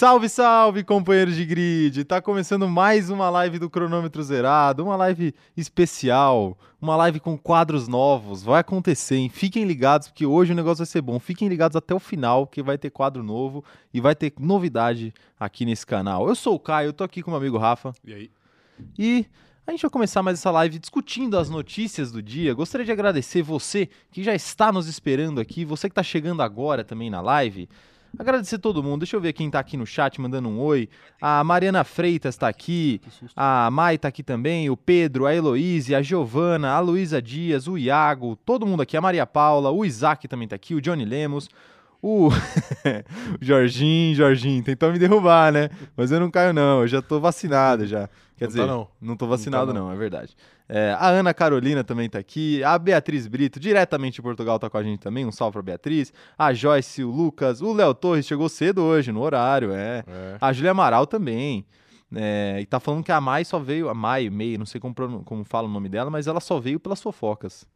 Salve, salve, companheiros de grid! Tá começando mais uma live do cronômetro zerado, uma live especial, uma live com quadros novos. Vai acontecer, hein? Fiquem ligados, porque hoje o negócio vai ser bom. Fiquem ligados até o final, que vai ter quadro novo e vai ter novidade aqui nesse canal. Eu sou o Caio, tô aqui com o meu amigo Rafa. E aí? E a gente vai começar mais essa live discutindo as notícias do dia. Gostaria de agradecer você que já está nos esperando aqui, você que está chegando agora também na live. Agradecer todo mundo. Deixa eu ver quem tá aqui no chat mandando um oi. A Mariana Freitas tá aqui. A Mai tá aqui também. O Pedro, a Heloíse, a Giovana, a Luísa Dias, o Iago, todo mundo aqui. A Maria Paula, o Isaac também tá aqui. O Johnny Lemos. O o Jorginho, Jorginho, tentou me derrubar, né? Mas eu não caio, não. Eu já tô vacinado já. Quer Não dizer, tá, não. não tô vacinado, Não tá, não. não. é verdade. É, a Ana Carolina também tá aqui. A Beatriz Brito, diretamente de Portugal, tá com a gente também. Um salve pra Beatriz. A Joyce, o Lucas, o Léo Torres chegou cedo hoje, no horário, é. É. A Júlia Amaral também. É, e tá falando que a Mai só veio. A Mai, May, não sei como, como fala o nome dela, mas ela só veio pelas fofocas.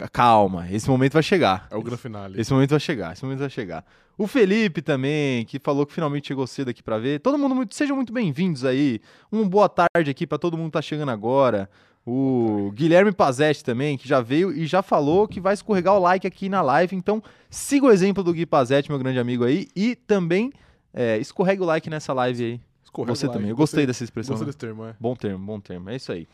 Ca- Calma, esse momento vai chegar. É o grande finale. Esse momento vai chegar, esse momento vai chegar. O Felipe também, que falou que finalmente chegou cedo aqui pra ver. Todo mundo, muito, sejam muito bem-vindos aí. Um boa tarde aqui pra todo mundo que tá chegando agora. O Guilherme Pazetti também, que já veio e já falou que vai escorregar o like aqui na live. Então, siga o exemplo do Gui Pazetti, meu grande amigo aí. E também é, escorregue o like nessa live aí. Escorrega Você também. Eu gostei dessa expressão. Gostei né? desse termo, é. Bom termo, bom termo. É isso aí.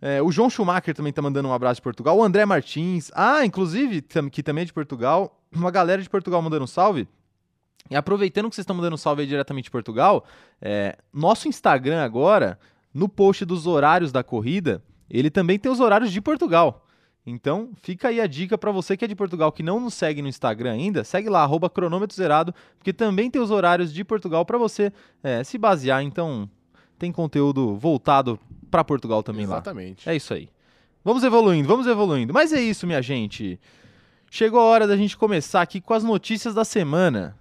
É, o João Schumacher também tá mandando um abraço de Portugal. O André Martins. Ah, inclusive, que também é de Portugal. Uma galera de Portugal mandando um salve. E aproveitando que vocês estão mandando um salve aí diretamente de Portugal, é, nosso Instagram agora, no post dos horários da corrida, ele também tem os horários de Portugal. Então, fica aí a dica pra você que é de Portugal que não nos segue no Instagram ainda, segue lá, cronômetro zerado, porque também tem os horários de Portugal pra você é, se basear. Então, tem conteúdo voltado pra Portugal também lá. Exatamente. É isso aí. Vamos evoluindo, vamos evoluindo. Mas é isso, minha gente. Chegou a hora da gente começar aqui com as notícias da semana.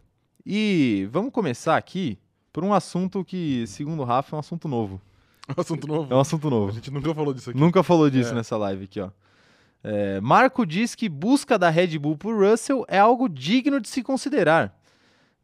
E vamos começar aqui por um assunto que, segundo o Rafa, é um assunto novo. É um assunto novo. É um assunto A novo. gente nunca falou disso aqui. Nunca falou disso É. nessa live aqui, ó. É, Marco diz que busca da Red Bull por Russell é algo digno de se considerar.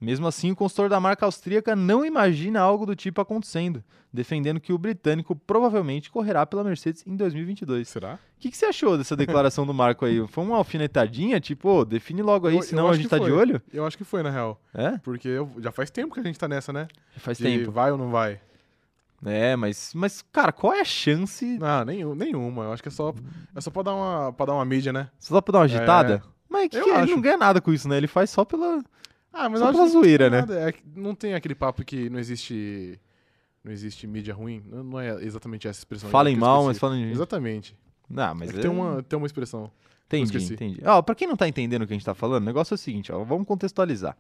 Mesmo assim, o consultor da marca austríaca não imagina algo do tipo acontecendo, defendendo que o britânico provavelmente correrá pela Mercedes em 2022. Será? O que, que você achou dessa declaração do Marco aí? Foi uma alfinetadinha? Tipo, define logo aí, Eu- eu senão a acho gente tá de olho? Eu acho que foi, na real. É? Porque eu- já faz tempo que a gente tá nessa, né? Já faz De tempo. vai ou não vai? É, mas, mas, cara, qual é a chance? Ah, nenhum, nenhuma. Eu acho que é só, é só pra, dar uma, pra dar uma mídia, né? Só pra dar uma agitada? É. Mas que Eu que ele não ganha nada com isso, né? Ele faz só pela. Ah, mas Só eu pela não zoeira, tem né? É não tem aquele papo que não existe não existe mídia ruim. Não, não é exatamente essa expressão. Falem eu mal, mas falem. Exatamente. Não, mas é é- tem, uma, tem uma expressão. Entendi, entendi. Ó, pra quem não tá entendendo o que a gente tá falando, o negócio é o seguinte, ó, vamos contextualizar.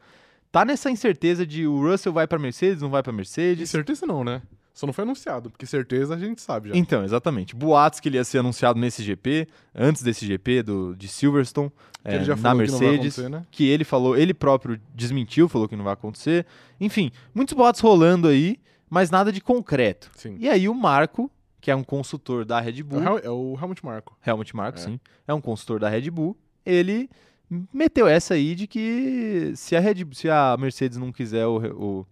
Tá nessa incerteza de o Russell vai pra Mercedes, não vai pra De Mercedes. certeza não, né? Só não foi anunciado, porque certeza a gente sabe já. Então, exatamente. Boatos que ele ia ser anunciado nesse GP, antes desse GP do, de Silverstone, Que é, ele já na que Mercedes. acontecer, né? que ele falou, ele próprio desmentiu, falou que não vai acontecer. Enfim, muitos boatos rolando aí, mas nada de concreto. Sim. E aí o Marco, que é um consultor da Red É Bull, é o Helmut Marko. Helmut Marko, É. sim, é um consultor da Red Bull, ele meteu essa aí de que se a, Red, se a Mercedes não quiser o, O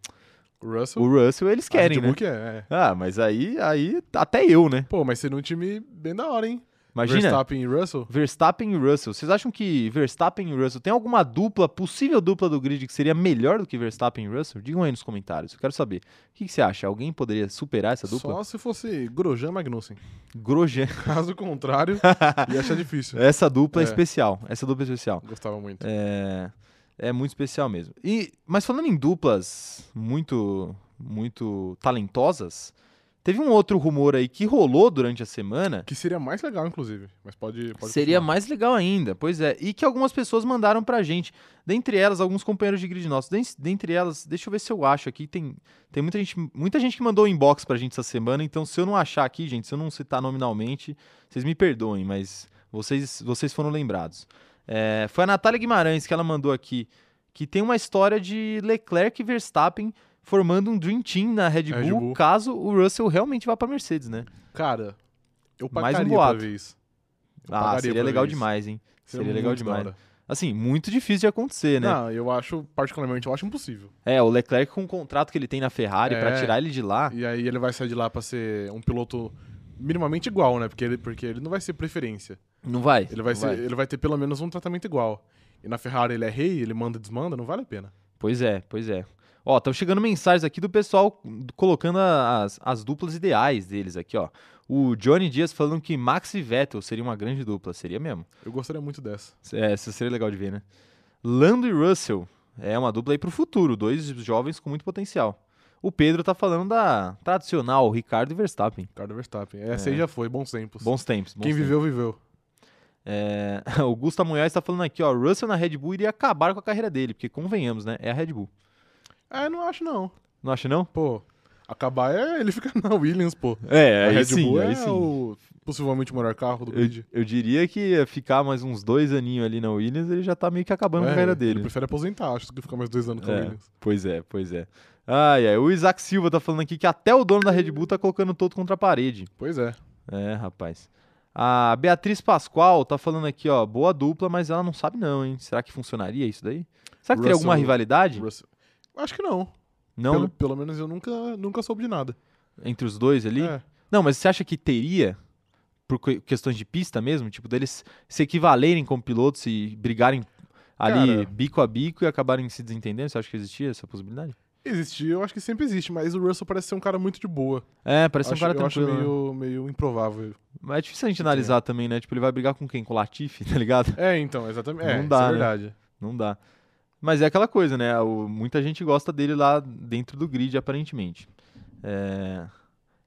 Russell. o Russell, eles a querem, né? É, é. Ah, mas aí, aí até eu, né? Pô, mas seria um time bem da hora, hein? Imagina, Verstappen e Russell. Verstappen e Russell. Vocês acham que Verstappen e Russell tem alguma dupla, possível dupla do grid que seria melhor do que Verstappen e Russell? Digam aí nos comentários, eu quero saber. O que, que você acha? Alguém poderia superar essa dupla? Só se fosse Grosjean Magnussen. Grosjean. Caso contrário, ia achar difícil. Essa dupla é. É. especial. Essa dupla é especial. Gostava muito. É, é muito especial mesmo. E, mas falando em duplas muito, muito talentosas, teve um outro rumor aí que rolou durante a semana. Que seria mais legal, inclusive. Mas pode. pode Seria continuar. mais legal ainda, pois é. E que algumas pessoas mandaram pra gente. Dentre elas, alguns companheiros de grid nossos. Den- Dentre elas, deixa eu ver se eu acho aqui. Tem, tem muita, gente, muita gente que mandou inbox pra gente essa semana. Então, se eu não achar aqui, gente, se eu não citar nominalmente, vocês me perdoem, mas vocês, vocês foram lembrados. É, foi a Natália Guimarães que ela mandou aqui. Que tem uma história de Leclerc e Verstappen formando um Dream Team na Red Bull, Red Bull. caso o Russell realmente vá pra Mercedes, né? Cara, eu Mais um pagaria boato. pra ver isso. Eu Ah, pagaria seria legal demais, hein? Seria legal muito da demais. Assim, muito difícil de acontecer, né? Não, eu acho, particularmente, eu acho impossível. É, o Leclerc com o contrato que ele tem na Ferrari É. tirar ele de lá. E aí ele vai sair de lá pra ser um piloto minimamente igual, né? Porque ele, porque ele não vai ser preferência. Não vai. Ele vai, ser, ele vai ter pelo menos um tratamento igual. E na Ferrari ele é rei, ele manda e desmanda, não vale a pena. Pois é, pois é. Ó, estão chegando mensagens aqui do pessoal colocando as, as duplas ideais deles aqui, ó. O Johnny Dias falando que Max e Vettel seria uma grande dupla. Seria mesmo. Eu gostaria muito dessa. É, isso seria legal de ver, né? Lando e Russell é uma dupla aí pro futuro. Dois jovens com muito potencial. O Pedro tá falando da tradicional Ricardo e Verstappen. Ricardo Verstappen. Essa É. aí já foi, bons tempos. Bons tempos. bons Quem tempos. viveu, viveu. É, o Gustavo Munhoz tá falando aqui, ó. Russell na Red Bull iria acabar com a carreira dele, porque convenhamos, né? É a Red Bull. É, não acho não. Não acha, não? Pô, acabar é ele ficar na Williams, pô. É, a Red sim, Bull aí é sim. o possivelmente o melhor carro do Eu, grid. eu diria que ficar mais uns dois aninhos ali na Williams, ele já tá meio que acabando com a É, carreira Ele dele. prefere aposentar, acho, do que ficar mais dois anos com a É, Williams. pois é, pois é. Ai, ai, o Isaac Silva tá falando aqui que até o dono da Red Bull tá colocando todo contra a parede. Pois é. É, rapaz. A Beatriz Pascoal tá falando aqui, ó, boa dupla, mas ela não sabe não, hein? Será que funcionaria isso daí? Será que teria alguma rivalidade? Russell- Acho que não. Não, Pelo, pelo menos eu nunca, nunca soube de nada. Entre os dois ali? É. Não, mas você acha que teria, por que- questões de pista mesmo, tipo, deles se equivalerem como pilotos e brigarem ali Cara- bico a bico e acabarem se desentendendo? Você acha que existia essa possibilidade? Existir, eu acho que sempre existe, mas o Russell parece ser um cara muito de boa. É, parece acho, um cara eu acho tranquilo. né? meio, meio improvável. Mas é difícil a gente analisar também, né? Tipo, ele vai brigar com quem? Com o Latifi, tá ligado? É, então, exatamente. É, Não isso dá, é né? verdade. Não dá. Mas é aquela coisa, né? o- muita gente gosta dele lá dentro do grid, aparentemente. É...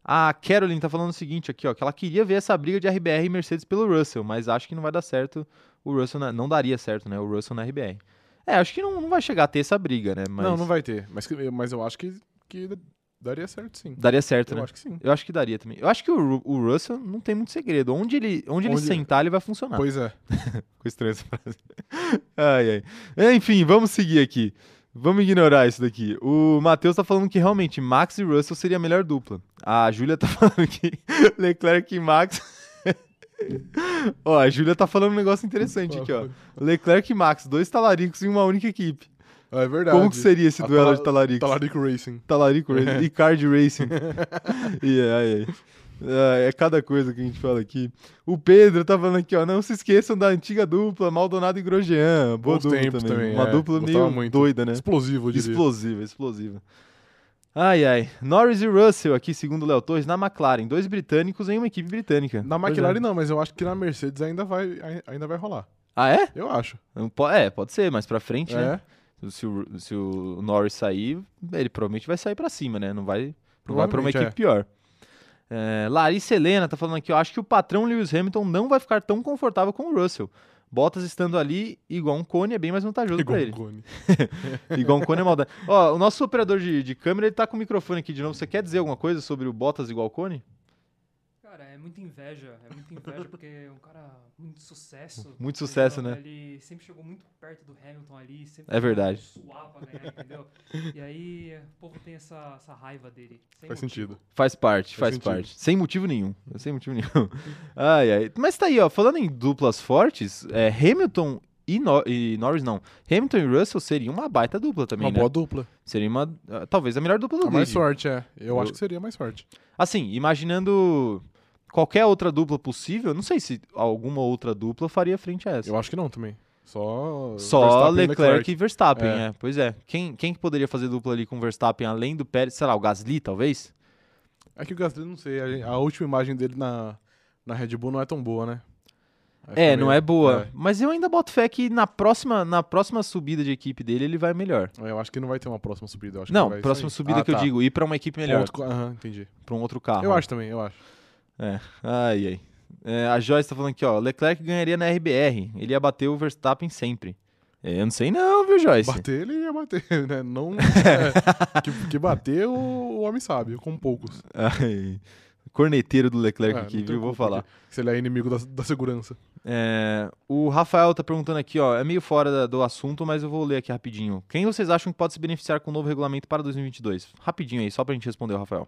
A Caroline tá falando o seguinte aqui, ó, que ela queria ver essa briga de RBR e Mercedes pelo Russell, mas acho que não vai dar certo o Russell, na- não daria certo, né? O Russell na RBR. É, acho que não, não vai chegar a ter essa briga, né? Mas Não, não vai ter. Mas, mas eu acho que, que daria certo sim. daria certo, Eu né? acho que sim. Eu acho que daria também. Eu acho que o, o Russell não tem muito segredo. Onde ele, onde ele Onde- sentar, ele vai funcionar. Pois é. Ficou estranha essa frase. ai, ai. Enfim, vamos seguir aqui. Vamos ignorar isso daqui. O Matheus tá falando que realmente Max e Russell seria a melhor dupla. A Júlia tá falando que Leclerc e Max. ó, a Júlia tá falando um negócio interessante aqui, ó. Leclerc e Max, dois talaricos em uma única equipe. É verdade. Como que seria esse A duelo tala- de talaricos? Talarico Racing. Talarico Racing e Card Racing. e ai. Ah, É cada coisa que a gente fala aqui. O Pedro tá falando aqui, ó. Não se esqueçam da antiga dupla Maldonado e Grosjean. Boa Bons dupla também. também, Uma é. dupla meio muito. doida, né? Explosivo, eu diria. Explosiva, explosiva. Ai, ai. Norris e Russell aqui, segundo o Léo Torres, na McLaren. Dois britânicos em uma equipe britânica. Na Pois McLaren é. não, mas eu acho que na Mercedes ainda vai, ai- ainda vai rolar. Ah, é? Eu acho. É, pode ser, mais pra frente, né? É. Se o, se o Norris sair, ele provavelmente vai sair pra cima, né? Não vai, não vai pra uma equipe é. pior. É, Larissa Helena tá falando aqui, eu acho que o patrão Lewis Hamilton não vai ficar tão confortável com o Russell. Bottas estando ali, igual um cone, é bem mais vantajoso Igual pra um ele. cone. igual um cone é maldade. Ó, o nosso operador de, de câmera, ele tá com o microfone aqui de novo. Você quer dizer alguma coisa sobre o Bottas igual cone? É muita inveja, é muita inveja porque é um cara muito sucesso. Muito sucesso, entendeu? né? Ele sempre chegou muito perto do Hamilton ali, sempre É verdade. suar pra ganhar, entendeu? E aí o povo tem essa, essa raiva dele. sem Faz motivo. sentido. Faz parte, faz, Faz parte. Sem motivo nenhum. Sem motivo nenhum. Ai, ai. Mas tá aí, ó. Falando em duplas fortes, é, Hamilton e, Nor- e Norris, não. Hamilton e Russell seriam uma baita dupla também, Uma né? boa dupla. Seria uma. ah, Talvez a melhor dupla do A mais sorte, é. Eu, Eu- acho que seria mais sorte. Assim, imaginando qualquer outra dupla possível, não sei se alguma outra dupla faria frente a essa. Eu acho que não também. Só. Só Verstappen e Leclerc, e Verstappen, É. é. Pois é. Quem, quem que poderia fazer dupla ali com Verstappen além do Pérez? Sei lá, o Gasly, talvez? É que o Gasly, não sei. A, a última imagem dele na, na Red Bull não é tão boa, né? É, fica não meio- é boa. Mas eu ainda boto fé que na próxima, na próxima subida de equipe dele ele vai melhor. É, Eu acho que não vai ter uma próxima subida. eu acho que Não, próxima subida Ah, que eu tá. digo, ir pra uma equipe melhor, outro Aham, entendi. pra um outro carro. Eu acho também, eu acho. É. Ai, ai. É, a Joyce tá falando aqui, ó. Leclerc ganharia na RBR. Ele ia bater o Verstappen sempre. É, eu não sei não, viu, Joyce? Bater, ele ia bater, né? Não. é, que, que bater, o, o homem sabe, com poucos. Ai, corneteiro do Leclerc É, aqui, viu? Vou falar. Se ele é inimigo da, da segurança. É, o Rafael tá perguntando aqui, ó. É meio fora da- do assunto, mas eu vou ler aqui rapidinho. Quem vocês acham que pode se beneficiar com o novo regulamento para 2022? Rapidinho aí, só pra gente responder o Rafael.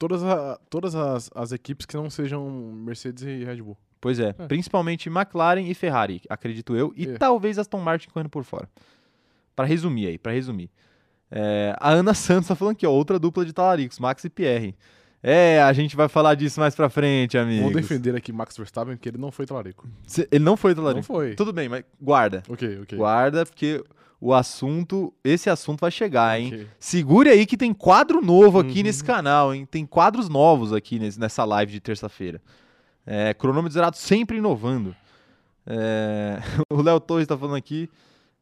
Todas, a- todas as, as equipes que não sejam Mercedes e Red Bull. Pois é, É. principalmente McLaren e Ferrari, acredito eu, e É. talvez Aston Martin correndo por fora. Pra resumir aí, pra resumir. É, a Ana Santos tá falando aqui, ó, outra dupla de talaricos, Max e Pierre. É, a gente vai falar disso mais pra frente, amigos. Vou defender aqui Max Verstappen, porque ele não foi talarico. Cê- Ele não foi Não talarico. foi. Tudo bem, mas guarda. Ok, ok. Guarda, porque o assunto, esse assunto vai chegar, hein? Ok. Segure aí que tem quadro novo aqui Uhum. nesse canal, hein? Tem quadros novos aqui nesse- nessa live de terça-feira. É, cronômetro zerado sempre inovando. É, o Léo Torres tá falando aqui.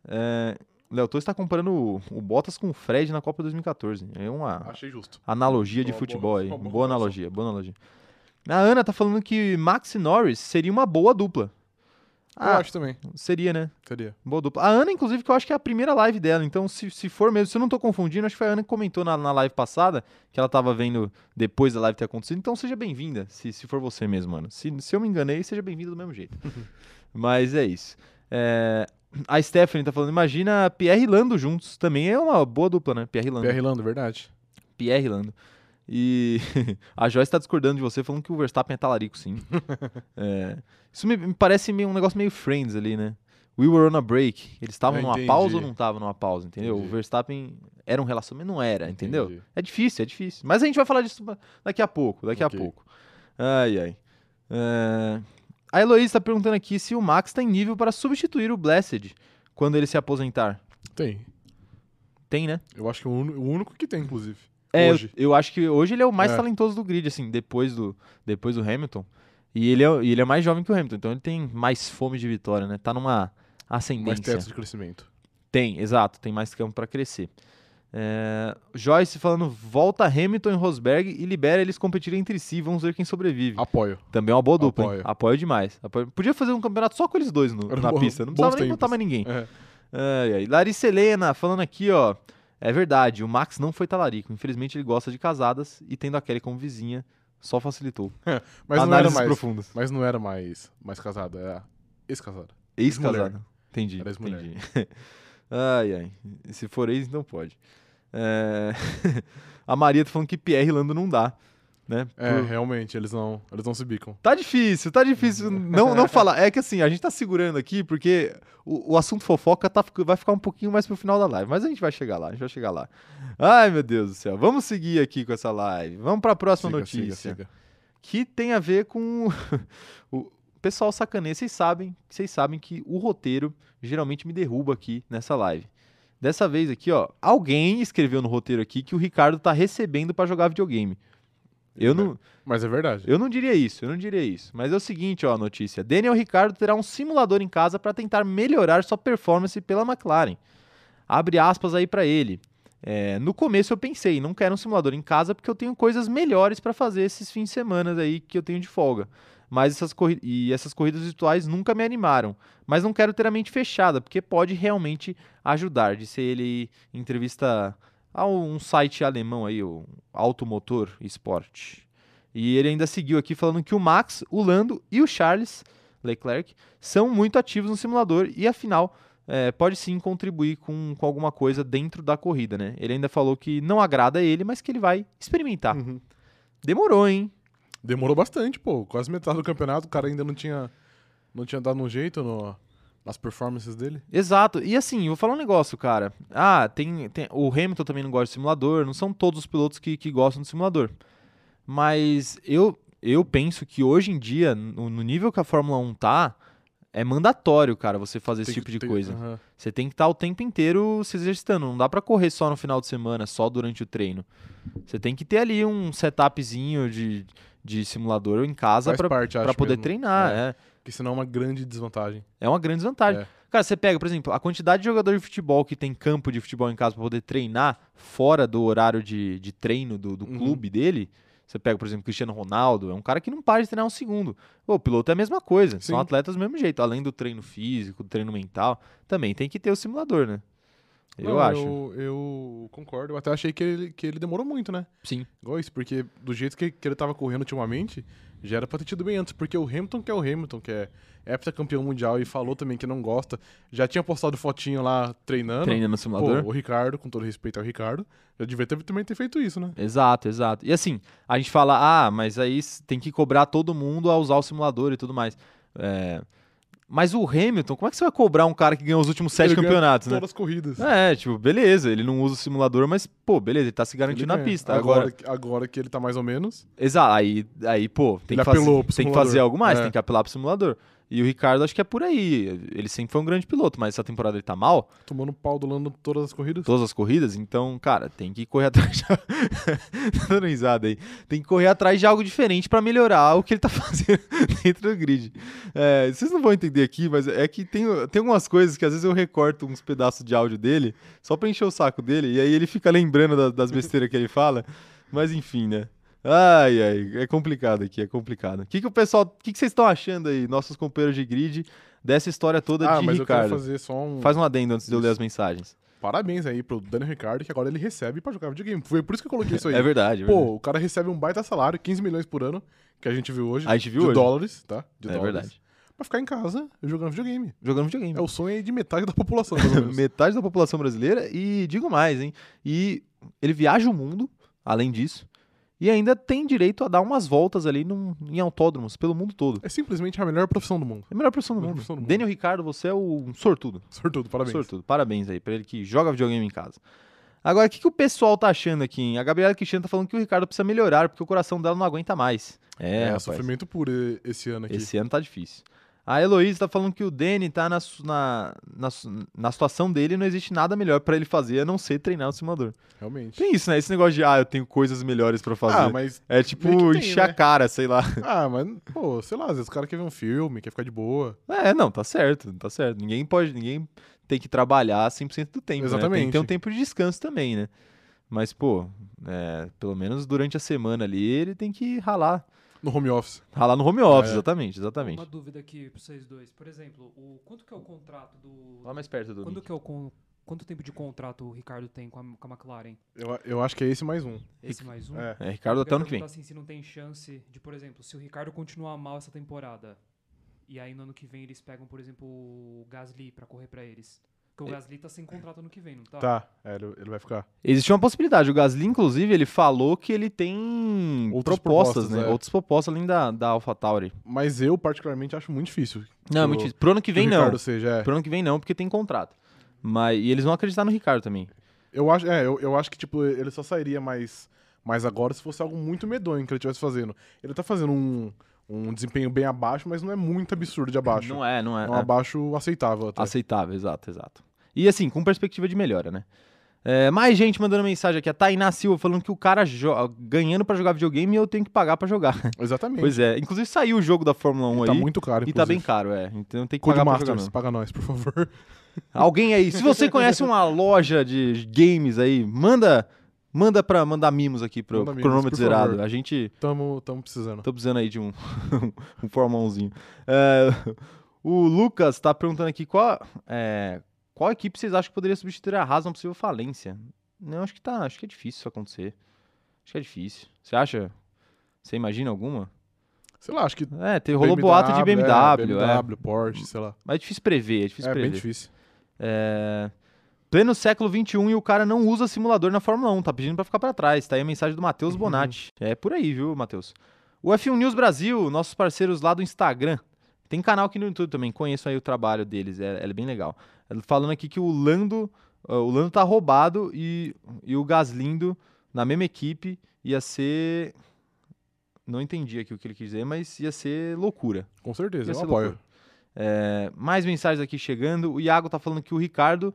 É, o Léo Torres tá comparando o, o Bottas com o Fred na Copa 2014. É uma analogia de Boa- futebol boa- aí. uma Boa, boa analogia, boa analogia. A Ana tá falando que Max e Norris seria uma boa dupla. Eu Ah, acho também. seria, né? Seria. Boa dupla. A Ana, inclusive, que eu acho que é a primeira live dela. Então, se, se for mesmo, se eu não tô confundindo, acho que foi a Ana que comentou na, na live passada, que ela tava vendo depois da live ter acontecido. Então, seja bem-vinda, se, se for você mesmo, mano. Se, se eu me enganei, seja bem-vinda do mesmo jeito. Mas é isso. É, a Stephanie tá falando, imagina Pierre e Lando juntos. Também é uma boa dupla, né? Pierre e Lando. PR Lando, verdade. Pierre Lando. E a Joyce tá discordando de você, falando que o Verstappen é talarico, sim. É, isso me, me parece meio, um negócio meio Friends ali, né? We were on a break. Eles estavam numa entendi. pausa ou não estavam numa pausa, entendeu? O Entendi. Verstappen era um relacionamento, não era, entendeu? Entendi. É difícil, é difícil. Mas a gente vai falar disso daqui a pouco, daqui Ok. a pouco. Ai, ai. É, A Heloísa tá perguntando aqui se o Max tá em nível para substituir o Blessed quando ele se aposentar. Tem. Tem, né? Eu acho que é o, o único que tem, inclusive. É, eu- Hoje. Eu, acho que hoje ele é o mais É. talentoso do grid, assim, depois do, depois do Hamilton. E ele, é, ele é mais jovem que o Hamilton, então ele tem mais fome de vitória, né? Tá numa Mais ascendência. teto de crescimento. Tem, exato, tem mais campo pra crescer. É, Joyce falando, volta Hamilton e Rosberg e libera eles competirem entre si, vamos ver quem sobrevive. Apoio. Também é uma boa dupla, hein? Apoio. Apoio demais. Apoio- Podia fazer um campeonato só com eles dois no- na bom- pista, não precisava nem botar mais ninguém. É. Ai. Larissa Helena falando aqui, ó. É verdade, o Max não foi talarico. Infelizmente ele gosta de casadas e tendo a Kelly como vizinha só facilitou. Mas não era Análises mais. profundas. Mas não era mais, mais casada, era ex-casada. Ex-casada. Entendi. Era ex-mulher. entendi. ai, ai. Se for ex, então pode. É, a Maria tá falando que Pierre e Lando não dá. Né? É, Por- realmente, eles não, eles não se bicam. Tá difícil, tá difícil não, não falar. É que assim, a gente tá segurando aqui porque o, o assunto fofoca tá, vai ficar um pouquinho mais pro final da live. Mas a gente vai chegar lá, a gente vai chegar lá. Ai, meu Deus do céu. Vamos seguir aqui com essa live. Vamos pra próxima Siga, notícia. siga, siga. Que tem a ver com o pessoal sacaneia. Vocês sabem, vocês sabem que o roteiro geralmente me derruba aqui nessa live. Dessa vez aqui, ó, alguém escreveu no roteiro aqui que o Ricardo tá recebendo pra jogar videogame. Eu não, Mas é verdade. eu não diria isso, eu não diria isso. Mas é o seguinte, ó, a notícia. Daniel Ricciardo terá um simulador em casa para tentar melhorar sua performance pela McLaren. Abre aspas aí para ele. É, no começo eu pensei, não quero um simulador em casa porque eu tenho coisas melhores para fazer esses fins de semana aí que eu tenho de folga. Mas essas e essas corridas virtuais nunca me animaram. Mas não quero ter a mente fechada, porque pode realmente ajudar. Disse ele em entrevista a um site alemão aí, o Automotor Sport. E ele ainda seguiu aqui falando que o Max, o Lando e o Charles Leclerc são muito ativos no simulador e afinal é, pode sim contribuir com, com alguma coisa dentro da corrida, né? Ele ainda falou que não agrada a ele, mas que ele vai experimentar. Uhum. Demorou, hein? Demorou bastante, pô. Quase metade do campeonato, o cara ainda não tinha, não tinha dado um jeito no, nas performances dele. Exato. E assim, vou falar um negócio, cara. Ah, tem, tem- o Hamilton também não gosta de simulador, não são todos os pilotos que, que gostam de simulador. Mas eu, eu penso que hoje em dia, no, no nível que a Fórmula 1 tá, é mandatório, cara, você fazer esse Tem tipo que- de coisa. Você tem que estar o tempo inteiro se exercitando. Não dá pra correr só no final de semana, só durante o treino. Você tem que ter ali um setupzinho de, de simulador em casa acho poder mesmo. treinar. É. É. Porque senão é uma grande desvantagem. É uma grande desvantagem. É. Cara, você pega, por exemplo, a quantidade de jogador de futebol que tem campo de futebol em casa pra poder treinar fora do horário de, de treino do, do Uhum. clube dele. Você pega, por exemplo, Cristiano Ronaldo, é um cara que não para de treinar um segundo. O piloto é a mesma coisa, são Sim. atletas do mesmo jeito. Além do treino físico, do treino mental, também tem que ter o simulador, né? Eu Não, acho. Eu, eu concordo. Eu até achei que ele, que ele demorou muito, né? Sim. Igual isso, porque do jeito que, que ele tava correndo ultimamente, já era pra ter tido bem antes. Porque o Hamilton, que é o Hamilton, que é heptacampeão mundial e falou também que não gosta, já tinha postado fotinho lá treinando. Treina no Pô, simulador. o Ricardo, com todo respeito ao Ricardo, já devia ter, também ter feito isso, né? Exato, exato. E assim, a gente fala, ah, mas aí tem que cobrar todo mundo a usar o simulador e tudo mais. É, Mas o Hamilton, como é que você vai cobrar um cara que ganhou os últimos sete Ele campeonatos, né? Todas as corridas. É, tipo, beleza, ele não usa o simulador, mas, pô, beleza, ele tá se garantindo na pista. Agora, Agora, agora que ele tá mais ou menos. exato, aí, aí, pô, tem, Ele que, pro tem que fazer algo mais, É. tem que apelar pro simulador. E o Ricardo, acho que é por aí. Ele sempre foi um grande piloto, mas essa temporada ele tá mal, Tomando pau do Lando todas as corridas. todas as corridas, então, cara, tem que correr atrás de... Dando risada aí. Tem que correr atrás de algo diferente pra melhorar o que ele tá fazendo dentro do grid. É, vocês não vão entender aqui, mas é que tem, tem algumas coisas que às vezes eu recorto uns pedaços de áudio dele, só pra encher o saco dele, e aí ele fica lembrando da- das besteiras que ele fala. Mas enfim, né? Ai, ai, é complicado aqui, é complicado. O que, que o pessoal, o que, que vocês estão achando aí, nossos companheiros de grid, dessa história toda Ah, de mas eu Ricardo? quero fazer só um. Faz um adendo antes de eu ler Isso. as mensagens. Parabéns aí pro Daniel Ricardo, que agora ele recebe pra jogar videogame. Foi por isso que eu coloquei isso aí. É verdade, é verdade. Pô, o cara recebe um baita salário, 15 milhões por ano, que a gente viu hoje. A gente viu de hoje. dólares, tá? De é dólares. verdade. Pra ficar em casa jogando videogame. Jogando videogame. É o sonho aí de metade da população. Metade da população brasileira e digo mais, hein? E ele viaja o mundo, além disso, e ainda tem direito a dar umas voltas ali num- em autódromos pelo mundo todo. É simplesmente a melhor profissão do mundo. É a melhor profissão do mundo. profissão do mundo. Daniel Ricardo, você é o um sortudo. Sortudo, parabéns. Sortudo. Parabéns aí pra ele que joga videogame em casa. Agora, o que, que o pessoal tá achando aqui? A Gabriela Cristiano tá falando que o Ricardo precisa melhorar porque o coração dela não aguenta mais. É, É, rapaz. sofrimento puro esse ano aqui. Esse ano tá difícil. A Heloísa tá falando que o Danny tá na, na, na, na situação dele e não existe nada melhor pra ele fazer a não ser treinar no simulador. Realmente. Tem isso, né? Esse negócio de, ah, eu tenho coisas melhores pra fazer. Ah, mas. É tipo tem, encher a né? cara, sei lá. Ah, mas, pô, sei lá, às vezes o cara quer ver um filme, quer ficar de boa. É, não, tá certo, tá certo. Ninguém pode, ninguém tem que trabalhar 100% do tempo, né? Tem que Exatamente. ter um tempo de descanso também, né? Mas, pô, é, pelo menos durante a semana ali, ele tem que ralar. No home office. Ralar no home office, É. exatamente, exatamente. Uma dúvida aqui pra vocês dois. Por exemplo, o, quanto que é o contrato do. Lá mais perto do Quando Nick. que é o con- Quanto tempo de contrato o Ricardo tem com a, com a McLaren? Eu, eu acho que é esse mais um. Esse mais um? É. É, Ricardo até Eu ano que vem. Assim, se não tem chance de, por exemplo, se o Ricardo continuar mal essa temporada, e aí no ano que vem eles pegam, por exemplo, o Gasly pra correr pra eles. Porque o Gasly tá sem contrato ano que vem, não tá? Tá, é, ele, ele vai ficar. Existe uma possibilidade. O Gasly, inclusive, ele falou que ele tem Outras propostas, propostas, né? é. Outras propostas além da, da AlphaTauri. Mas eu, particularmente, acho muito difícil. Não, é muito difícil. Pro ano que que vem, não. Ricardo seja. é. Pro ano que vem, não, porque tem contrato. Mas, e eles vão acreditar no Ricardo também. Eu acho, é, eu, eu acho que, tipo, ele só sairia mais, mais agora se fosse algo muito medonho que ele estivesse fazendo. Ele tá fazendo um, um desempenho bem abaixo, mas não é muito absurdo de abaixo. Não é, não é. É um é. abaixo aceitável até. Aceitável, exato, exato. E assim, com perspectiva de melhora, né? É, mais gente mandando mensagem aqui. A Tainá Silva falando que o cara ganhando pra jogar videogame eu tenho que pagar pra jogar. Exatamente. pois é. Inclusive saiu o jogo da Fórmula 1 E tá aí. muito caro, e tá bem inclusive. caro, é. Então tem que pagar pra jogar paga nós, por favor. Alguém aí, se você conhece uma loja de games aí, manda manda pra mandar mimos aqui pro, Manda cronômetro zerado. favor. A gente Tamo, tamo precisando. Tô precisando aí de um, um Fórmula 1zinho. É, o Lucas tá perguntando aqui qual, é, qual equipe vocês acham que poderia substituir a Haas numa possível falência? Não, acho que tá. Acho que é difícil isso acontecer. Acho que é difícil. Você acha? Você imagina alguma? Sei lá, acho que. É, tem, rolou boato de BMW. É, é. BMW, Porsche, sei lá. Mas é difícil prever, é difícil É prever. bem difícil. É, Pleno século XXI e o cara não usa simulador na Fórmula 1, tá pedindo pra ficar pra trás. Tá aí a mensagem do Matheus Uhum. Bonatti. É por aí, viu, Matheus? O F1 News Brasil, nossos parceiros lá do Instagram. Tem canal aqui no YouTube também, conheço aí o trabalho deles, é, é bem legal. Falando aqui que o Lando, uh, o Lando tá roubado e, e o Gaslindo na mesma equipe ia ser. Não entendi aqui o que ele quis dizer, mas ia ser loucura. Com certeza, Ia eu apoio. É, mais mensagens aqui chegando. O Iago tá falando que o Ricardo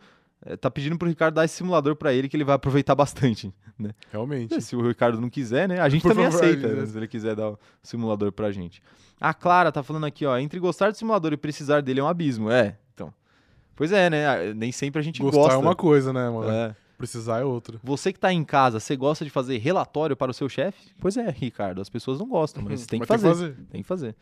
tá pedindo pro Ricardo dar esse simulador pra ele que ele vai aproveitar bastante. Né? Realmente. Se o Ricardo não quiser, né? A gente Por também favor, aceita é. né, se ele quiser dar o simulador pra gente. A Clara tá falando aqui, ó, entre gostar do simulador e precisar dele é um abismo. É, então. Pois é, né? Nem sempre a gente Gostar gosta. é uma coisa, né, mano? É. Precisar é outra. Você que tá em casa, você gosta de fazer relatório para o seu chefe? Pois é, Ricardo, as pessoas não gostam, mas tem que Mas fazer. Tem que fazer.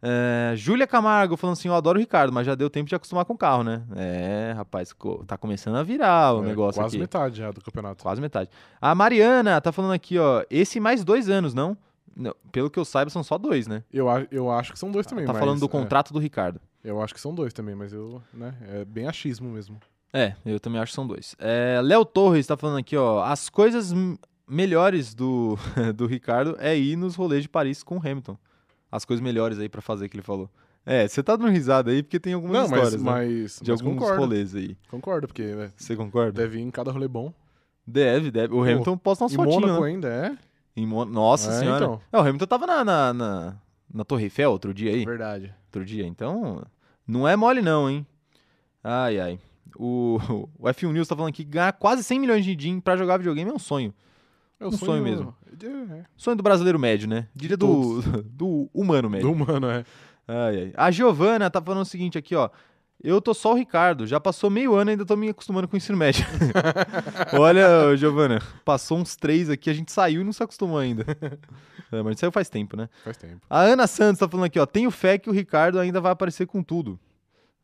É, Júlia Camargo falando assim: Eu adoro o Ricardo, mas já deu tempo de acostumar com o carro, né? É, rapaz, co- tá começando a virar o É, negócio Quase aqui. metade já do campeonato. Quase metade. A Mariana tá falando aqui, ó. Esse mais dois anos, não? Não, pelo que eu saiba, são só dois, né? Eu, eu acho que são dois também. tá mas, falando do é, contrato do Ricardo. eu acho que são dois também, mas eu, né, é bem achismo mesmo. É, eu também acho que são dois. É, Léo Torres tá falando aqui, ó. As coisas melhores do, do Ricardo é ir nos rolês de Paris com o Hamilton. As coisas melhores aí pra fazer que ele falou. É, você tá dando risada aí porque tem algumas Não, mas, histórias, né? mas, De mas alguns concordo. rolês aí. Concordo, porque né, Você concorda? deve ir em cada rolê bom. Deve, deve. O Hamilton posta umas em fotinhas, Mônaco né? ainda, é? Em Mon- Nossa É, senhora. então. É, o Hamilton tava na, na, na, na Torre Eiffel outro dia aí. Verdade. Outro dia. Então, não é mole não, hein? Ai, ai. O, o F1 News tá falando que ganhar quase 100 milhões de din pra jogar videogame é um sonho. É Um sonho mesmo. É, Sonho do brasileiro médio, né? Diria do, do humano médio. Do humano, é. Ai, ai. A Giovana tá falando o seguinte aqui, ó. Eu tô só o Ricardo, já passou meio ano e ainda tô me acostumando com o ensino médio. Olha, Giovana, passou uns três aqui, a gente saiu e não se acostumou ainda. É, mas saiu faz tempo, né? Faz tempo. A Ana Santos tá falando aqui, ó. Tenho fé que o Ricardo ainda vai aparecer com tudo.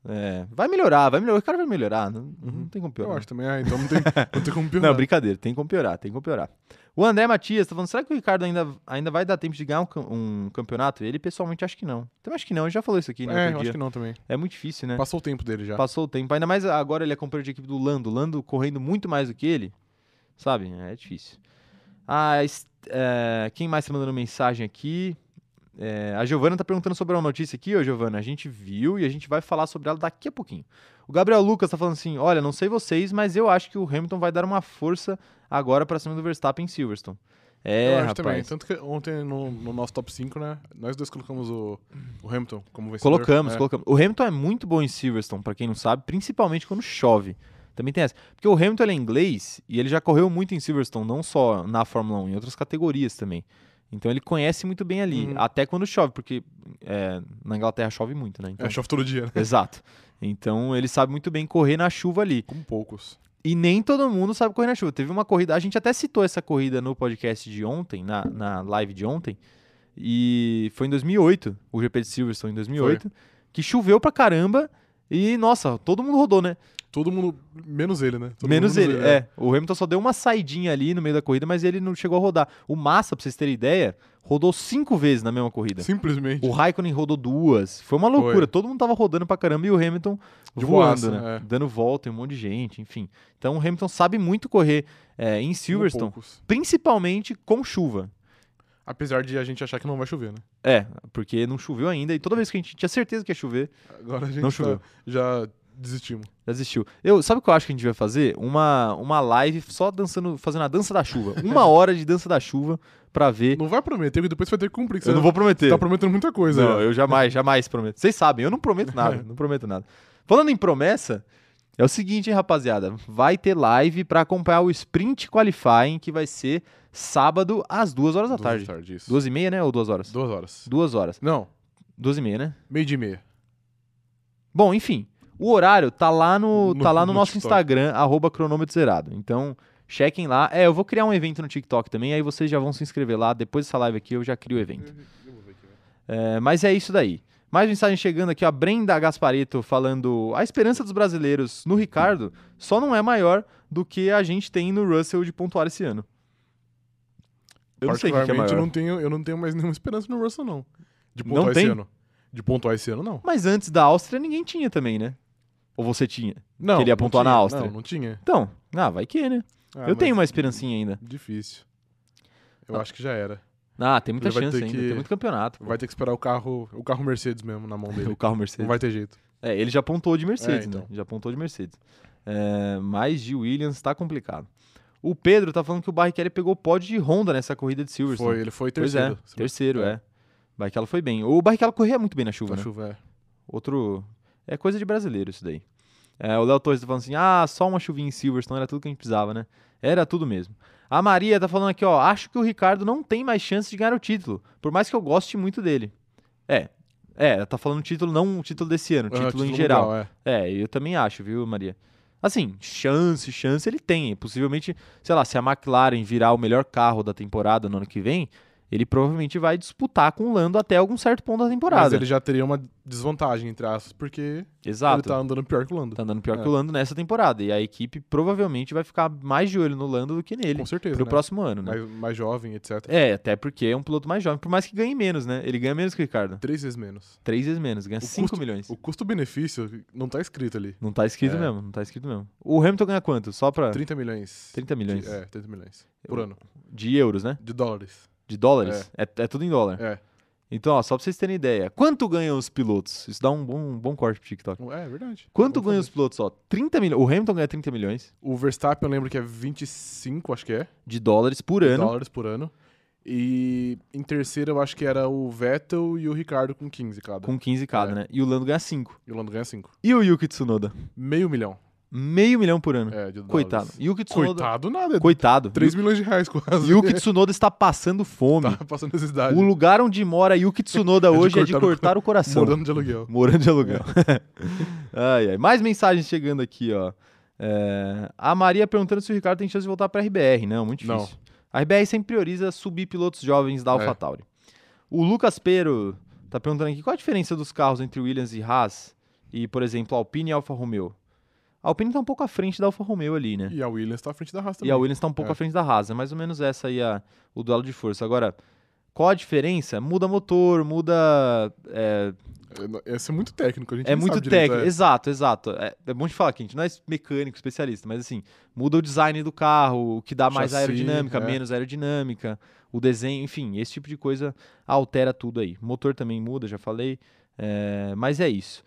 É, vai melhorar, vai melhorar. O cara vai melhorar. Não, não tem como Eu piorar. acho também, é, então não tem, não tem como piorar. Não, brincadeira, tem como piorar, tem como piorar. O André Matias tá falando, será que o Ricardo ainda, ainda vai dar tempo de ganhar um, um campeonato? Ele pessoalmente acha que não. Também acho que não, ele já falou isso aqui, né? É, eu acho que não também. É muito difícil, né? Passou o tempo dele já. Passou o tempo. Ainda mais agora ele é companheiro de equipe do Lando. Lando correndo muito mais do que ele. Sabe? É difícil. Ah, é, quem mais tá mandando mensagem aqui? É, a Giovana tá perguntando sobre uma notícia aqui, ô Giovana. A gente viu e a gente vai falar sobre ela daqui a pouquinho. O Gabriel Lucas tá falando assim: olha, não sei vocês, mas eu acho que o Hamilton vai dar uma força agora pra cima do Verstappen em Silverstone. É, eu acho rapaz. também. Tanto que ontem no, no nosso top 5, né? Nós dois colocamos o, o Hamilton como vencedor. Colocamos, é. colocamos. O Hamilton é muito bom em Silverstone, pra quem não sabe, principalmente quando chove. Também tem essa. Porque o Hamilton é inglês e ele já correu muito em Silverstone, não só na Fórmula 1, em outras categorias também. Então ele conhece muito bem ali, Uhum. até quando chove, porque é, na Inglaterra chove muito, né? Então, É, chove todo dia, né? Exato. Então ele sabe muito bem correr na chuva ali. Como poucos. E nem todo mundo sabe correr na chuva. Teve uma corrida, a gente até citou essa corrida no podcast de ontem, na, na live de ontem, e foi em 2008, o GP de Silverstone em 2008, que choveu pra caramba e, nossa, todo mundo rodou, né? Todo mundo, menos ele, né? Todo Menos mundo ele, é. O Hamilton só deu uma saidinha ali no meio da corrida, mas ele não chegou a rodar. O Massa, pra vocês terem ideia, rodou cinco vezes na mesma corrida. Simplesmente. O Raikkonen rodou duas. Foi uma loucura. Foi. Todo mundo tava rodando pra caramba e o Hamilton De voando, boaça, né? é. Dando volta em um monte de gente, enfim. Então o Hamilton sabe muito correr é, em Silverstone, principalmente com chuva. Apesar de a gente achar que não vai chover, né? É, porque não choveu ainda e toda vez que a gente tinha certeza que ia chover, Agora a gente Não tá- choveu. já desistimos. desistiu. Eu, sabe o que eu acho que a gente vai fazer? Uma, uma live só dançando, fazendo a dança da chuva. Uma hora de dança da chuva pra ver. Não vai prometer, porque depois você vai ter que cumprir. que eu não vou prometer. tá prometendo muita coisa. Não, já. eu jamais, jamais prometo. Vocês sabem, eu não prometo nada, não prometo nada. Falando em promessa, é o seguinte, hein, rapaziada. Vai ter live pra acompanhar o Sprint Qualifying, que vai ser sábado às duas horas da Duas tarde. tarde, isso. Duas e meia, né? Ou duas horas? Duas horas. Duas horas. Não, Duas e meia, né? meio dia e meia. Bom, enfim. O horário tá lá no, No- tá lá no, no nosso TikTok. Instagram, arroba cronômetro zerado. Então, chequem lá. É, eu vou criar um evento no TikTok também, aí vocês já vão se inscrever lá. Depois dessa live aqui, eu já crio o evento. É, mas é isso daí. Mais mensagem chegando aqui, ó. Brenda Gaspareto falando: a esperança dos brasileiros no Ricardo só não é maior do que a gente tem no Russell de pontuar esse ano. Eu não sei o que é maior. eu não tenho, eu não tenho mais nenhuma esperança no Russell, não. De Não pontuar esse tem? ano. De pontuar esse ano, não. Mas antes da Áustria, ninguém tinha também, né? Ou você tinha? Não. Queria não pontuar na tinha. Áustria. Não, não tinha. Então, ah, vai que, né? Ah, eu tenho uma esperancinha ainda. Difícil. Eu Ah. acho que já era. Ah, tem muita chance ainda, que- tem muito campeonato. pô. Vai ter que esperar o carro, o carro Mercedes mesmo na mão dele. O carro Não Mercedes. vai ter jeito. É, ele já pontuou de Mercedes, É, então. né? Já pontuou de Mercedes. É, mas de Williams tá complicado. O Pedro tá falando que o Barrichello pegou o pódio de Honda nessa corrida de Silverstone. Foi, ele foi Pois terceiro. é, terceiro, É. é. O Barrichello foi bem. O Barrichello corria muito bem na chuva, Na né? chuva, é. Outro... É coisa de brasileiro isso daí. É, o Léo Torres tá falando assim, ah, só uma chuvinha em Silverstone, era tudo que a gente precisava, né? Era tudo mesmo. A Maria tá falando aqui, ó, acho que o Ricardo não tem mais chance de ganhar o título, por mais que eu goste muito dele. É, é, ela tá falando título, não o título desse ano, o Ah, título, em geral. mundial, é. É, eu também acho, viu, Maria? Assim, chance, chance ele tem. Possivelmente, sei lá, se a McLaren virar o melhor carro da temporada no ano que vem, ele provavelmente vai disputar com o Lando até algum certo ponto da temporada. Mas ele já teria uma desvantagem, entre aspas, porque Exato. ele tá andando pior que o Lando. Tá andando pior É. que o Lando nessa temporada. E a equipe provavelmente vai ficar mais de olho no Lando do que nele Com certeza. pro né? próximo ano, né? mais, mais jovem, etc. É, até porque é um piloto mais jovem, por mais que ganhe menos, né? Ele ganha menos que o Ricardo. Três vezes menos. Três vezes menos, ganha O 5 custo- milhões. O custo-benefício não tá escrito ali. Não tá escrito É. mesmo, não tá escrito mesmo. O Hamilton ganha quanto? Só pra 30 milhões. 30 milhões De, é, 30 milhões. Por Eu- ano. de euros, né? De dólares. De dólares? É, é tudo em dólar. É. Então, ó, só pra vocês terem ideia. Quanto ganham os pilotos? Isso dá um bom, um bom corte pro TikTok. É, verdade. Quanto ganham os pilotos? Ó, 30 milhões. O Hamilton ganha 30 milhões O Verstappen eu lembro que é 25, acho que é. de dólares por de ano. dólares por ano. E em terceiro eu acho que era o Vettel e o Ricardo com 15 cada. Com 15 cada, É. né? E o Lando ganha 5. E o Lando ganha 5. E o Yuki Tsunoda? Meio milhão. Meio milhão por ano. É, de dólares. Coitado. Yuki Tsunoda. Coitado nada. Coitado. 3 milhões de reais quase. Yuki Tsunoda está passando fome. Tá passando necessidade. O lugar onde mora Yuki Tsunoda de hoje é de cortar o- o coração. Morando de aluguel. Morando de aluguel. ai, ai. Mais mensagens chegando aqui, ó. É, A Maria perguntando se o Ricardo tem chance de voltar para RBR. Não, muito Não. difícil. A RBR sempre prioriza subir pilotos jovens da É. AlphaTauri. O Lucas Pero tá perguntando aqui qual a diferença dos carros entre Williams e Haas e, por exemplo, Alpine e Alfa Romeo. A Alpine tá um pouco à frente da Alfa Romeo ali, né? E a Williams tá à frente da Haas E também. a Williams tá um pouco É. à frente da Haas. É mais ou menos essa aí a, o duelo de força. Agora, qual a diferença? Muda motor, muda. É, É, Esse é muito técnico, a gente é muito sabe direito, técnico. é. Exato, exato. É, é bom de falar que a gente não é mecânico, especialista, mas assim, muda o design do carro, o que dá mais Chassi, aerodinâmica, é. menos aerodinâmica, o desenho, enfim, esse tipo de coisa altera tudo aí. Motor também muda, já falei. É, mas é isso.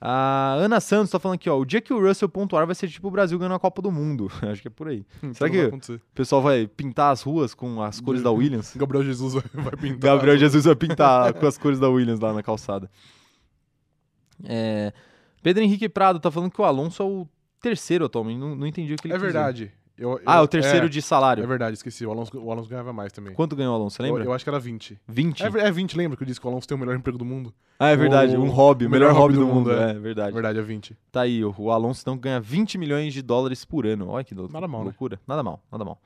A Ana Santos tá falando aqui, ó. O dia que o Russell pontuar vai ser tipo o Brasil ganhando a Copa do Mundo. Acho que é por aí. Então Será que-. O pessoal vai pintar as ruas com as cores da Williams. Gabriel Jesus vai, pintar. Gabriel Jesus vai pintar com as cores da Williams lá na calçada. É, Pedro Henrique Prado tá falando que o Alonso é o terceiro atualmente. Não, não entendi o que ele É quis dizer. Eu- eu- Ah, o terceiro é, de salário. É verdade, esqueci. O Alonso, o Alonso ganhava mais também. Quanto ganhou o Alonso, você Eu, lembra? eu acho que era 20. 20? É, é 20, lembra que eu disse que o Alonso tem o melhor emprego do mundo? ah, é verdade. o- um hobby, o melhor, hobby do, mundo. é. É, verdade. É verdade, é 20. Tá aí, o, o Alonso então ganha 20 milhões de dólares por ano. Olha que lou- Nada mal, né? loucura. Nada mal, nada mal.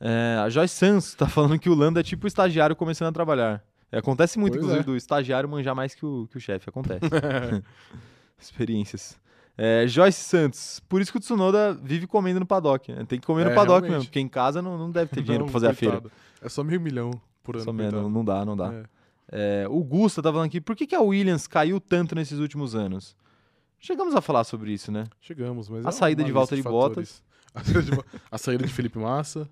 É, a Joyce Sanz tá falando que o Lando é tipo o estagiário começando a trabalhar. É, acontece muito, Pois inclusive, é. do estagiário manjar mais que o, que o chefe. Acontece. Experiências. É, Joyce Santos, por isso que o Tsunoda vive comendo no paddock. né? Tem que comer no É, paddock realmente. mesmo, porque em casa não, não deve ter dinheiro Não, pra fazer a feira. coitado. É só meio milhão por ano. Só coitado. não dá, não dá. É. É, o Gusta tá falando aqui, por que, que a Williams caiu tanto nesses últimos anos? Chegamos a falar sobre isso, né? Chegamos, mas A é saída de lista Valtteri fatores. A saída, de, a saída de Felipe Massa,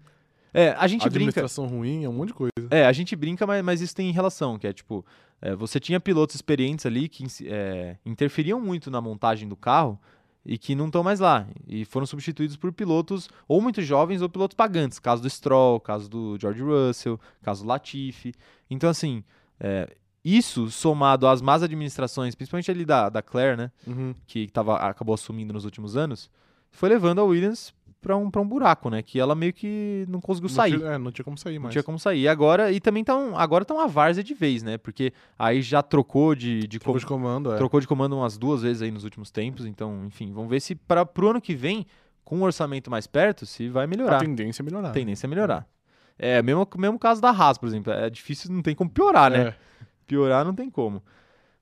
É, a gente brinca. administração ruim, é um monte de coisa. É, a gente brinca, mas, mas isso tem relação, que é tipo, é, você tinha pilotos experientes ali que é, interferiam muito na montagem do carro e que não estão mais lá. E foram substituídos por pilotos ou muito jovens ou pilotos pagantes. Caso do Stroll, caso do George Russell, caso do Latifi. Então, assim, é, isso somado às más administrações, principalmente ali da, da Claire, né? Uhum. que tava, acabou assumindo nos últimos anos, foi levando a Williams para um, pra um buraco, né? Que ela meio que não conseguiu Não sair. tinha- é, não tinha como sair Não mais. tinha como sair. E agora, e também tá um, agora tá uma várzea de vez, né? Porque aí já trocou de, de, Trocou com- de comando, é. trocou de comando umas duas vezes aí nos últimos tempos. Então, enfim, vamos ver se para pro ano que vem, com um orçamento mais perto, se vai A melhorar. tendência é melhorar. A tendência é melhorar. É, mesmo, mesmo caso da Haas, por exemplo. É difícil, não tem como piorar, né? É. Piorar não tem como.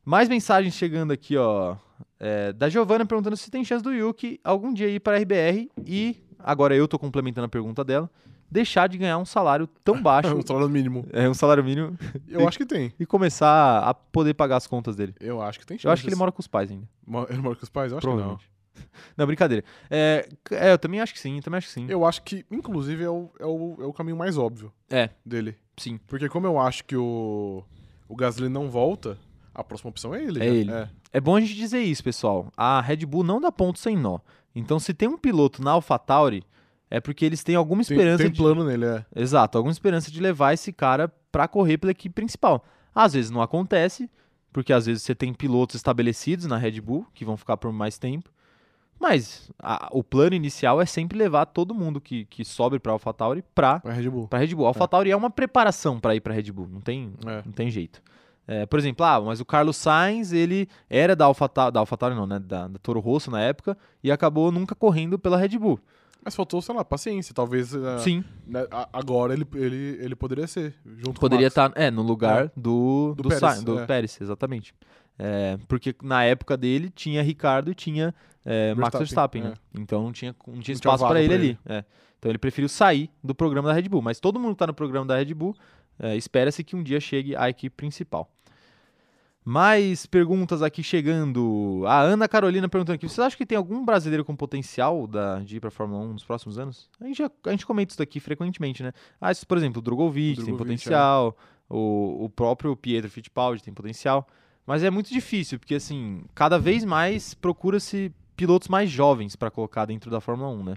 Mais mensagens chegando aqui, ó. É, da Giovana perguntando se tem chance do Yuki algum dia ir para a RBR e, agora eu tô complementando a pergunta dela, deixar de ganhar um salário tão baixo, um salário mínimo. é um salário mínimo, Eu acho que tem. e começar a poder pagar as contas dele. Eu acho que tem. Eu acho que ele mora com os pais ainda, Ele mora com os pais? Eu acho que não. Não, brincadeira. É, é, eu também acho que sim, também acho que sim. Eu acho que, inclusive, é o, é o, é o caminho mais óbvio É, dele. sim. Porque como eu acho que o, o Gasly não volta, a próxima opção é ele. É já. ele. É bom a gente dizer isso, pessoal. A Red Bull não dá ponto sem nó. Então, se tem um piloto na AlphaTauri, é porque eles têm alguma Tem, esperança tem de plano nele, é. Exato, alguma esperança de levar esse cara pra correr pela equipe principal. Às vezes não acontece, porque às vezes você tem pilotos estabelecidos na Red Bull que vão ficar por mais tempo. Mas a- o plano inicial é sempre levar todo mundo que, que sobe pra AlphaTauri pra, Pra Red Bull. pra Red Bull. A AlphaTauri é uma preparação pra ir pra Red Bull, não tem, É. não tem jeito. É, por exemplo, ah, mas o Carlos Sainz, ele era da AlphaTauri, da AlphaTauri não, né, da, da Toro Rosso na época, e acabou nunca correndo pela Red Bull. Mas faltou, sei lá, paciência. Talvez eh, Sim, né, agora ele, ele, ele poderia ser, junto poderia com o Max. estar é, no lugar do, Do do, Pérez, Sa- do é. Pérez, exatamente. É, porque na época dele tinha Ricardo e tinha é, Max Verstappen, né? Então não tinha, não tinha espaço para ele ali. ele. é. Então ele preferiu sair do programa da Red Bull. Mas todo mundo que tá no programa da Red Bull é, espera-se que um dia chegue à equipe principal. Mais perguntas aqui chegando. A Ana Carolina perguntando aqui: vocês acham que tem algum brasileiro com potencial da, de ir pra Fórmula 1 nos próximos anos? A gente, a gente comenta isso daqui frequentemente, né? Ah, isso, por exemplo, o Drogovic, O tem Drogovic, potencial, o, o próprio Pietro Fittipaldi tem potencial. Mas é muito difícil, porque assim, cada vez mais procura-se pilotos mais jovens para colocar dentro da Fórmula 1, né?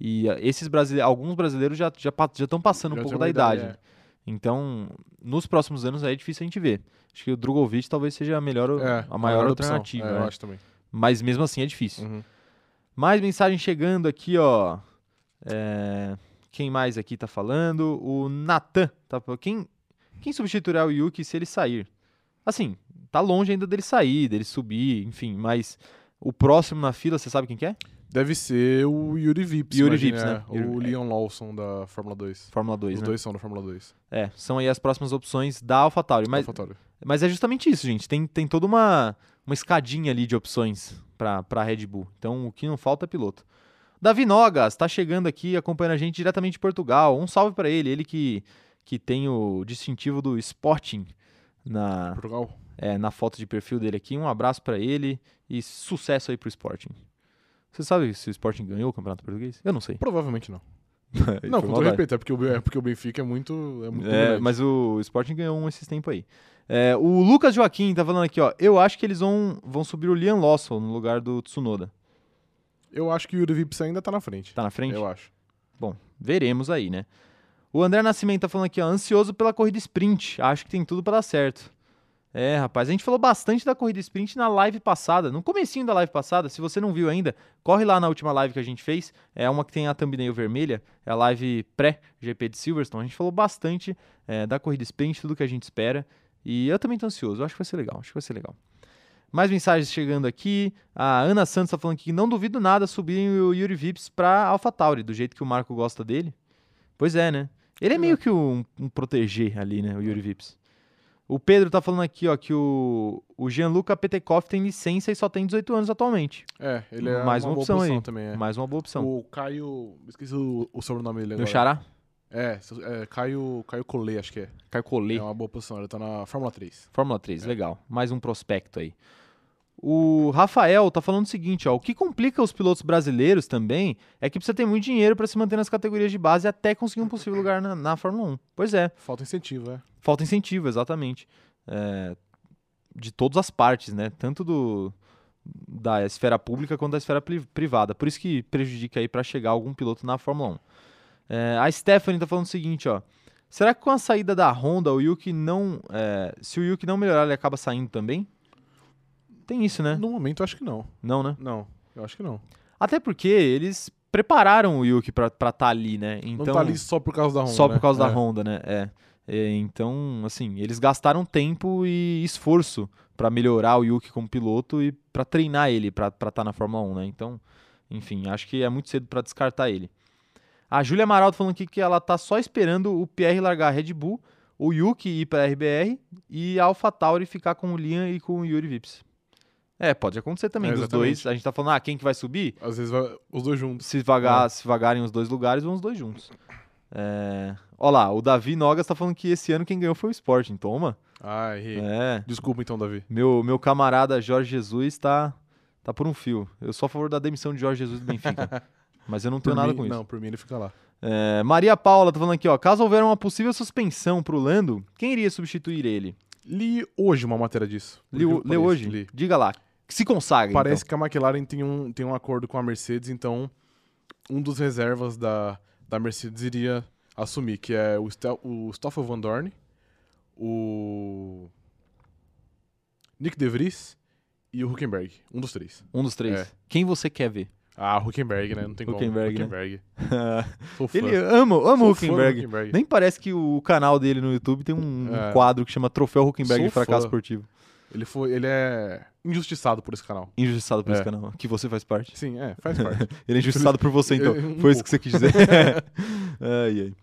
E ah, esses brasileiros, alguns brasileiros já já estão passando um Já pouco tem da idade. idade, é. Então, nos próximos anos aí é difícil a gente ver. Acho que o Drogovic talvez seja a melhor, É, a maior alternativa, É, né? Eu acho também. Mas mesmo assim é difícil. Uhum. Mais mensagem chegando aqui, ó. É, Quem mais aqui tá falando? O Natan. Tá... Quem... Quem substituirá o Yuki se ele sair? Assim, tá longe ainda dele sair, dele subir, enfim, mas o próximo na fila, você sabe quem que é? Deve ser o Yuri Vips. Yuri imagina, Vips, né? é, Yuri- O Leon Lawson da Fórmula 2. Fórmula 2, Os né? dois são da Fórmula 2. É, são aí as próximas opções da AlphaTauri. Mas, AlphaTauri. mas é justamente isso, gente. Tem, tem toda uma, uma escadinha ali de opções pra, pra Red Bull. Então o que não falta é piloto. Davi Nogas tá chegando aqui, acompanhando a gente diretamente de Portugal. Um salve pra ele, ele que, que tem o distintivo do Sporting na, Portugal. é, na foto de perfil dele aqui. Um abraço pra ele e sucesso aí pro Sporting. Você sabe se o Sporting ganhou o Campeonato Português? Eu não sei. Provavelmente não. Não, com todo respeito, é porque, o, é porque o Benfica é muito. É muito É, mas o Sporting ganhou um esses tempos aí. É, o Lucas Joaquim tá falando aqui, ó. Eu acho que eles vão, vão subir o Liam Lawson no lugar do Tsunoda. Eu acho que o Yuri Vips ainda tá na frente. Tá na frente? Eu acho. Bom, veremos aí, né? O André Nascimento tá falando aqui, ó. Ansioso pela corrida sprint. Acho que tem tudo pra dar certo. É, rapaz, a gente falou bastante da corrida sprint na live passada, no comecinho da live passada. Se você não viu ainda, corre lá na última live que a gente fez. É uma que tem a thumbnail vermelha, é a live pré-GP de Silverstone. A gente falou bastante é, da corrida sprint, tudo que a gente espera. E eu também tô ansioso, acho que vai ser legal, acho que vai ser legal. Mais mensagens chegando aqui. A Ana Santos tá falando que não duvido nada subirem o Yuri Vips pra AlphaTauri, do jeito que o Marco gosta dele. Pois é, né? Ele é meio que um, um proteger ali, né? O Yuri Vips. O Pedro tá falando aqui, ó, que o, o Gianluca Petekoff tem licença e só tem 18 anos atualmente. É, ele é Mais uma, uma boa opção aí. também. É. Mais uma boa opção. O Caio. Esqueci o, o sobrenome dele agora. xará? É, é Caio, Caio Collet, acho que é. Caio Collet. É uma boa posição. Ele tá na Fórmula 3. Fórmula 3, É. legal. Mais um prospecto aí. O Rafael tá falando o seguinte, ó, o que complica os pilotos brasileiros também é que precisa ter muito dinheiro para se manter nas categorias de base até conseguir um possível lugar na, na Fórmula 1. Pois é, Falta incentivo, é. Falta incentivo, exatamente. É, de todas as partes, né? Tanto do da esfera pública quanto da esfera pri- privada. Por isso que prejudica aí para chegar algum piloto na Fórmula 1. É, a Stephanie tá falando o seguinte, ó. Será que com a saída da Honda, o Yuki não. é, se o Yuki não melhorar, ele acaba saindo também? Tem isso, né? No momento, eu acho que não. Não, né? Não, eu acho que não. Até porque eles prepararam o Yuki pra estar tá ali, né? Então, não tá ali só por causa da Honda. só né? por causa da É. Honda, né? É. É, então, assim, eles gastaram tempo e esforço pra melhorar o Yuki como piloto e pra treinar ele pra estar na Fórmula 1, né? Então, enfim, acho que é muito cedo pra descartar ele. A Júlia Amaral tá falando aqui que ela tá só esperando o Pierre largar a Red Bull, o Yuki ir pra RBR e a AlphaTauri ficar com o Liam e com o Yuri Vips. É, pode acontecer também É, dos dois. A gente tá falando, ah, quem que vai subir? Às vezes vai os dois juntos. se, vagar, se vagarem os dois lugares, vão os dois juntos. É... Ó lá, o Davi Nogas tá falando que esse ano quem ganhou foi o Sporting. Toma. Ah, errei. É. Desculpa então, Davi. Meu, meu camarada Jorge Jesus tá, tá por um fio. Eu sou a favor da demissão de Jorge Jesus do Benfica. mas eu não tenho Por nada mim- com isso. Não, por mim ele fica lá. É, Maria Paula tá falando aqui, ó. Caso houver uma possível suspensão pro Lando, quem iria substituir ele? Li hoje uma matéria disso. lê pareça, hoje? li. Diga lá. Se consagra. Parece então. que a McLaren tem um, tem um acordo com a Mercedes, então um dos reservas da, da Mercedes iria assumir, que é o, Stel, o Stoffel Van Dorn, o Nick De Vries e o Huckenberg. Um dos três. Um dos três. É. Quem você quer ver? Ah, Huckenberg, né? Não tem Huckenberg, né? como. Huckenberg. Fã. Ele ama, ama o Huckenberg. Huckenberg. Nem parece que o canal dele no YouTube tem um É. quadro que chama Troféu Huckenberg Sou Fracasso fã. Esportivo. Ele foi. Ele é injustiçado por esse canal. Injustiçado por É. esse canal, que você faz parte. Sim, é, faz parte. Ele é injustiçado por você, então. Um Foi isso que você quis dizer. ai, ai.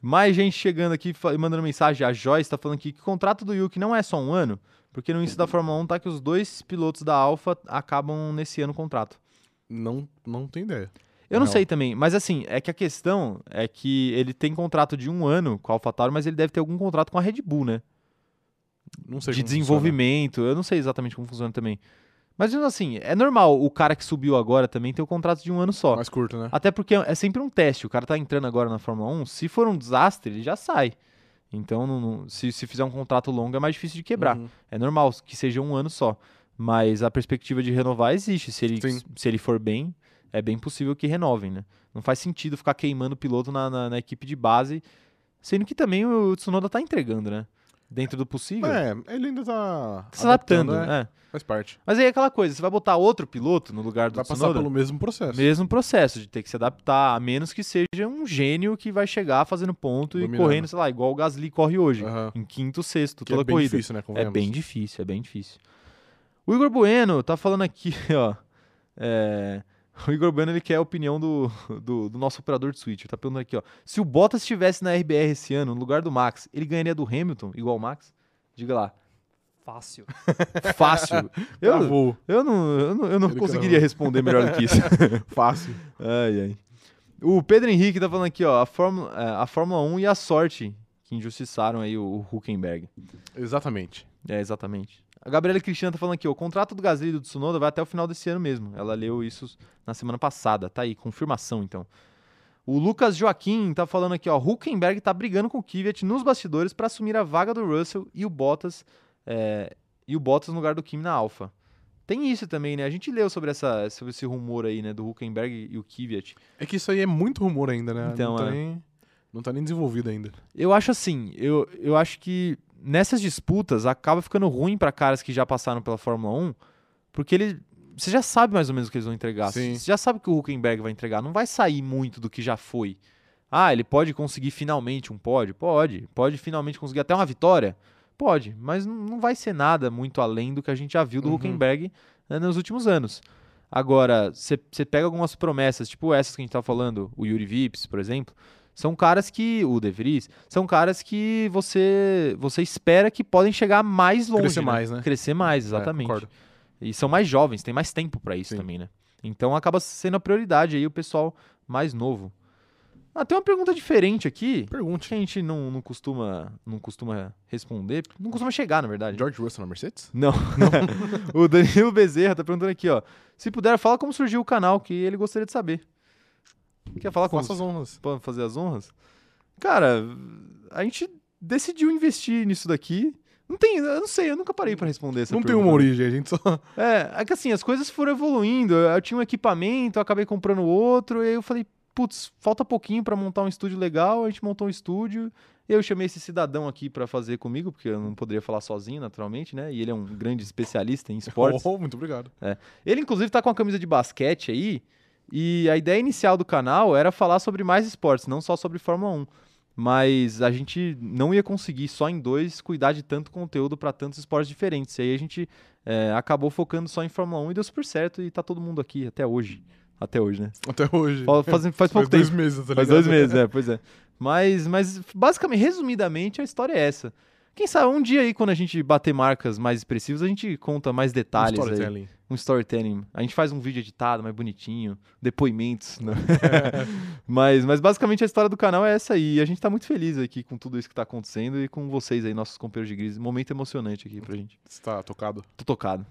Mais gente chegando aqui fa- mandando mensagem. A Joyce tá falando aqui que o contrato do Yuki não é só um ano, porque no início da Fórmula 1 tá que os dois pilotos da Alfa acabam nesse ano o contrato. Não, não tenho ideia. Eu não Não. sei também, mas assim, é que a questão é que ele tem contrato de um ano com a AlphaTauri, mas ele deve ter algum contrato com a Red Bull, né? Não sei de como desenvolvimento. Eu não sei exatamente como funciona também. Mas assim, é normal o cara que subiu agora também ter o contrato de um ano só. Mais curto, né? Até porque é sempre um teste. O cara tá entrando agora na Fórmula 1. Se for um desastre, ele já sai. Então, não- não- se, se fizer um contrato longo, é mais difícil de quebrar. Uhum. É normal que seja um ano só. Mas a perspectiva de renovar existe. Se ele, Sim. se ele for bem, é bem possível que renovem, né? Não faz sentido ficar queimando o piloto na, na- na equipe de base, sendo que também o Tsunoda tá entregando, né? Dentro do possível. É, ele ainda tá. Tá se adaptando, é, é. Faz parte. Mas aí é aquela coisa, você vai botar outro piloto no lugar do Vai passar Tsunoda? pelo mesmo processo. Mesmo processo de ter que se adaptar, a menos que seja um gênio que vai chegar fazendo ponto e Dominando. correndo, sei lá, igual o Gasly corre hoje, Aham. em quinto, sexto, Que toda é bem corrida. difícil, né? é bem difícil, é bem difícil. O Igor Bueno tá falando aqui, ó. é, O Igor Bueno ele quer a opinião do, do, do nosso operador de Switch. Tá perguntando aqui, ó. Se o Bottas estivesse na RBR esse ano, no lugar do Max, ele ganharia do Hamilton, igual o Max? Diga lá. Fácil. Fácil. eu, eu não, eu não, eu não Ele conseguiria cravou. responder melhor do que isso. Fácil. Ai, ai. O Pedro Henrique tá falando aqui, ó, a Fórmula, é, a Fórmula 1 e a sorte que injustiçaram aí o, o Huckenberg. Exatamente. É, exatamente. A Gabriela Cristiana tá falando aqui, ó, o contrato do Gasly e do Tsunoda vai até o final desse ano mesmo. Ela leu isso na semana passada, tá aí, confirmação então. O Lucas Joaquim tá falando aqui, ó, Huckenberg tá brigando com o Kvyat nos bastidores para assumir a vaga do Russell e o Bottas é, e o Bottas no lugar do Kimi na Alfa. Tem isso também, né? A gente leu sobre, essa, sobre esse rumor aí, né, do Huckenberg e o Kvyat. É que isso aí é muito rumor ainda, né? Então, não, tá é. nem, não tá nem desenvolvido ainda. Eu acho assim, eu, eu acho que nessas disputas acaba ficando ruim para caras que já passaram pela Fórmula 1, porque ele você já sabe mais ou menos o que eles vão entregar. Sim. Você já sabe o que o Huckenberg vai entregar, não vai sair muito do que já foi. Ah, ele pode conseguir finalmente um pódio? Pode. Pode finalmente conseguir até uma vitória? Pode, mas não- não vai ser nada muito além do que a gente já viu do Uhum. Huckenberg né, nos últimos anos. Agora, você pega algumas promessas, tipo essas que a gente tá falando, o Yuri Vips, por exemplo, são caras que, o De Vries, são caras que você você espera que podem chegar mais longe. Crescer mais, né? Crescer mais, É, exatamente. concordo. e são mais jovens, tem mais tempo pra isso Sim. também, né? Então acaba sendo a prioridade aí o pessoal mais novo. Ah, tem uma pergunta diferente aqui. Que Pergunte. a gente não, não costuma não costuma responder, não costuma chegar, na verdade. George Russell na Mercedes? Não. o Danilo Bezerra tá perguntando aqui, ó. Se puder, fala como surgiu o canal, que ele gostaria de saber. Quer falar como Faça as honras. pode fazer as honras? Cara, a gente decidiu investir nisso daqui. Não tem, eu não sei, eu nunca parei pra responder essa Não tem pergunta. uma origem, a gente só. É, é que assim, as coisas foram evoluindo. Eu tinha um equipamento, eu acabei comprando outro, e aí eu falei, putz, falta pouquinho pra montar um estúdio legal, a gente montou um estúdio. Eu chamei esse cidadão aqui pra fazer comigo, porque eu não poderia falar sozinho, naturalmente, né? E ele é um grande especialista em esportes. Oh, muito obrigado. Ele, inclusive, tá com a camisa de basquete aí. E a ideia inicial do canal era falar sobre mais esportes, não só sobre Fórmula 1. Mas a gente não ia conseguir, só em dois, cuidar de tanto conteúdo para tantos esportes diferentes. E aí a gente é, acabou focando só em Fórmula 1 e deu super certo. E tá todo mundo aqui até hoje. Até hoje, né? Até hoje. Fa- Faz, faz Faz pouco dois tempo. meses, tá Faz dois meses, é, pois é. Mas, mas, basicamente, resumidamente, a história é essa. Quem sabe um dia aí, quando a gente bater marcas mais expressivas, a gente conta mais detalhes aí Storytelling. Um storytelling. A gente faz um vídeo editado, mais bonitinho, depoimentos. né? mas, mas basicamente a história do canal é essa aí. E a gente tá muito feliz aqui com tudo isso que tá acontecendo e com vocês aí, nossos companheiros de gris. Momento emocionante aqui pra gente. Você tá tocado? Tô tocado.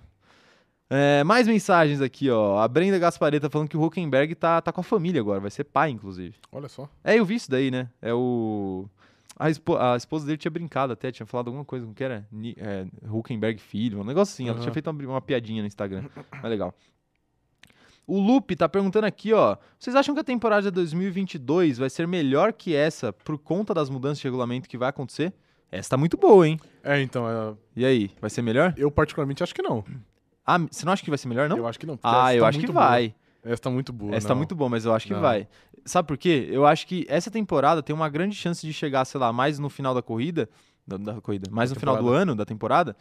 É, mais mensagens aqui, ó. A Brenda Gaspareta falando que o Huckenberg tá, tá com a família agora, vai ser pai, inclusive. Olha só. É, eu vi isso daí, né? É o. A, espo- a esposa dele tinha brincado até, tinha falado alguma coisa, como que era? Ni- é, Huckenberg filho, um negócio assim. Ela Aham. tinha feito uma, uma piadinha no Instagram. Mas legal. O Lupe tá perguntando aqui, ó. Vocês acham que a temporada de 2022 vai ser melhor que essa por conta das mudanças de regulamento que vai acontecer? Essa tá muito boa, hein? É, então, é, E aí, vai ser melhor? eu particularmente acho que não. Ah, você não acha que vai ser melhor, não? Eu acho que não. Ah, essa eu tá acho que boa. vai. Essa tá muito boa. Essa tá não. muito boa, mas eu acho que Não. vai. Sabe por quê? Eu acho que essa temporada tem uma grande chance de chegar, sei lá, mais no final da corrida, da, da corrida, mais Da no final do temporada. ano, da temporada,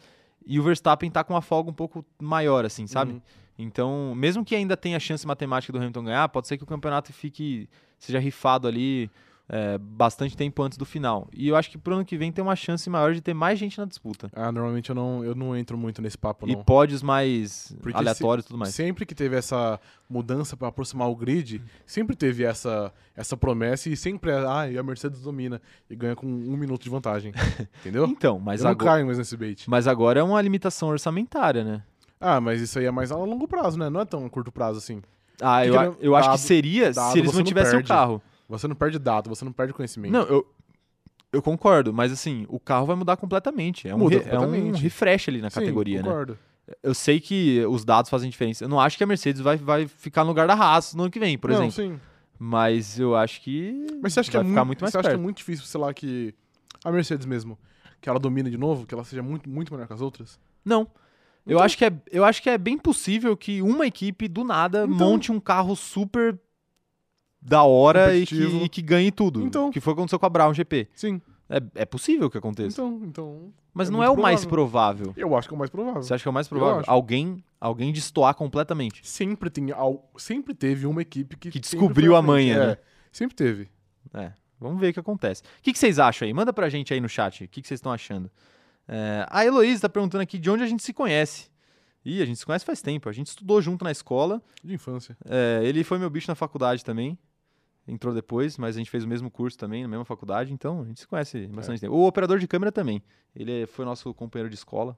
e o Verstappen tá com uma folga um pouco maior, assim, sabe? Uhum. Então, mesmo que ainda tenha chance matemática do Hamilton ganhar, pode ser que o campeonato fique seja rifado ali é, bastante tempo antes do final. E eu acho que pro ano que vem tem uma chance maior de ter mais gente na disputa. Ah, normalmente eu não, eu não entro muito nesse papo, E não. pódios mais Porque aleatórios e tudo mais. Sempre que teve essa mudança pra aproximar o grid, sempre teve essa, essa promessa e sempre é, ah, e a Mercedes domina e ganha com um minuto de vantagem. Entendeu? Então, mas eu não agora, caio mais nesse bait. mas agora é uma limitação orçamentária, né? Ah, mas isso aí é mais a longo prazo, né? Não é tão curto prazo assim. Ah, eu, não- eu acho que dado- seria dado se eles não não tivessem o carro. Você não perde dado, você não perde conhecimento. Não, eu, eu concordo, mas assim, o carro vai mudar completamente. É um, re- é um completamente. refresh ali na Sim, categoria, né? concordo. Eu sei que os dados fazem diferença. Eu não acho que a Mercedes vai, vai ficar no lugar da Haas no ano que vem, por não, exemplo. sim. Mas eu acho que Mas você acha que vai é ficar muito, muito mais você acha que perto. é muito difícil, sei lá, que a Mercedes mesmo, que ela domine de novo, que ela seja muito, muito melhor que as outras? Não. Eu, Então- acho que é, eu acho que é bem possível que uma equipe, do nada, Então- monte um carro super da hora e que, e que ganhe tudo. Então. Que foi o que aconteceu com a Brown GP. Sim. É, é possível que aconteça. Então, então. mas é não é o mais provável. Eu acho que é o mais provável. Você acha que é o mais provável? Alguém, alguém destoar completamente. Sempre, tem, sempre teve uma equipe que. Que descobriu a manha, né? É, sempre teve. É, vamos ver o que acontece. O que, que vocês acham aí? Manda pra gente aí no chat. O que, que vocês estão achando? É, a Heloísa tá perguntando aqui de onde a gente se conhece. Ih, a gente se conhece faz tempo. A gente estudou junto na escola. De infância. É, ele foi meu bicho na faculdade também. Entrou depois, mas a gente fez o mesmo curso também, na mesma faculdade, então a gente se conhece bastante tempo. O operador de câmera também. Ele é- foi nosso companheiro de escola.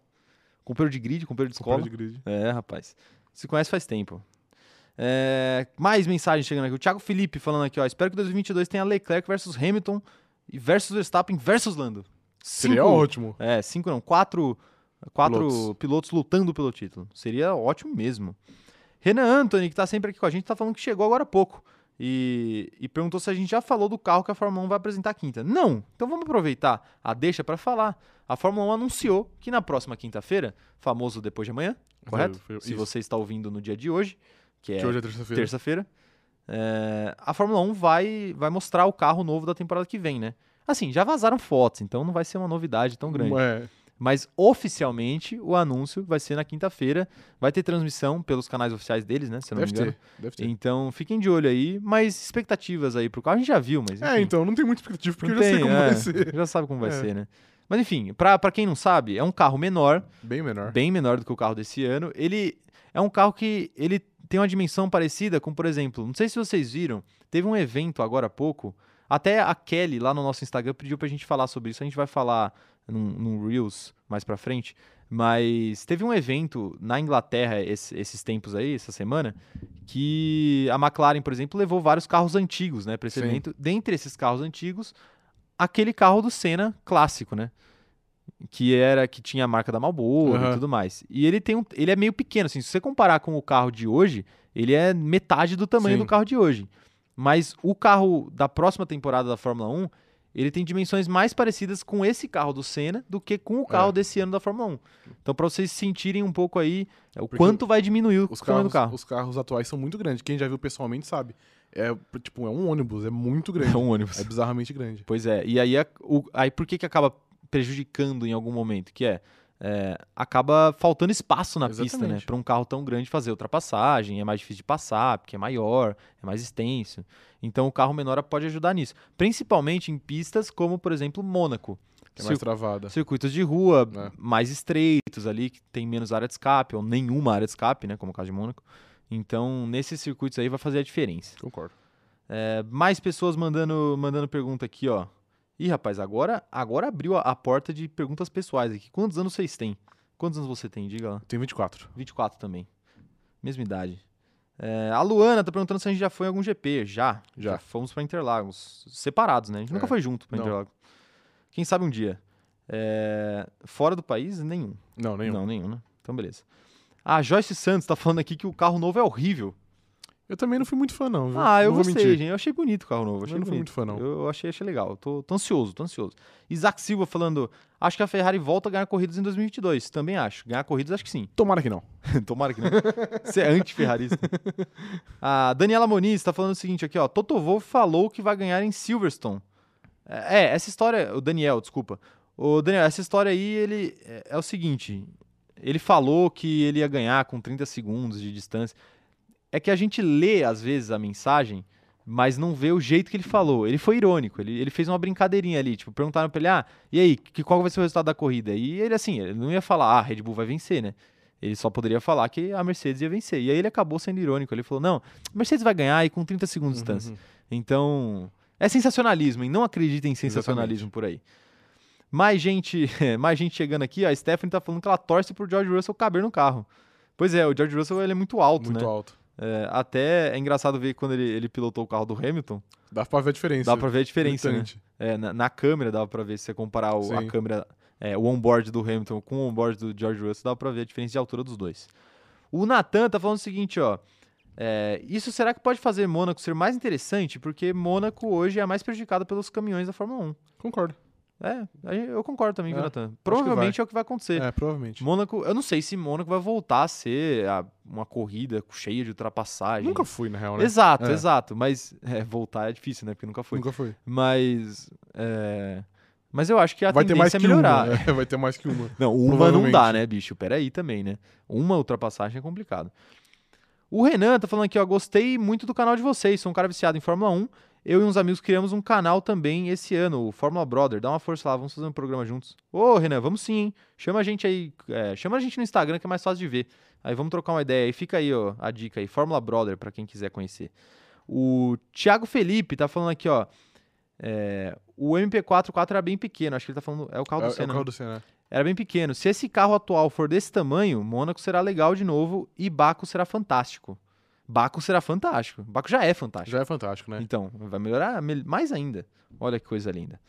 Companheiro de grid, companheiro de escola. Companheiro de grid. É, rapaz. Se conhece faz tempo. É, mais mensagens chegando aqui. O Thiago Felipe falando aqui, ó. Espero que 2022 tenha Leclerc versus Hamilton e versus Verstappen versus Lando. Seria Cinco- ótimo. É, cinco não, quatro, quatro pilotos. Pilotos. lutando pelo título. Seria ótimo mesmo. Renan Anthony, que tá sempre aqui com a gente, tá falando que chegou agora há pouco. E, e perguntou se a gente já falou do carro que a Fórmula 1 vai apresentar quinta. Não! Então vamos aproveitar a deixa para falar. A Fórmula 1 anunciou que na próxima quinta-feira, famoso depois de amanhã, correto? Foi- foi- se isso. você está ouvindo no dia de hoje, que é Que hoje é terça-feira. terça-feira, é, a Fórmula 1 vai, vai mostrar o carro novo da temporada que vem, né? Assim, já vazaram fotos, então não vai ser uma novidade tão grande. É, Mas oficialmente o anúncio vai ser na quinta-feira. Vai ter transmissão pelos canais oficiais deles, né? Se eu não deve me engano. ter. Deve ter. Então fiquem de olho aí. Mas expectativas aí pro carro a gente já viu, mas. É, enfim, então, não tem muita expectativa, porque não eu já sei tem, como é, vai ser. Já sabe como vai É. ser, né? Mas enfim, pra quem não sabe, é um carro menor, Bem menor. bem menor do que o carro desse ano. Ele é um carro que ele tem uma dimensão parecida com, por exemplo, não sei se vocês viram, teve um evento agora há pouco. Até a Kelly lá no nosso Instagram pediu pra gente falar sobre isso. A gente vai falar num, num Reels mais pra frente. Mas teve um evento na Inglaterra esse- esses tempos aí, essa semana, que a McLaren, por exemplo, levou vários carros antigos, né, para esse Sim. evento. Dentre esses carros antigos, aquele carro do Senna clássico, né? Que era que tinha a marca da Marlboro e Aham. tudo mais. E ele tem um, ele é meio pequeno assim, se você comparar com o carro de hoje, ele é metade do tamanho Sim. do carro de hoje. Mas o carro da próxima temporada da Fórmula 1, ele tem dimensões mais parecidas com esse carro do Senna do que com o carro É. desse ano da Fórmula 1. Então, para vocês sentirem um pouco aí é, o quanto vai diminuir o Os tamanho carros, do carro. os carros atuais são muito grandes. Quem já viu pessoalmente sabe. É tipo, é um ônibus, é muito grande. É um ônibus. É bizarramente grande. Pois é, e aí, a- o- aí por que, que acaba prejudicando em algum momento? Que é, é, acaba faltando espaço na pista, né? Exatamente. Para um carro tão grande fazer ultrapassagem, é mais difícil de passar, porque é maior, é mais extenso. Então o carro menor pode ajudar nisso. Principalmente em pistas como, por exemplo, Mônaco. Que é mais travada. Circuitos de rua É. mais estreitos ali, que tem menos área de escape, ou nenhuma área de escape, né? Como o caso de Mônaco. Então, nesses circuitos aí vai fazer a diferença. Concordo. É, mais pessoas mandando, mandando pergunta aqui, ó. Ih, rapaz, agora, agora abriu a, a porta de perguntas pessoais aqui. Quantos anos vocês têm? Quantos anos você tem? Diga lá. Tem 24. 24 também. Mesma idade. É, a Luana tá perguntando se a gente já foi em algum GP. Já. Já. fomos pra Interlagos. Separados, né? A gente nunca É, foi junto pra não. Interlagos. Quem sabe um dia. É, fora do país, nenhum. Não, nenhum. Não, nenhum, né? Então, beleza. A Joyce Santos tá falando aqui que o carro novo é horrível. Eu também não fui muito fã, não. viu? Ah, eu não gostei, mentir. gente. Eu achei bonito o carro novo. Achei Eu não fui muito fã, não. Eu, eu achei, achei legal. Tô, tô ansioso, tô ansioso. Isaac Silva falando: acho que a Ferrari volta a ganhar corridas em 2022. Também acho. Ganhar corridas, acho que sim. Tomara que não. Tomara que não. Você é anti-ferrarista. A Daniela Moniz tá falando o seguinte aqui, ó. Toto Wolff falou que vai ganhar em Silverstone. É, é, essa história. O Daniel, desculpa. O Daniel, essa história aí, ele. É, é o seguinte. ele falou que ele ia ganhar com 30 segundos de distância. É que a gente lê, às vezes, a mensagem, mas não vê o jeito que ele falou. Ele foi irônico, ele, ele fez uma brincadeirinha ali, tipo, perguntaram pra ele, ah, e aí, que, qual vai ser o resultado da corrida? E ele, assim, ele não ia falar, ah, a Red Bull vai vencer, né? Ele só poderia falar que a Mercedes ia vencer. E aí ele acabou sendo irônico. Ele falou: não, a Mercedes vai ganhar e com 30 segundos de distância. Uhum. Então, é sensacionalismo, e não acreditem em sensacionalismo por aí. Mais gente, mais gente chegando aqui, a Stephanie tá falando que ela torce pro George Russell caber no carro. Pois é, o George Russell ele é muito alto, Muito né? alto. É, até é engraçado ver quando ele, ele pilotou o carro do Hamilton, Dá pra ver a diferença. dá pra ver a diferença, né? É, na, na câmera dava pra ver, se você comparar o- a câmera, é, o onboard do Hamilton com o onboard do George Russell, dava pra ver a diferença de altura dos dois. O Nathan tá falando o seguinte, ó. é, isso será que pode fazer Mônaco ser mais interessante? Porque Mônaco hoje é a mais prejudicada pelos caminhões da Fórmula 1. Concordo. É, eu concordo também, É? Provavelmente é o que vai acontecer. É, provavelmente. Mônaco, eu não sei se Mônaco vai voltar a ser a- uma corrida cheia de ultrapassagem. Nunca fui, na real, né? Exato, É. exato. Mas é, voltar é difícil, né? Porque nunca foi. Nunca fui. Mas. é, Mas eu acho que a Vai ter mais tendência que é melhorar. uma. é, vai ter mais que uma. Não, uma não dá, né, bicho? Peraí também, né? Uma ultrapassagem é complicado. O Renan tá falando aqui, ó. Gostei muito do canal de vocês. Sou um cara viciado em Fórmula 1. Eu e uns amigos criamos um canal também esse ano, o Fórmula Brother. Dá uma força lá, vamos fazer um programa juntos. Ô, Renan, vamos sim, hein? Chama a gente aí. é, chama a gente no Instagram que é mais fácil de ver. Aí vamos trocar uma ideia. Aí fica aí, ó, a dica aí. Fórmula Brother, pra quem quiser conhecer. O Thiago Felipe tá falando aqui, ó. é, o MP44 era bem pequeno, acho que ele tá falando. É o carro é, do é o Senna. carro do Senna. Era bem pequeno. Se esse carro atual for desse tamanho, Mônaco será legal de novo e Baco será fantástico. Baco será fantástico. Baco já é fantástico. Já é fantástico, né? Então, vai melhorar mel- mais ainda. Olha que coisa linda.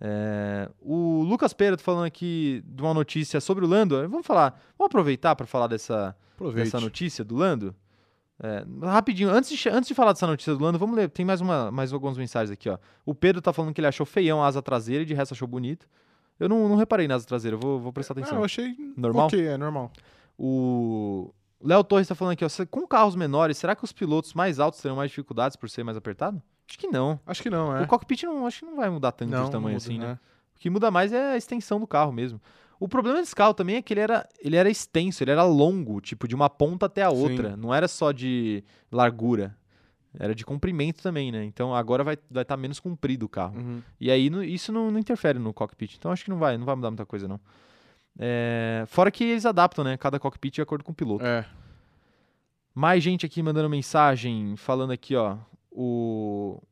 É, o Lucas Pereira tá falando aqui de uma notícia sobre o Lando. Vamos falar, vamos aproveitar para falar dessa, Aproveite. dessa notícia do Lando? É, rapidinho, antes de, antes de falar dessa notícia do Lando, vamos ler. Tem mais, uma, mais algumas mensagens aqui, ó. O Pedro tá falando que ele achou feião a asa traseira e de resto achou bonito. Eu não, não reparei na asa traseira, vou, vou prestar Ah, atenção. eu achei Normal? ok, é normal. O Léo Torres tá falando aqui, ó. Com carros menores, será que os pilotos mais altos terão mais dificuldades por ser mais apertado? Acho que não. Acho que não, é. O cockpit não, acho que não vai mudar tanto não, de tamanho muda, assim, né? é. O que muda mais é a extensão do carro mesmo. O problema desse carro também é que ele era, ele era extenso, ele era longo, tipo, de uma ponta até a Sim. outra. Não era só de largura. Era de comprimento também, né? Então agora vai estar vai tá menos comprido o carro. Uhum. E aí no- isso não, não interfere no cockpit. Então acho que não vai, não vai mudar muita coisa, não. É, fora que eles adaptam, né? Cada cockpit de acordo com o piloto. É. Mais gente aqui mandando mensagem, falando aqui, ó. O,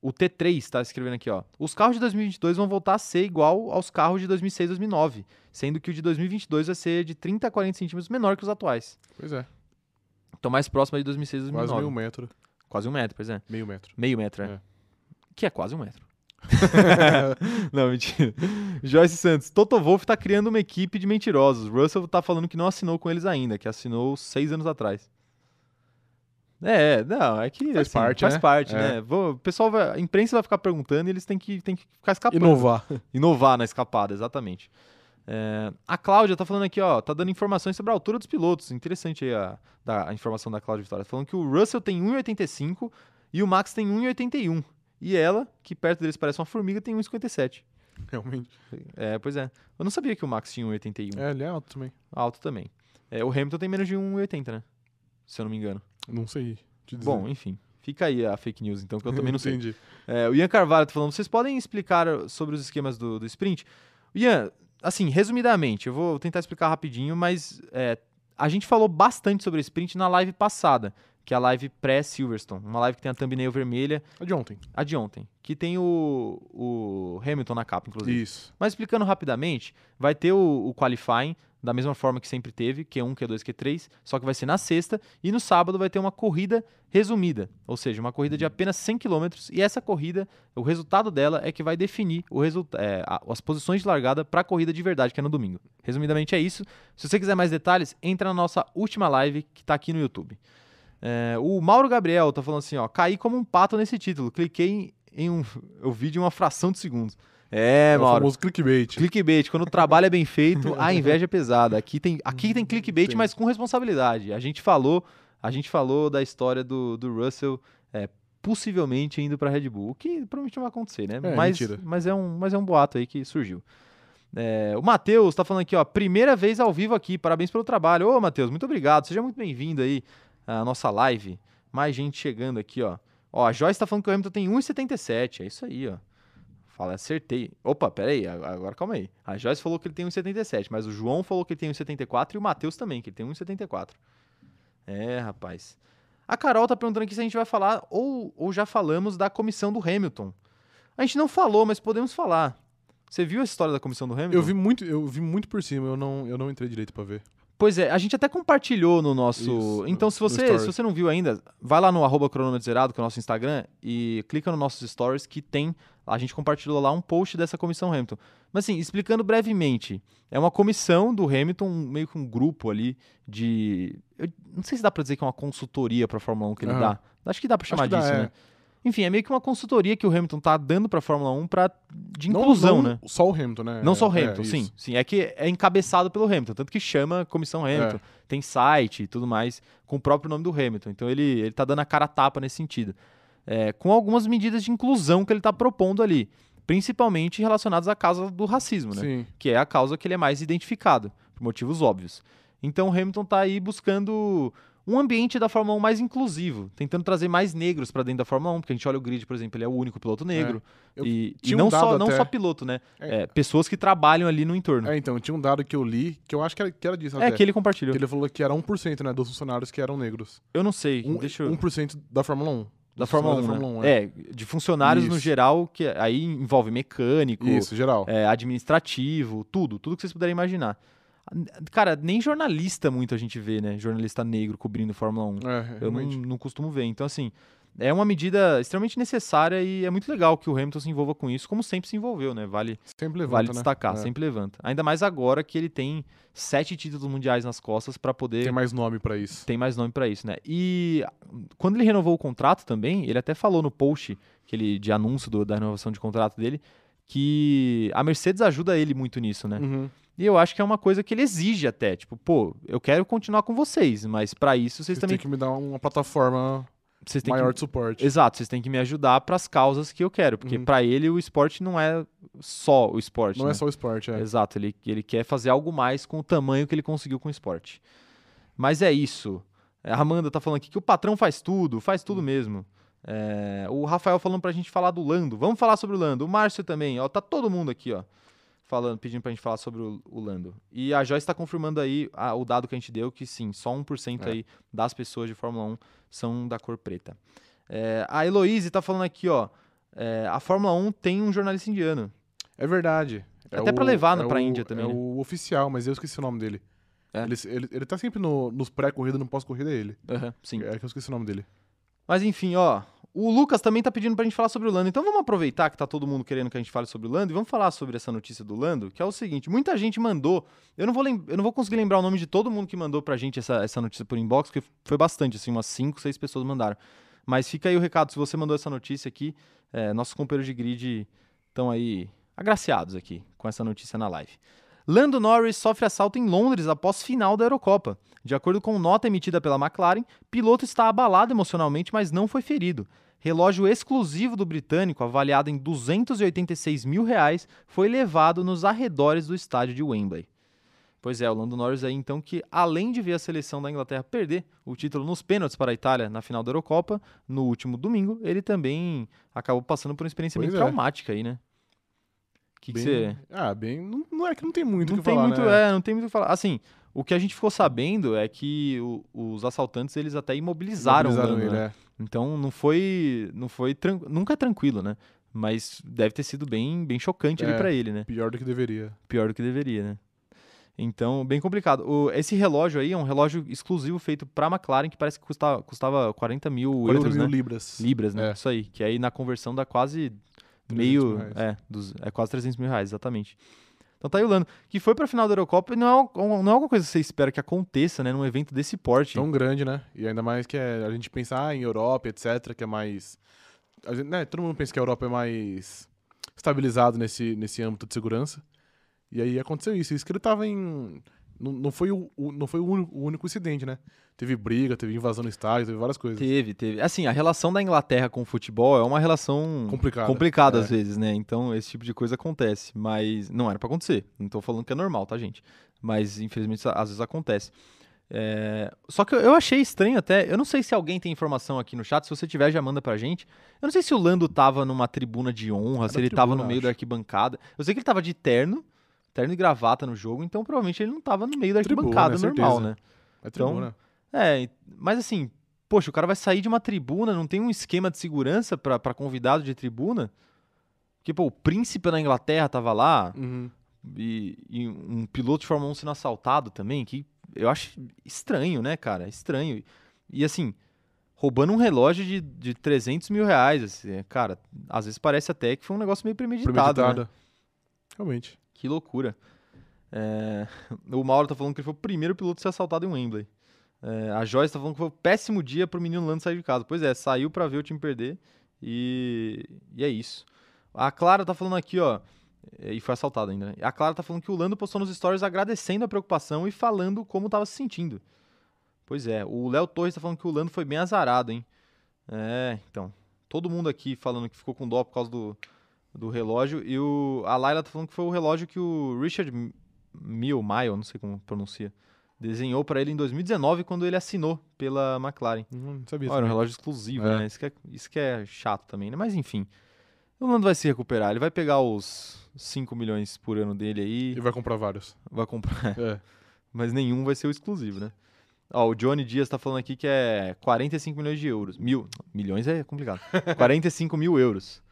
o T3 tá escrevendo aqui, ó. Os carros de 2022 vão voltar a ser igual aos carros de 2006 2009, sendo que o de 2022 vai ser de 30 a 40 centímetros menor que os atuais. Pois é. Então mais próximo de 2006 Quase 2009. meio metro. Quase um metro, pois é. Meio metro. Meio metro, é. É. Que é quase um metro. não, mentira. Joyce Santos. Toto Wolff tá criando uma equipe de mentirosos. Russell tá falando que não assinou com eles ainda, que assinou seis anos atrás. É, não, é que Faz assim, parte, faz né? parte, É. né? Vou- o pessoal vai, a imprensa vai ficar perguntando e eles têm que, têm que ficar escapando. Inovar. Inovar na escapada, exatamente. É, a Cláudia tá falando aqui, ó, tá dando informações sobre a altura dos pilotos. Interessante aí a, da, a informação da Cláudia Vitória. Tá Falando que o Russell tem 1,85 e o Max tem 1,81. E ela, que perto deles parece uma formiga, tem 1,57. Realmente. É, pois é. Eu não sabia que o Max tinha 1,81. É, ele é alto também. Alto também. É, o Hamilton tem menos de 1,80, né? Se eu não me engano. Não sei. Bom, enfim. Fica aí a fake news, então, que eu também não sei. Entendi. É, o Ian Carvalho tá falando, vocês podem explicar sobre os esquemas do, do sprint? Ian, assim, resumidamente, eu vou tentar explicar rapidinho, mas é, a gente falou bastante sobre sprint na live passada, que é a live pré-Silverstone, uma live que tem a thumbnail vermelha, A de ontem. a de ontem, que tem o, o Hamilton na capa, inclusive. Isso. Mas explicando rapidamente, vai ter o, o qualifying da mesma forma que sempre teve, Q1, Q2, Q3, só que vai ser na sexta, e no sábado vai ter uma corrida resumida, ou seja, uma corrida de apenas 100 km, e essa corrida, o resultado dela é que vai definir o é, as posições de largada para a corrida de verdade, que é no domingo. Resumidamente é isso. Se você quiser mais detalhes, entra na nossa última live que está aqui no YouTube. É, o Mauro Gabriel tá falando assim, ó, caí como um pato nesse título, cliquei em, em um, o vídeo em uma fração de segundos. É, É o Mauro. famoso clickbait. Clickbait, quando o trabalho é bem feito, a inveja é pesada. Aqui tem, aqui tem clickbait, Tem. mas com responsabilidade. A gente falou, a gente falou da história do, do Russell é, possivelmente indo para Red Bull, o que provavelmente não vai acontecer, né? É, mas, mentira. mas é um, mas é um boato aí que surgiu. É, o Matheus tá falando aqui, ó, primeira vez ao vivo aqui, parabéns pelo trabalho. Ô, Matheus, muito obrigado, seja muito bem-vindo aí à nossa live. Mais gente chegando aqui, ó. Ó, a Joyce tá falando que o Hamilton tem 1,77, é isso aí, ó. Fala, acertei. Opa, peraí, agora calma aí. A Joyce falou que ele tem 1,77, mas o João falou que ele tem 1,74 e o Matheus também, que ele tem 1,74. É, rapaz. A Carol tá perguntando aqui se a gente vai falar, ou, ou já falamos da comissão do Hamilton. A gente não falou, mas podemos falar. Você viu a história da comissão do Hamilton? Eu vi muito, eu vi muito por cima, eu não, eu não entrei direito pra ver. Pois é, a gente até compartilhou no nosso. Isso, então, se você, se você não viu ainda, vai lá no arroba cronômetro zerado, que é o nosso Instagram, e clica nos nossos stories que tem. A gente compartilhou lá um post dessa comissão Hamilton. Mas assim, explicando brevemente, é uma comissão do Hamilton, meio que um grupo ali de. Eu não sei se dá pra dizer que é uma consultoria pra Fórmula 1 que ele Aham. dá. Acho que dá pra chamar que dá, disso, é. Enfim, é meio que uma consultoria que o Hamilton tá dando pra Fórmula 1 pra, de Não- inclusão, não né? Só o Hamilton, né? Não só o É, Hamilton, é, sim. isso. Sim, é que é encabeçado pelo Hamilton, tanto que chama Comissão Hamilton, tem site e tudo mais com o próprio nome do Hamilton. Então ele, ele tá dando a cara a tapa nesse sentido. É, com algumas medidas de inclusão que ele tá propondo ali, principalmente relacionadas à causa do racismo, né? Sim. Que é a causa que ele é mais identificado, por motivos óbvios. Então o Hamilton tá aí buscando um ambiente da Fórmula 1 mais inclusivo, tentando trazer mais negros para dentro da Fórmula 1, porque a gente olha o grid, por exemplo, ele é o único piloto negro. Eu e e tinha um não, só, não só piloto, né? É. É, pessoas que trabalham ali no entorno. É, então, tinha um dado que eu li, que eu acho que era, que era disso É, até. que ele compartilhou. Que ele falou que era 1%, né, dos funcionários que eram negros. Eu não sei, Um, deixa eu... 1% da Fórmula 1. Da Fórmula 1, funcionários né? da Fórmula 1, é. de funcionários no Isso. geral, que aí envolve mecânico, Isso, geral. é, administrativo, tudo, tudo que vocês puderem imaginar. Cara, nem jornalista muito a gente vê, né? Jornalista negro cobrindo Fórmula 1. É, Eu não, não costumo ver. Então, assim, é uma medida extremamente necessária e é muito legal que o Hamilton se envolva com isso, como sempre se envolveu, né? Vale, Sempre levanta, vale né? destacar, É. sempre levanta. Ainda mais agora que ele tem sete títulos mundiais nas costas para poder Tem mais nome pra isso. tem mais nome pra isso, né? E quando ele renovou o contrato também, ele até falou no post que ele, de anúncio do- da renovação de contrato dele que a Mercedes ajuda ele muito nisso, né? Uhum. E eu acho que é uma coisa que ele exige até, tipo, pô, eu quero continuar com vocês, mas pra isso vocês Vocês também têm que me dar uma plataforma maior que de suporte. Exato, vocês têm que me ajudar pras causas que eu quero, porque Uhum. pra ele o esporte não é só o esporte, Não né? é só o esporte, é. Exato, ele, ele quer fazer algo mais com o tamanho que ele conseguiu com o esporte. Mas é isso. A Amanda tá falando aqui que o patrão faz tudo, faz tudo mesmo. É, o Rafael falando pra gente falar do Lando. Vamos falar sobre o Lando. O Márcio também, ó. Tá todo mundo aqui, ó. Falando, pedindo pra gente falar sobre o, o Lando. E a Joyce tá confirmando aí ah, o dado que a gente deu, que sim, só 1% É. aí das pessoas de Fórmula 1 são da cor preta. É, a Heloise tá falando aqui, ó. é, a Fórmula 1 tem um jornalista indiano. É verdade. É Até pra levar é pra o- Índia também, É né? o oficial, mas eu esqueci o nome dele. É? Ele, ele, ele tá sempre no, nos pré-corrida no pós-corrida, é ele. Aham, sim. É que eu esqueci o nome dele. Mas enfim, ó. O Lucas também tá pedindo pra gente falar sobre o Lando. Então vamos aproveitar que tá todo mundo querendo que a gente fale sobre o Lando e vamos falar sobre essa notícia do Lando, que é o seguinte: muita gente mandou. Eu não vou, lem- eu não vou conseguir lembrar o nome de todo mundo que mandou pra gente essa, essa notícia por inbox, porque foi bastante, assim, umas 5, 6 pessoas mandaram. Mas fica aí o recado: se você mandou essa notícia aqui, é, nossos companheiros de grid estão aí agraciados aqui com essa notícia na live. Lando Norris sofre assalto em Londres após final da Eurocopa. De acordo com nota emitida pela McLaren, piloto está abalado emocionalmente, mas não foi ferido. Relógio exclusivo do britânico, avaliado em 286 mil reais, foi levado nos arredores do estádio de Wembley. Pois é, o Lando Norris aí então que, além de ver a seleção da Inglaterra perder o título nos pênaltis para a Itália na final da Eurocopa, no último domingo, ele também acabou passando por uma experiência Pois bem é. traumática aí, né? O que você... Ah, bem. Não, não é que não tem muito o que tem falar, muito, né? é, não tem muito o que falar. Assim, o que a gente ficou sabendo é que o- os assaltantes eles até imobilizaram, o Imobilizaram Lando, ele, né? é. Então não foi, não foi tran- nunca é tranquilo, né? Mas deve ter sido bem, bem chocante ali É. pra ele, né? Pior do que deveria. Pior do que deveria, né? Então, bem complicado. O- esse relógio aí é um relógio exclusivo feito pra McLaren que parece que custa, custava 40 mil 40 euros, mil né? libras. Libras, né? É. Isso aí. Que aí na conversão dá quase 300 meio. É, dos- é quase 300 mil reais, exatamente. Então tá aí o Lando, que foi pra final da Eurocopa e não é, não é alguma coisa que você espera que aconteça, né? Num evento desse porte. Tão grande, né? E ainda mais que é, a gente pensar em Europa, etc., que é mais. gente- né, todo mundo pensa que a Europa é mais estabilizado nesse, nesse âmbito de segurança. E aí aconteceu isso. Isso que ele tava em. Não, não foi, o, o- não foi o, único, o único incidente, né? Teve briga, teve invasão no estádio, teve várias coisas. Teve, teve. Assim, a relação da Inglaterra com o futebol é uma relação Complicada. complicada É. às vezes, né? Então esse tipo de coisa acontece, mas não era pra acontecer. Não tô falando que é normal, tá, gente? Mas infelizmente às vezes acontece. É, Só que eu- achei estranho até. Eu não sei se alguém tem informação aqui no chat. Se você tiver, já manda pra gente. Eu não sei se o Lando tava numa tribuna de honra, Era se ele tava no tribuna, meio da acho. arquibancada. Eu sei que ele tava de terno, terno e gravata no jogo, então provavelmente ele não tava no meio da Tribuna, arquibancada normal, certeza. né? É Então, tribuna. É, e- mas assim, poxa, o cara vai sair de uma tribuna, não tem um esquema de segurança pra pra convidado de tribuna? Porque, pô, o príncipe na Inglaterra tava lá Uhum. e, e um piloto de Fórmula 1 sendo assaltado também, que eu acho estranho, né, cara? Estranho. E assim, roubando um relógio de, de 300 mil reais, assim, é, cara, às vezes parece até que foi um negócio meio premeditado, né? Premeditada. Realmente. Que loucura. É, O Mauro tá falando que ele foi o primeiro piloto a ser assaltado em Wembley. É, A Joyce tá falando que foi um péssimo dia pro menino Lando sair de casa. Pois é, saiu pra ver o time perder e, e é isso. A Clara tá falando aqui, ó, e foi assaltada ainda, né? A Clara tá falando que o Lando postou nos stories agradecendo a preocupação e falando como tava se sentindo. Pois é, o Léo Torres tá falando que o Lando foi bem azarado, hein? É, então. Todo mundo aqui falando que ficou com dó por causa do, do relógio. E o, a Laila tá falando que foi o relógio que o Richard Mille, Mile, não sei como pronuncia, desenhou pra ele em 2019 quando ele assinou pela McLaren. Não sabia. Era um relógio exclusivo, É. né? Isso que é, isso que é chato também, né? Mas enfim. O Lando vai se recuperar. Ele vai pegar os 5 milhões por ano dele aí, E vai comprar vários. vai comprar. É. Mas nenhum vai ser o exclusivo, né? Ó, o Johnny Dias tá falando aqui que é 45 milhões de euros. Mil. Milhões é complicado. 45 mil euros.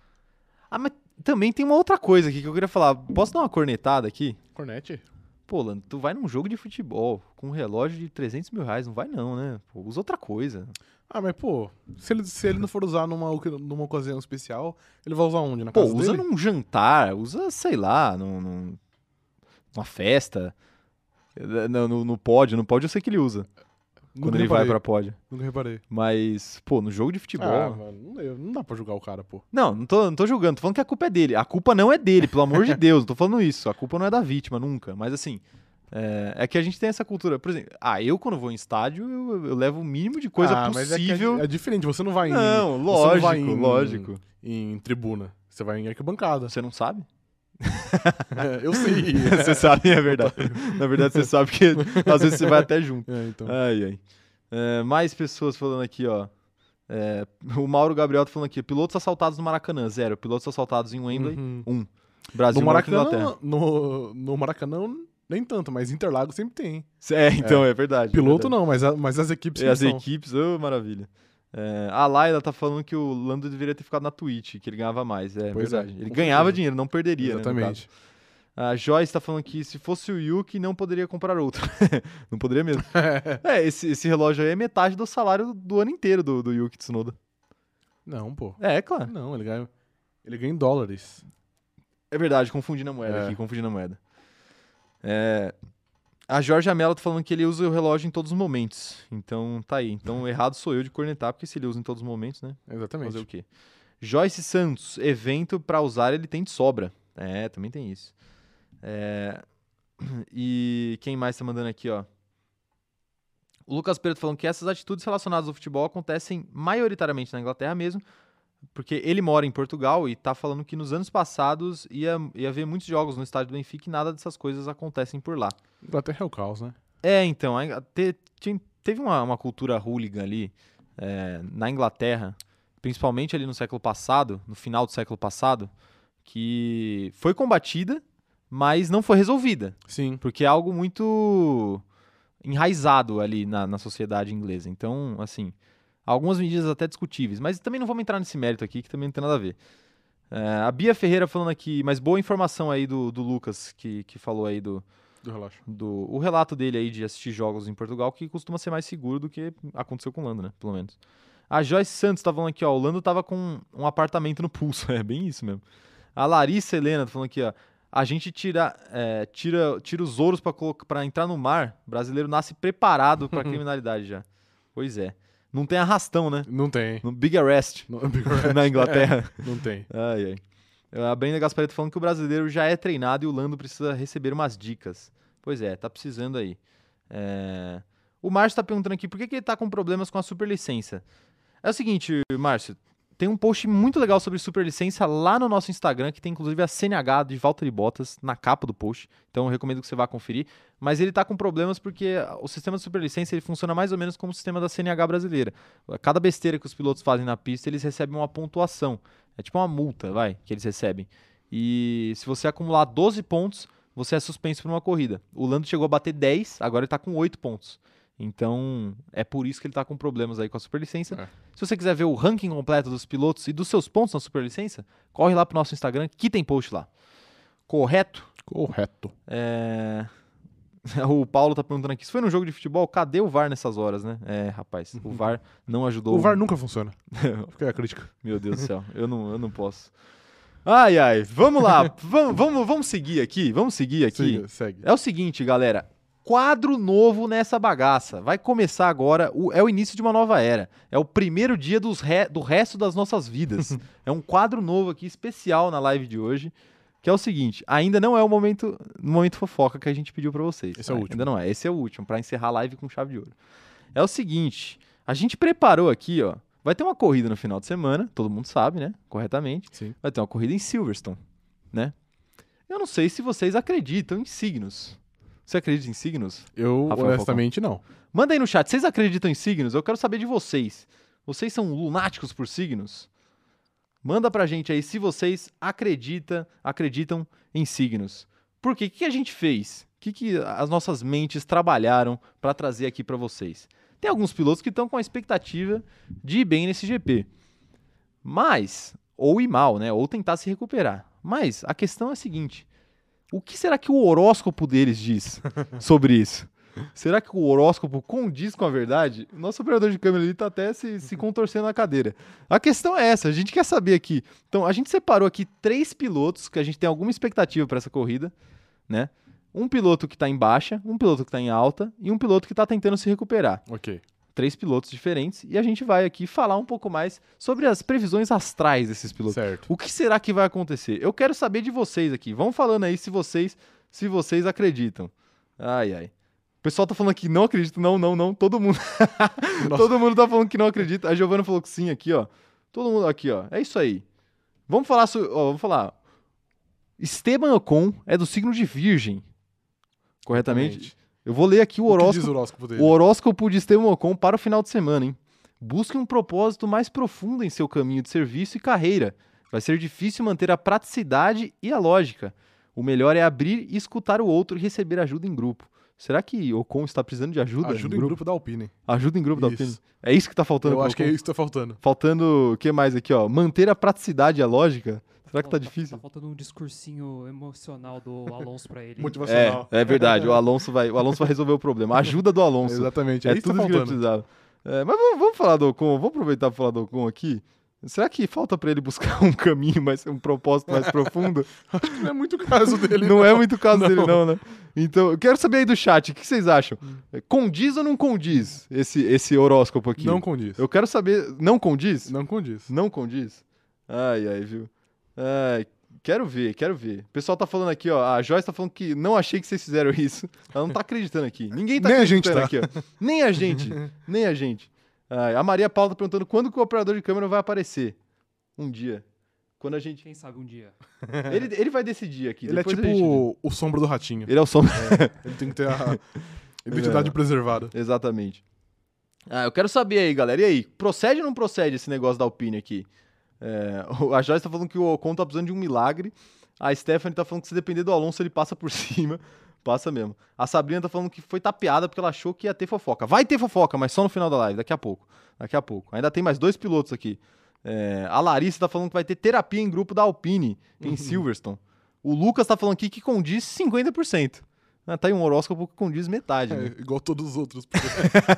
Ah, mas também tem uma outra coisa aqui que eu queria falar. Posso dar uma cornetada aqui? Cornete? Pô, Lando, tu vai num jogo de futebol com um relógio de 300 mil reais. Não vai não, né? Pô, usa outra coisa. Ah, mas pô, se ele, se ele não for usar numa, numa ocasião especial, ele vai usar onde? Na Pô, usa dele? num jantar, usa, sei lá, num, num- numa festa. Eh, No, no, no pódio, no pódio eu sei que ele usa. Quando ele vai pra pódio. Nunca reparei. Mas, pô, no jogo de futebol. Ah, mano, não, não dá pra julgar o cara, pô. Não, não tô, não tô julgando, tô falando que a culpa é dele. A culpa não é dele, pelo amor de Deus, não tô falando isso. A culpa não é da vítima, nunca. Mas assim, é, é que a gente tem essa cultura. Por exemplo, ah, eu quando vou em estádio, eu, eu levo o mínimo de coisa ah, mas é, que possível. é, é diferente, você não vai em, não, não lógico, vai em- lógico. em tribuna. Você vai em arquibancada. Você não sabe? É, eu sei. você sabe, é verdade. Na verdade, você sabe que às vezes você vai até junto. É, então. Ai, ai. É, mais pessoas falando aqui, ó. É, o Mauro Gabriel tá falando aqui. Pilotos assaltados no Maracanã, zero. Pilotos assaltados em Wembley, Uhum. um. Brasil, No. Maracanã, no, no Maracanã, nem tanto, mas Interlagos sempre tem. É, então, é, verdade. é Piloto verdade. não, mas, a- mas as equipes E as são. equipes, ô, maravilha. É, a Laila tá falando que o Lando deveria ter ficado na Twitch, que ele ganhava mais. É Pois é, verdade. com ele certeza. ganhava dinheiro, não perderia, né, Exatamente. caso. A Joyce tá falando que se fosse o Yuki, não poderia comprar outro. não poderia mesmo. é, esse, esse relógio aí é metade do salário do ano inteiro do, do Yuki Tsunoda. não, pô. É, é claro. Não, ele ganha, ele ganha em dólares. É verdade, confundindo a moeda É. aqui, confundindo a moeda. É, a Jorge Mello tá falando que ele usa o relógio em todos os momentos. Então, tá aí. Então, errado sou eu de cornetar, porque se ele usa em todos os momentos, né? Exatamente. Fazer o quê? Joyce Santos, evento pra usar ele tem de sobra. É, também tem isso. É, E quem mais tá mandando aqui, ó? O Lucas Pedro falando que essas atitudes relacionadas ao futebol acontecem maioritariamente na Inglaterra mesmo, porque ele mora em Portugal e tá falando que nos anos passados ia, ia haver muitos jogos no estádio do Benfica e nada dessas coisas acontecem por lá. Inglaterra é o caos, né? É, então, te- tinha- teve uma, uma cultura hooligan ali é, na Inglaterra, principalmente ali no século passado, no final do século passado, que foi combatida, mas não foi resolvida, Sim. porque é algo muito enraizado ali na, na sociedade inglesa. Então, assim, algumas medidas até discutíveis, mas também não vamos entrar nesse mérito aqui, que também não tem nada a ver. É, a Bia Ferreira falando aqui, mas boa informação aí do, do Lucas, que, que falou aí do, Do relógio. do o relato dele aí de assistir jogos em Portugal, que costuma ser mais seguro do que aconteceu com o Lando, né? Pelo menos. A Joyce Santos tá falando aqui, ó. O Lando tava com um apartamento no pulso. É bem isso mesmo. A Larissa Helena tá falando aqui, ó. A gente tira, é, tira, tira os ouros pra entrar no mar. O brasileiro nasce preparado pra criminalidade já. Pois é. Não tem arrastão, né? Não tem. No Big Arrest Não, na Inglaterra. não tem. Ai, ai. A Brenda Gaspareto falando que o brasileiro já é treinado e o Lando precisa receber umas dicas. Pois é, tá precisando aí. É, O Márcio tá perguntando aqui por que, que ele tá com problemas com a superlicença. É o seguinte, Márcio, tem um post muito legal sobre superlicença lá no nosso Instagram, que tem inclusive a CNH de Valtteri Bottas na capa do post. Então eu recomendo que você vá conferir. Mas ele tá com problemas porque o sistema de superlicença ele funciona mais ou menos como o sistema da CNH brasileira. Cada besteira que os pilotos fazem na pista, eles recebem uma pontuação. É tipo uma multa, vai, que eles recebem. E se você acumular 12 pontos, você é suspenso por uma corrida. O Lando chegou a bater 10, agora ele tá com 8 pontos. Então, é por isso que ele tá com problemas aí com a superlicença. É. Se você quiser ver o ranking completo dos pilotos e dos seus pontos na superlicença, corre lá pro nosso Instagram, que tem post lá. Correto? Correto. É... O Paulo tá perguntando aqui, se foi num jogo de futebol, cadê o VAR nessas horas, né? É, rapaz, o VAR não ajudou. O VAR nunca funciona. Fica a crítica. Meu Deus do céu, eu não, eu não posso. Ai, ai, vamos lá, vamos, vamos, vamos seguir aqui, vamos seguir aqui. Siga, segue. É o seguinte, galera. Quadro novo nessa bagaça. Vai começar agora. o- é o início de uma nova era. É o primeiro dia dos re- do resto das nossas vidas. é um quadro novo aqui, especial na live de hoje. Que é o seguinte: ainda não é o momento, momento fofoca que a gente pediu pra vocês. Esse é o tá? último. Ainda não é. Esse é o último, pra encerrar a live com chave de ouro. É o seguinte: a gente preparou aqui, ó. Vai ter uma corrida no final de semana, todo mundo sabe, né? Corretamente Sim. vai ter uma corrida em Silverstone, né? Eu não sei se vocês acreditam em signos. Você acredita em signos? Eu, Rafael honestamente, não. Manda aí no chat, vocês acreditam em signos? Eu quero saber de vocês. Vocês são lunáticos por signos? Manda pra gente aí se vocês acredita, acreditam em signos. Por quê? O que a gente fez? O que, que as nossas mentes trabalharam pra trazer aqui pra vocês? Tem alguns pilotos que estão com a expectativa de ir bem nesse GP. Mas, ou ir mal, né? Ou tentar se recuperar. Mas a questão é a seguinte: o que será que o horóscopo deles diz sobre isso? Será que o horóscopo condiz com a verdade? O nosso operador de câmera ali tá até se, se contorcendo na cadeira. A questão é essa, a gente quer saber aqui. Então, a gente separou aqui três pilotos que a gente tem alguma expectativa para essa corrida, né? Um piloto que tá em baixa, um piloto que tá em alta e um piloto que tá tentando se recuperar. Ok. Três pilotos diferentes e a gente vai aqui falar um pouco mais sobre as previsões astrais desses pilotos. Certo. O que será que vai acontecer? Eu quero saber de vocês aqui. Vão falando aí se vocês se vocês acreditam. Ai, ai. O pessoal tá falando aqui, não acredito, não, não, não. Todo mundo, todo mundo tá falando que não acredita. A Giovana falou que sim aqui, ó. Todo mundo aqui, ó. É isso aí. Vamos falar sobre, ó, vamos falar. Esteban Ocon é do signo de Virgem. Corretamente? Exatamente. Eu vou ler aqui o horóscopo. o horóscopo dele? O horóscopo de Ocon para o final de semana, hein? Busque um propósito mais profundo em seu caminho de serviço e carreira. Vai ser difícil manter a praticidade e a lógica. O melhor é abrir e escutar o outro e receber ajuda em grupo. Será que Ocon está precisando de ajuda? Ajuda em grupo da Alpine. Ajuda em grupo da Isso. Alpine. É isso que tá faltando Eu acho que é Ocon? isso que tá faltando. Faltando o que mais aqui, ó? Manter a praticidade e a lógica. Será que tá Tá- difícil? Tá faltando um discursinho emocional do Alonso pra ele. Motivacional. É, é verdade. O Alonso vai, o Alonso vai resolver o problema. A ajuda do Alonso. Exatamente. É, É tudo tá. É, mas vamos, vamos falar do Ocon, vamos aproveitar para falar do Ocon aqui. Será que falta para ele buscar um caminho mais, um propósito mais profundo? Não é muito caso dele. não, é muito o caso dele, Não. não, né? Então, eu quero saber aí do chat, o que vocês acham? Condiz ou não condiz esse, esse horóscopo aqui? Não condiz. Eu quero saber. Não condiz? Não condiz. Não condiz? Ai, ai, viu? Ai, quero ver, quero ver. O pessoal tá falando aqui, ó. A Joyce tá falando que não achei que vocês fizeram isso. Ela não tá acreditando aqui. Ninguém tá Nem a gente acreditando aqui, ó. Nem a gente. Nem a gente. Ai, a Maria Paula tá perguntando quando que o operador de câmera vai aparecer. Um dia. Quando a gente. Quem sabe um dia. Ele, ele vai decidir aqui. Ele é a gente- tipo o sombra do ratinho. Ele é o som. Ele tem que ter a identidade É. preservada. Exatamente. Ah, eu quero saber aí, galera. E aí, procede ou não procede esse negócio da Alpine aqui? É, a Joyce tá falando que o Ocon tá precisando de um milagre. A Stephanie tá falando que se depender do Alonso, ele passa por cima. Passa mesmo. A Sabrina tá falando que foi tapeada porque ela achou que ia ter fofoca. Vai ter fofoca, mas só no final da live, daqui a pouco. Daqui a pouco. Ainda tem mais dois pilotos aqui. É, a Larissa tá falando que vai ter terapia em grupo da Alpine, em Silverstone. O Lucas tá falando aqui que condiz 50%. Ah, tá aí um horóscopo que condiz metade, né? É, igual todos os outros. porque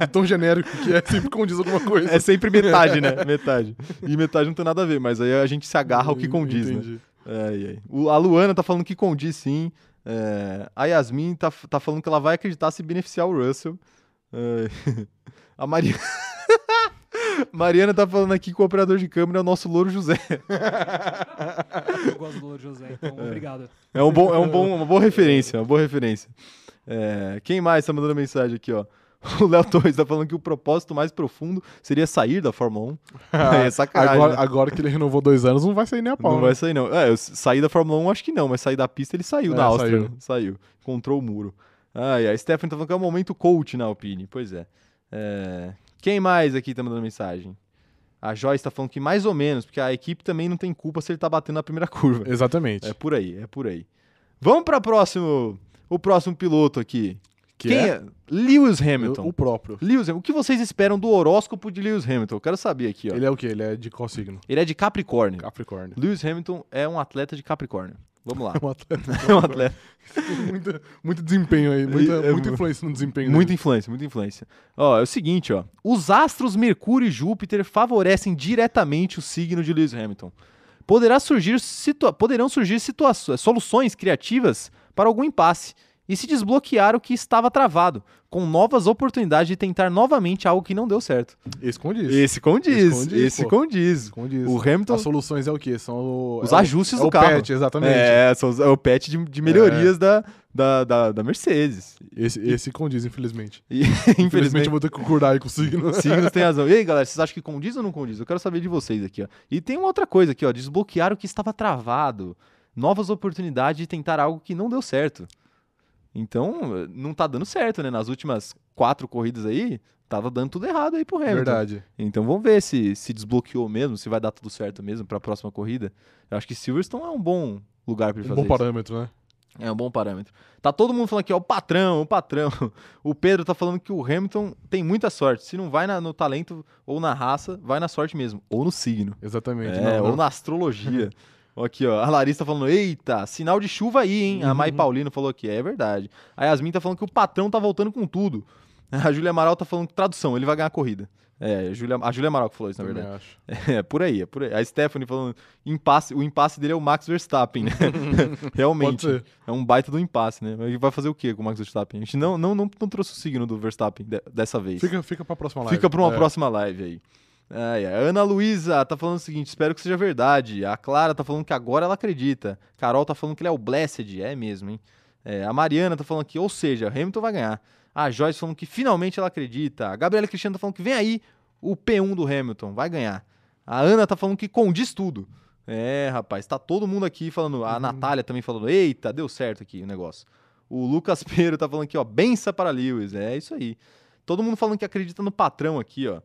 é tão genérico que é sempre condiz alguma coisa. É sempre metade, né? Metade. E metade não tem nada a ver, mas aí a gente se agarra ao que condiz, né? Entendi. Ai, ai. O- a Luana tá falando que condiz sim. É, a Yasmin tá, tá falando que ela vai acreditar se beneficiar o Russell. Ai. A Maria... Mariana tá falando aqui que o operador de câmera é o nosso Louro José. Eu gosto do Louro José, então obrigado. É, um bom, é um bom, uma boa referência, uma boa referência. É, quem mais tá mandando mensagem aqui, ó? O Léo Torres tá falando que o propósito mais profundo seria sair da Fórmula 1. é sacanagem. agora, né? agora que ele renovou dois anos, não vai sair nem a pau. Não né? vai sair, não. É, sair da Fórmula 1 acho que não, mas sair da pista ele saiu É, na Áustria. saiu. né? Saiu. Encontrou o muro. Ai, a Stephanie tá falando que é o momento coach na Alpine. Pois é. É, Quem mais aqui tá mandando mensagem? A Joyce tá falando que mais ou menos, porque a equipe também não tem culpa se ele tá batendo na primeira curva. Exatamente. É por aí, é por aí. Vamos para próximo, o próximo piloto aqui. que Quem é, é? Lewis Hamilton. o próprio. Lewis, Hamilton. o que vocês esperam do horóscopo de Lewis Hamilton? Eu quero saber aqui, ó. Ele, Ele é o quê? Ele é de qual signo? é de Capricórnio. Capricórnio. Lewis Hamilton é um atleta de Capricórnio. Vamos lá. Um atleta. É um atleta. muito, muito desempenho aí, muita, É muita mu- influência no desempenho Muita dele. influência, muita influência. Ó, é o seguinte, ó. Os astros Mercúrio e Júpiter favorecem diretamente o signo de Lewis Hamilton. Poderá surgir situa- poderão surgir situações, soluções criativas para algum impasse e se desbloquear o que estava travado, com novas oportunidades de tentar novamente algo que não deu certo. Esse condiz. Esse condiz, Esse condiz, esse condiz. condiz. O Hamilton, As soluções é o quê? São o- os é o- ajustes é do o carro. patch, exatamente. É, são os- é o patch de, de melhorias da, da, da, da Mercedes. Esse, esse condiz, infelizmente. E, Infelizmente infelizmente, eu vou ter que concordar aí com o signo. Signos tem razão. E aí, galera, vocês acham que condiz ou não condiz? Eu quero saber de vocês aqui, ó. E tem uma outra coisa aqui, ó. Desbloquear o que estava travado. Novas oportunidades de tentar algo que não deu certo. Então, não tá dando certo, né? Nas últimas quatro corridas aí, tava dando tudo errado aí pro Hamilton. Verdade. Então vamos ver se se desbloqueou mesmo, se vai dar tudo certo mesmo pra próxima corrida. Eu acho que Silverstone é um bom lugar pra ele Um fazer bom isso. parâmetro, né? É um bom parâmetro. Tá todo mundo falando aqui, ó, o patrão, o patrão. O Pedro tá falando que o Hamilton tem muita sorte. Se não vai na- no talento ou na raça, vai na sorte mesmo. Ou no signo. Exatamente. É, Não, ou não. na astrologia. Aqui, ó. A Larissa tá falando, eita, sinal de chuva aí, hein? A Mai Uhum. Paulino falou que é verdade. A Yasmin tá falando que o patrão tá voltando com tudo. A Júlia Amaral tá falando tradução, ele vai ganhar a corrida. É, a Júlia, a Júlia Amaral que falou isso, na verdade. acho. É, por aí, é por aí. A Stephanie falando, impasse, o impasse dele é o Max Verstappen, né? Realmente. É um baita do impasse, né? Ele vai fazer o quê com o Max Verstappen? A gente não, não, não, não trouxe o signo do Verstappen de- dessa vez. Fica, fica pra próxima live. Fica pra uma É. próxima live aí. Ai. A Ana Luísa tá falando o seguinte: espero que seja verdade. A Clara tá falando que agora ela acredita. Carol tá falando que ele é o Blessed. É mesmo, hein? É, a Mariana tá falando que, ou seja, Hamilton vai ganhar. A Joyce falando que finalmente ela acredita. A Gabriela Cristiano tá falando que vem aí o P1 do Hamilton, vai ganhar. A Ana tá falando que condiz tudo. É, rapaz, tá todo mundo aqui falando. A Natália também falando, eita, deu certo aqui o negócio. O Lucas Pereira tá falando aqui, ó, benção para Lewis. É isso aí. Todo mundo falando que acredita no patrão aqui, ó.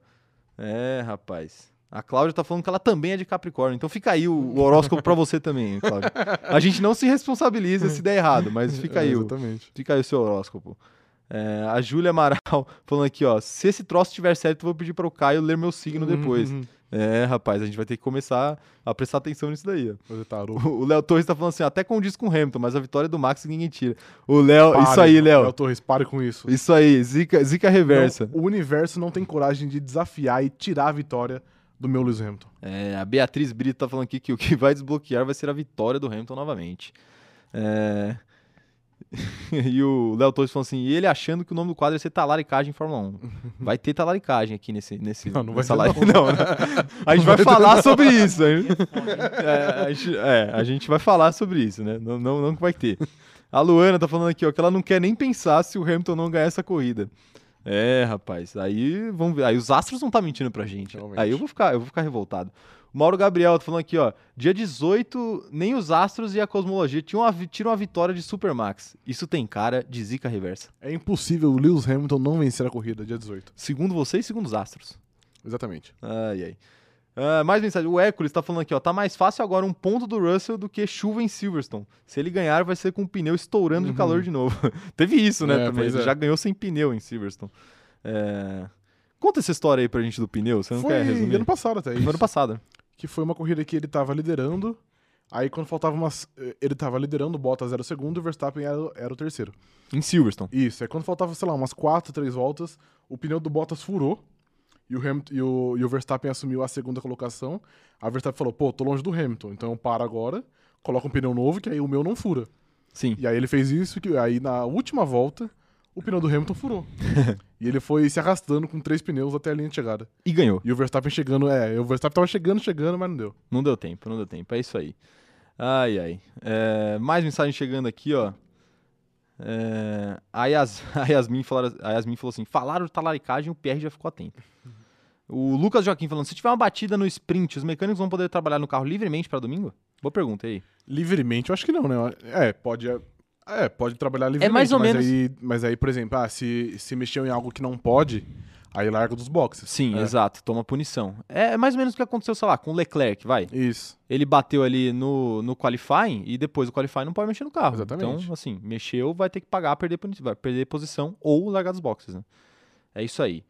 É, rapaz. A Cláudia tá falando que ela também é de Capricórnio. Então fica aí o, o horóscopo pra você também, Cláudia. A gente não se responsabiliza se der errado, mas fica aí É, o, Exatamente. Fica aí o seu horóscopo. É, a Júlia Amaral falando aqui, ó. Se esse troço estiver certo, eu vou pedir para o Caio ler meu signo depois. Uhum. É, rapaz, a gente vai ter que começar a prestar atenção nisso daí, ó. Tarô. O Léo Torres tá falando assim, até condiz com o Hamilton, mas a vitória é do Max ninguém tira. O Léo, isso aí, Léo. Torres, pare com isso. Isso aí, zica, zica reversa. Não, o universo não tem coragem de desafiar e tirar a vitória do meu Lewis Hamilton. É, a Beatriz Brito tá falando aqui que o que vai desbloquear vai ser a vitória do Hamilton novamente. É... e o Léo Torres falou assim, e ele achando que o nome do quadro ia ser talaricagem em Fórmula 1. Vai ter talaricagem aqui nesse, nesse Não, não vai nessa ter, live. não. Não, né? A gente vai falar sobre isso. hein? É, a gente, é, a gente vai falar sobre isso, né? Não, não, não vai ter. A Luana tá falando aqui, ó, que ela não quer nem pensar se o Hamilton não ganhar essa corrida. É, rapaz, aí vamos ver. Aí os astros não tá mentindo pra gente. Realmente. Aí eu vou ficar, eu vou ficar revoltado. Mauro Gabriel tá falando aqui, ó. Dia 18, nem os astros e a cosmologia tinham a, vi- tiram a vitória de Supermax. Isso tem cara de zica reversa. É impossível o Lewis Hamilton não vencer a corrida dia 18. Segundo vocês, segundo os astros. Exatamente. Ai, ai. Ah, mais mensagem. O Hércules tá falando aqui, ó. Tá mais fácil agora um ponto do Russell do que chuva em Silverstone. Se ele ganhar, vai ser com o pneu estourando de Uhum. calor de novo. Teve isso, né? É, também. Ele é. já ganhou sem pneu em Silverstone. É, Conta essa história aí pra gente do pneu. Você não foi quer resumir? ano passado até isso. ano passado. Que foi uma corrida que ele tava liderando. Aí quando faltava umas. eh, Ele tava liderando, o Bottas era o segundo e o Verstappen era, era o terceiro. Em Silverstone. Isso, aí quando faltava, sei lá, umas quatro, três voltas, o pneu do Bottas furou. E o, Hamilton, e, o, e o Verstappen assumiu a segunda colocação. A Verstappen falou, pô, tô longe do Hamilton, então para agora, coloca um pneu novo, que aí o meu não fura. Sim. E aí ele fez isso, que aí na última volta, o pneu do Hamilton furou. e ele foi se arrastando com três pneus até a linha de chegada. E ganhou. E o Verstappen chegando, é, o Verstappen tava chegando, chegando, mas não deu. Não deu tempo, não deu tempo. É isso aí. Ai, ai. É, mais mensagem chegando aqui, ó. É, a, Yas, a, Yasmin falaram- a Yasmin falou assim: falaram de talaricagem, o PR já ficou atento. O Lucas Joaquim falando: se tiver uma batida no sprint, os mecânicos vão poder trabalhar no carro livremente para domingo? Boa pergunta aí. Livremente, eu acho que não, né? É, pode. É, pode trabalhar livremente. mais ou mas menos- Aí, mas aí, por exemplo, ah, se, se mexeu em algo que não pode, aí larga dos boxes. Sim, É. exato, toma punição. É mais ou menos o que aconteceu, sei lá, com o Leclerc, vai. Isso. Ele bateu ali no, no qualifying e depois do qualifying não pode mexer no carro. Exatamente. Então, assim, mexeu, vai ter que pagar, perder, vai perder posição ou largar dos boxes, né? É isso aí.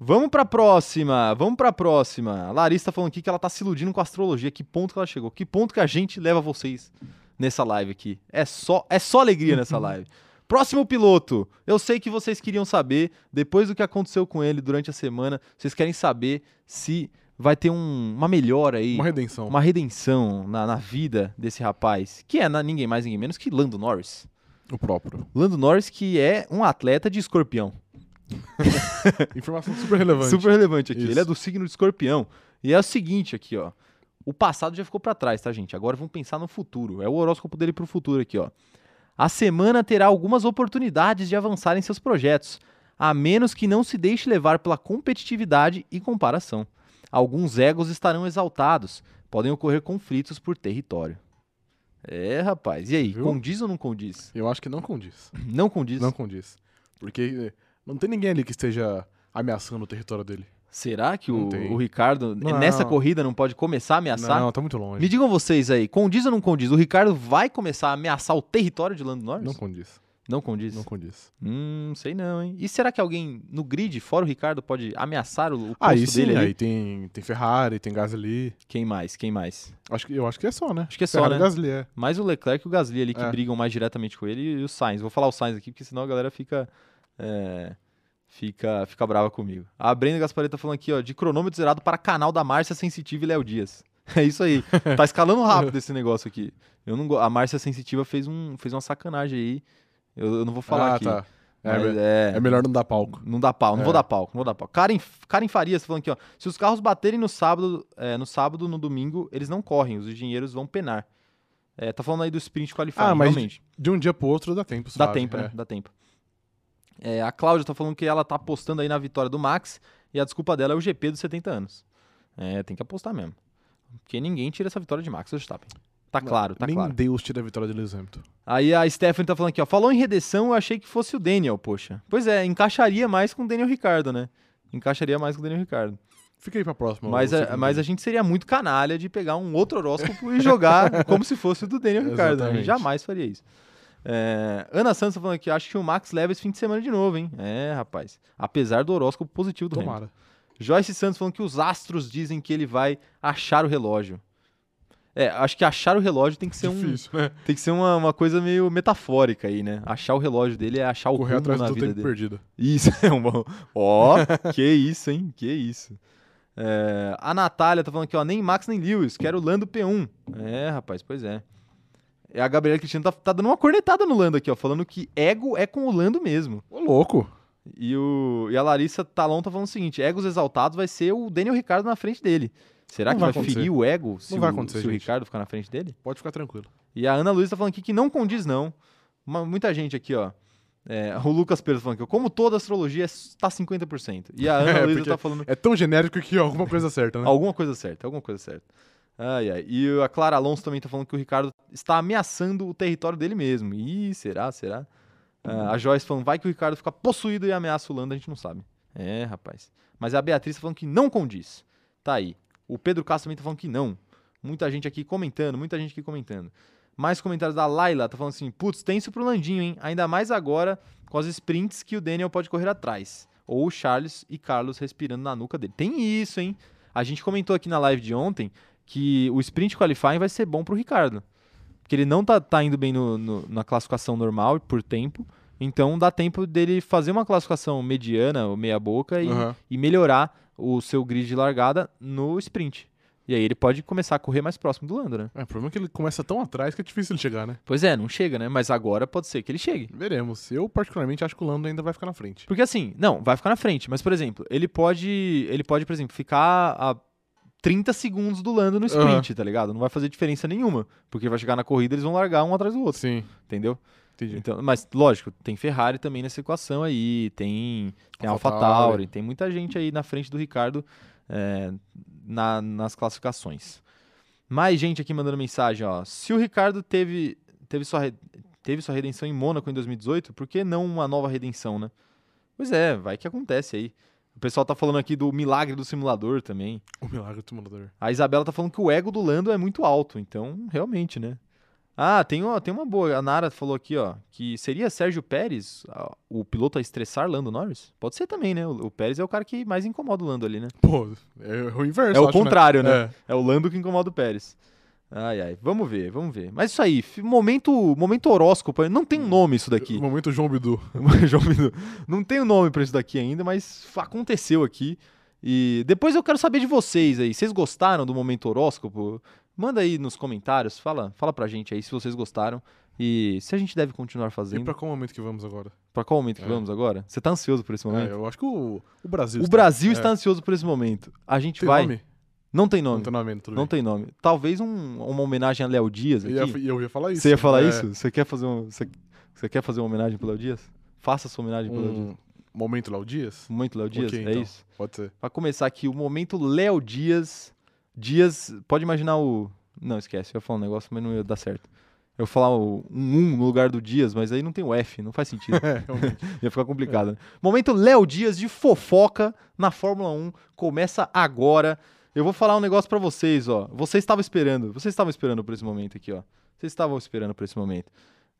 Vamos pra próxima, vamos pra próxima. A Larissa tá falando aqui que ela tá se iludindo com a astrologia. Que ponto que ela chegou? Que ponto que a gente leva vocês nessa live aqui? É só, é só alegria nessa live. Próximo piloto. Eu sei que vocês queriam saber, depois do que aconteceu com ele durante a semana, vocês querem saber se vai ter um- uma melhora aí Uma redenção. uma redenção na, na vida desse rapaz, que é na- ninguém mais, ninguém menos que Lando Norris. O próprio. Lando Norris, que é um atleta de escorpião. Informação super relevante. Super relevante aqui. Isso. Ele é do signo de escorpião. E é o seguinte aqui, ó. O passado já ficou pra trás, tá, gente? Agora vamos pensar no futuro. É o horóscopo dele pro futuro aqui, ó. A semana terá algumas oportunidades de avançar em seus projetos, a menos que não se deixe levar pela competitividade e comparação. Alguns egos estarão exaltados, podem ocorrer conflitos por território. É, rapaz. E aí, Viu? condiz ou não condiz? Eu acho que não condiz. Não condiz? Não condiz. Porque eh, não tem ninguém ali que esteja ameaçando o território dele. Será que o, o Ricardo, Não. nessa corrida, não pode começar a ameaçar? Não, tá muito longe. Me digam vocês aí, condiz ou não condiz? O Ricardo vai começar a ameaçar o território de Lando Norris? Não condiz. Não condiz? Não condiz. Hum, sei não, hein? E será que alguém no grid, fora o Ricardo, pode ameaçar o, o posto Aí sim, dele ali? aí tem, tem Ferrari, tem Gasly. Quem mais? Quem mais? Acho que, eu acho que é só, né? Acho que é só, Ferrari né? e Gasly, é. Mais o Leclerc e o Gasly ali que É. brigam mais diretamente com ele e o Sainz. Vou falar o Sainz aqui, porque senão a galera fica. é, fica, fica brava comigo. A Brenda Gaspareto tá falando aqui, ó, de cronômetro zerado para canal da Márcia Sensitiva e Léo Dias. É isso aí. Tá escalando rápido esse negócio aqui. Eu não A Márcia Sensitiva fez, um, fez uma sacanagem aí. Eu, eu não vou falar ah, aqui. tá. É, me- é, é melhor não dar palco. Não dá pau, não É. vou dar pau, não vou dar pau. Karen, Karen Farias falando aqui, ó. Se os carros baterem no sábado, é, no sábado, no domingo, eles não correm, os engenheiros vão penar. É, tá falando aí do sprint qualifying, Ah, mas realmente. De um dia pro outro dá tempo, Dá suave, tempo, é. né? Dá tempo. É, a Cláudia tá falando que ela tá apostando aí na vitória do Max e a desculpa dela é o GP dos 70 anos. É, tem que apostar mesmo. Porque ninguém tira essa vitória de Max Verstappen. Tá claro, tá Nem claro. Deus tira a vitória de Lewis Hamilton. Aí a Stephanie tá falando aqui, ó. Falou em redenção, eu achei que fosse o Daniel, poxa. Pois é, encaixaria mais com o Daniel Ricardo, né? Encaixaria mais com o Daniel Ricardo. Fica aí pra próxima. Mas a, segundo mas a gente seria muito canalha de pegar um outro horóscopo e jogar como se fosse o do Daniel Ricardo. né? A gente Exatamente. jamais faria isso. É, Ana Santos tá falando aqui, acho que o Max leva esse fim de semana de novo, hein? É, rapaz. Apesar do horóscopo positivo do Hamilton. Tomara. Joyce Santos falando que os astros dizem que ele vai achar o relógio. É, acho que achar o relógio tem que ser, um, Difícil, né? tem que ser uma, uma coisa meio metafórica aí, né? Achar o relógio dele é achar o Correr rumo atrás na do vida tempo dele. perdido. Isso, é um bom. Ó, que isso, hein? Que isso. É, a Natália tá falando aqui, ó, nem Max nem Lewis, quero o Lando P1. É, rapaz, pois é. E a Gabriela Cristina tá, tá dando uma cornetada no Lando aqui, ó, falando que ego é com o Lando mesmo. Ô, louco. E, o, e a Larissa Talon tá falando o seguinte: egos exaltados vai ser o Daniel Ricardo na frente dele. Será Não que vai ferir o ego se, Não vai o, acontecer, se o. Ricardo ficar na frente dele? Pode ficar tranquilo. E a Ana Luísa tá falando aqui que não condiz, não. Uma- muita gente aqui, ó. É, o Lucas Pedro falando que como toda astrologia está 50%. E a Ana É, Luísa tá falando É tão genérico que alguma coisa certa, né? alguma coisa certa, alguma coisa certa. Ai, ai. E a Clara Alonso também tá falando que o Ricardo está ameaçando o território dele mesmo. Ih, será, será? Ah, a Joyce falando, vai que o Ricardo fica possuído e ameaça o Lando, a gente não sabe. É, rapaz. Mas a Beatriz tá falando que não condiz. Tá aí. O Pedro Castro também tá falando que não. Muita gente aqui comentando, muita gente aqui comentando. Mais comentários da Laila, tá falando assim, putz, tenso pro Landinho, hein? Ainda mais agora com as sprints que o Daniel pode correr atrás. Ou o Charles e Carlos respirando na nuca dele. Tem isso, hein? A gente comentou aqui na live de ontem que o sprint qualifying vai ser bom pro Ricardo. Porque ele não tá, tá indo bem no- no- na classificação normal por tempo. Então dá tempo dele fazer uma classificação mediana ou meia boca e, Aham. e melhorar o seu grid de largada no sprint. E aí ele pode começar a correr mais próximo do Lando, né? É, o problema é que ele começa tão atrás que é difícil ele chegar, né? Pois é, não chega, né? Mas agora pode ser que ele chegue. Veremos. Eu, particularmente, acho que o Lando ainda vai ficar na frente. Porque assim, não, vai ficar na frente, mas por exemplo, ele pode, ele pode, por exemplo, ficar a 30 segundos do Lando no sprint, tá ligado? Não vai fazer diferença nenhuma, porque vai chegar na corrida eles vão largar um atrás do outro, Sim. entendeu? Entendi. Então, mas, lógico, tem Ferrari também nessa equação aí, tem, tem AlphaTauri. Tem muita gente aí na frente do Ricardo é, na- nas classificações. Mais gente aqui mandando mensagem, ó. Se o Ricardo teve, teve, sua, teve sua redenção em Mônaco em 2018, por que não uma nova redenção, né? Pois é, vai que acontece aí. O pessoal tá falando aqui do milagre do simulador também. O milagre do simulador. A Isabela tá falando que o ego do Lando é muito alto, então, realmente, né? Ah, tem uma, tem uma boa. A Nara falou aqui, ó, que seria Sérgio Pérez o piloto a estressar Lando Norris? Pode ser também, né? O, o Pérez é o cara que mais incomoda o Lando ali, né? Pô, é o inverso. É o acho, né? contrário, né? É. É o Lando que incomoda o Pérez. Ai, ai. Vamos ver, vamos ver. Mas isso aí, momento, momento horóscopo. Não tem um nome isso daqui. Momento João Bidu. João Bidu. Não tem um nome pra isso daqui ainda, mas aconteceu aqui. E depois eu quero saber de vocês aí. Vocês gostaram do momento horóscopo? Manda aí nos comentários, fala, fala pra gente aí se vocês gostaram e se a gente deve continuar E fazendo. pra Pra, qual momento que vamos agora? qual momento que É. vamos agora? Você tá ansioso por esse É, momento? eu acho que o, o Brasil. o está- Brasil é. está ansioso por esse momento. A gente Tem vai. nome? Não tem Não nome. tem nome, tudo Não bem. tem nome. Talvez um- uma homenagem a Léo Dias Eu aqui. ia, eu ia falar isso. Você ia falar É, isso? Você quer fazer um, você, você quer fazer uma homenagem pro Léo Dias? Faça sua homenagem pro Léo Dias. Um momento Léo Dias? Momento Léo Dias, Ok, é então. isso? Pode ser. Pra começar aqui, o momento Léo Dias. Dias, pode imaginar o. Não, esquece, eu ia falar um negócio, mas não ia dar certo. Eu ia falar um 1 no lugar do Dias, mas aí não tem o F, não faz sentido. É, ia ficar complicado. né? Momento Léo Dias de fofoca na Fórmula 1 começa agora. Eu vou falar um negócio pra vocês, ó. Vocês estavam esperando, vocês estavam esperando por esse momento aqui, ó. Vocês estavam esperando por esse momento.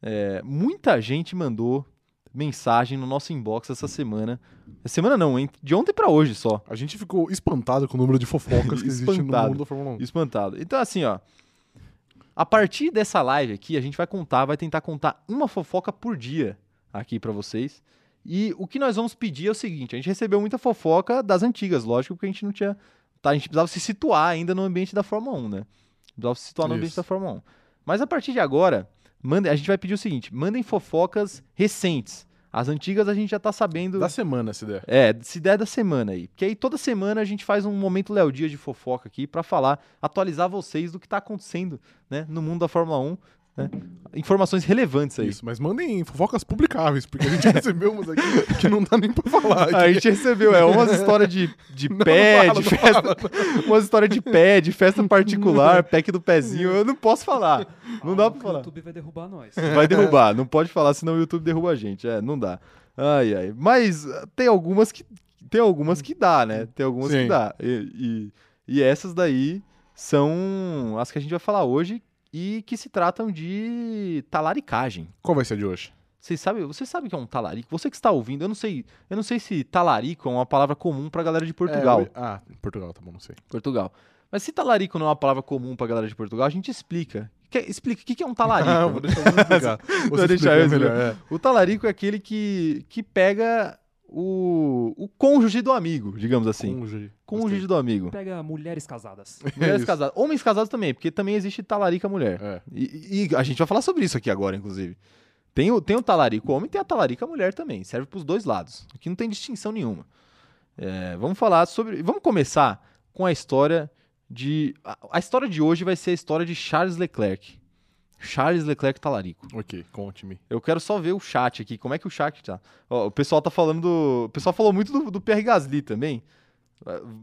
É, muita gente mandou mensagem no nosso inbox essa semana. Essa semana não, hein? De ontem pra hoje só. A gente ficou espantado com o número de fofocas que existe no mundo da Fórmula 1. Espantado. Então, assim, ó. A partir dessa live aqui, a gente vai contar, vai tentar contar uma fofoca por dia aqui pra vocês. E o que nós vamos pedir é o seguinte: a gente recebeu muita fofoca das antigas, lógico, porque a gente não tinha. Tá, a gente precisava se situar ainda no ambiente da Fórmula 1, né? Precisava se situar no ambiente Isso. da Fórmula 1. Mas a partir de agora, manda, a gente vai pedir o seguinte: mandem fofocas recentes. As antigas a gente já tá sabendo. Da semana, se der. É, se der da semana aí. Porque aí toda semana a gente faz um momento Léo Dias de fofoca aqui pra falar, atualizar vocês do que tá acontecendo, né, no mundo da Fórmula 1, né? Informações relevantes aí. Isso, mas mandem fofocas publicáveis, porque a gente recebeu umas aqui que não dá nem pra falar. A gente recebeu, é, umas histórias de, de Não, pé, não fala, de festa. Umas histórias de pé, de festa particular, pack do pezinho. Eu não posso falar. Não dá Calma pra que falar. O YouTube vai derrubar nós. Vai derrubar, não pode falar, senão o YouTube derruba a gente. É, não dá. Ai, ai. Mas uh, tem algumas que tem algumas que dá, né? Tem algumas que Sim. dá. E, e, e essas daí são as que a gente vai falar hoje e que se tratam de talaricagem. Qual vai ser a de hoje? Vocês sabem, você sabe o que é um talarico? Você que está ouvindo, eu não sei, eu não sei se talarico é uma palavra comum pra galera de Portugal. É, eu- ah, Portugal, tá bom, não sei. Portugal. Mas se talarico não é uma palavra comum pra galera de Portugal, a gente explica. Que- explica o que que é um talarico. Ah, vou deixar você explicar. Vou Você deixar eu melhor. É. O talarico é aquele que, que pega o, o cônjuge do amigo, digamos assim. Cônjuge. Cônjuge do amigo. Pega mulheres casadas. Mulheres isso. casadas. Homens casados também, porque também existe talarica mulher. É. E, e a gente vai falar sobre isso aqui agora, inclusive. Tem o, tem o talarico homem e tem a talarica mulher também. Serve pros dois lados. Aqui não tem distinção nenhuma. É, vamos falar sobre. Vamos começar com a história de. A, a história de hoje vai ser a história de Charles Leclerc. Charles Leclerc talarico. Ok, conte-me. Eu quero só ver o chat aqui. Como é que o chat tá? Ó, o pessoal tá falando do. O pessoal falou muito do, do Pierre Gasly também.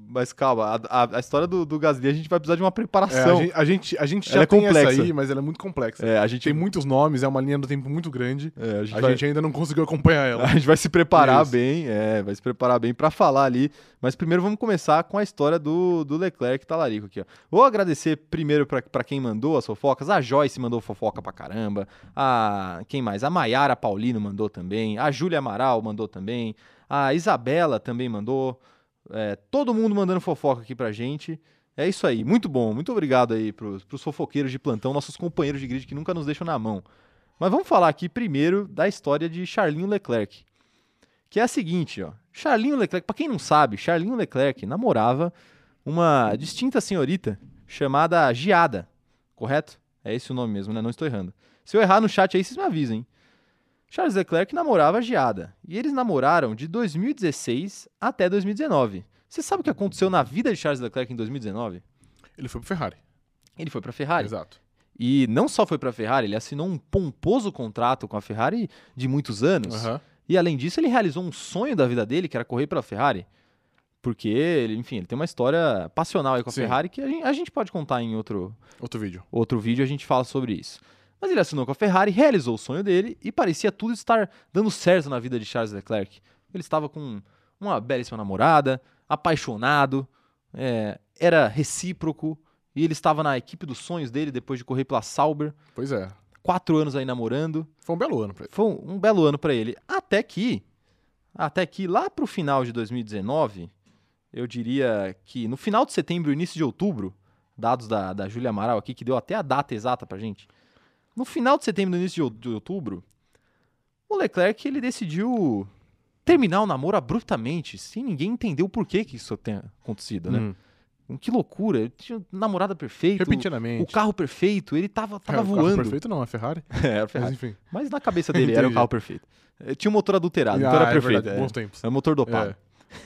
Mas calma, a, a- história do, do Gasly a gente vai precisar de uma É, a, preparação. gente, a, gente, a gente Ela já é tem complexa. essa aí, mas ela é muito complexa. É, a gente, Tem muitos nomes, é uma linha do tempo muito grande. é, a gente A vai- gente ainda não conseguiu acompanhar ela. A gente vai se preparar bem, é, vai se preparar bem pra falar ali. Mas primeiro vamos começar com a história do, do Leclerc talarico aqui, ó. Vou agradecer primeiro pra quem mandou as fofocas. A Joyce mandou fofoca pra caramba. A quem mais? A Maiara Paulino mandou também. A Júlia Amaral mandou também. A Isabela também mandou. É, todo mundo mandando fofoca aqui pra gente. É isso aí, muito bom. Muito obrigado aí pros, pros fofoqueiros de plantão, nossos companheiros de grid que nunca nos deixam na mão. Mas vamos falar aqui primeiro da história de Charlinho Leclerc. Que é a seguinte, ó. Charlinho Leclerc, pra quem não sabe, Charlinho Leclerc namorava uma distinta senhorita chamada Giada, correto? É esse o nome mesmo, né? Não estou errando. Se eu errar no chat aí, vocês me avisem. Charles Leclerc namorava a Giada. E eles namoraram de 2016 até 2019. Você sabe o que aconteceu na vida de Charles Leclerc em 2019? Ele foi pro Ferrari. Ele foi pra Ferrari. Exato. E não só foi para a Ferrari, ele assinou um pomposo contrato com a Ferrari de muitos anos. Aham. E além disso, ele realizou um sonho da vida dele, que era correr pela Ferrari. Porque, ele, enfim, ele tem uma história passional aí com a Sim. Ferrari que a gente, a gente pode contar em outro, Outro vídeo. outro vídeo, a gente fala sobre isso. Mas ele assinou com a Ferrari, realizou o sonho dele e parecia tudo estar dando certo na vida de Charles Leclerc. Ele estava com uma belíssima namorada, apaixonado, é, era recíproco e ele estava na equipe dos sonhos dele depois de correr pela Sauber. Pois é. Quatro anos aí namorando. Foi um belo ano pra ele. Foi um, um belo ano para ele. Até que, até que lá pro final de 2019, eu diria que no final de setembro, início de outubro, dados da, da Júlia Amaral aqui, que deu até a data exata pra gente. No final de setembro, início de ou- de outubro, o Leclerc ele decidiu terminar o namoro abruptamente, sem ninguém entender o porquê que isso tenha acontecido, né? Hum. Que loucura, ele tinha namorada perfeita, Repentinamente. o carro perfeito, ele tava, tava É, o carro voando. perfeito não, é Ferrari. É, era a Mas Ferrari. enfim. Mas na cabeça dele era o carro perfeito. Eh, Tinha um motor adulterado, então Ah, era é perfeito. verdade, é. Bons tempos. É um motor dopado.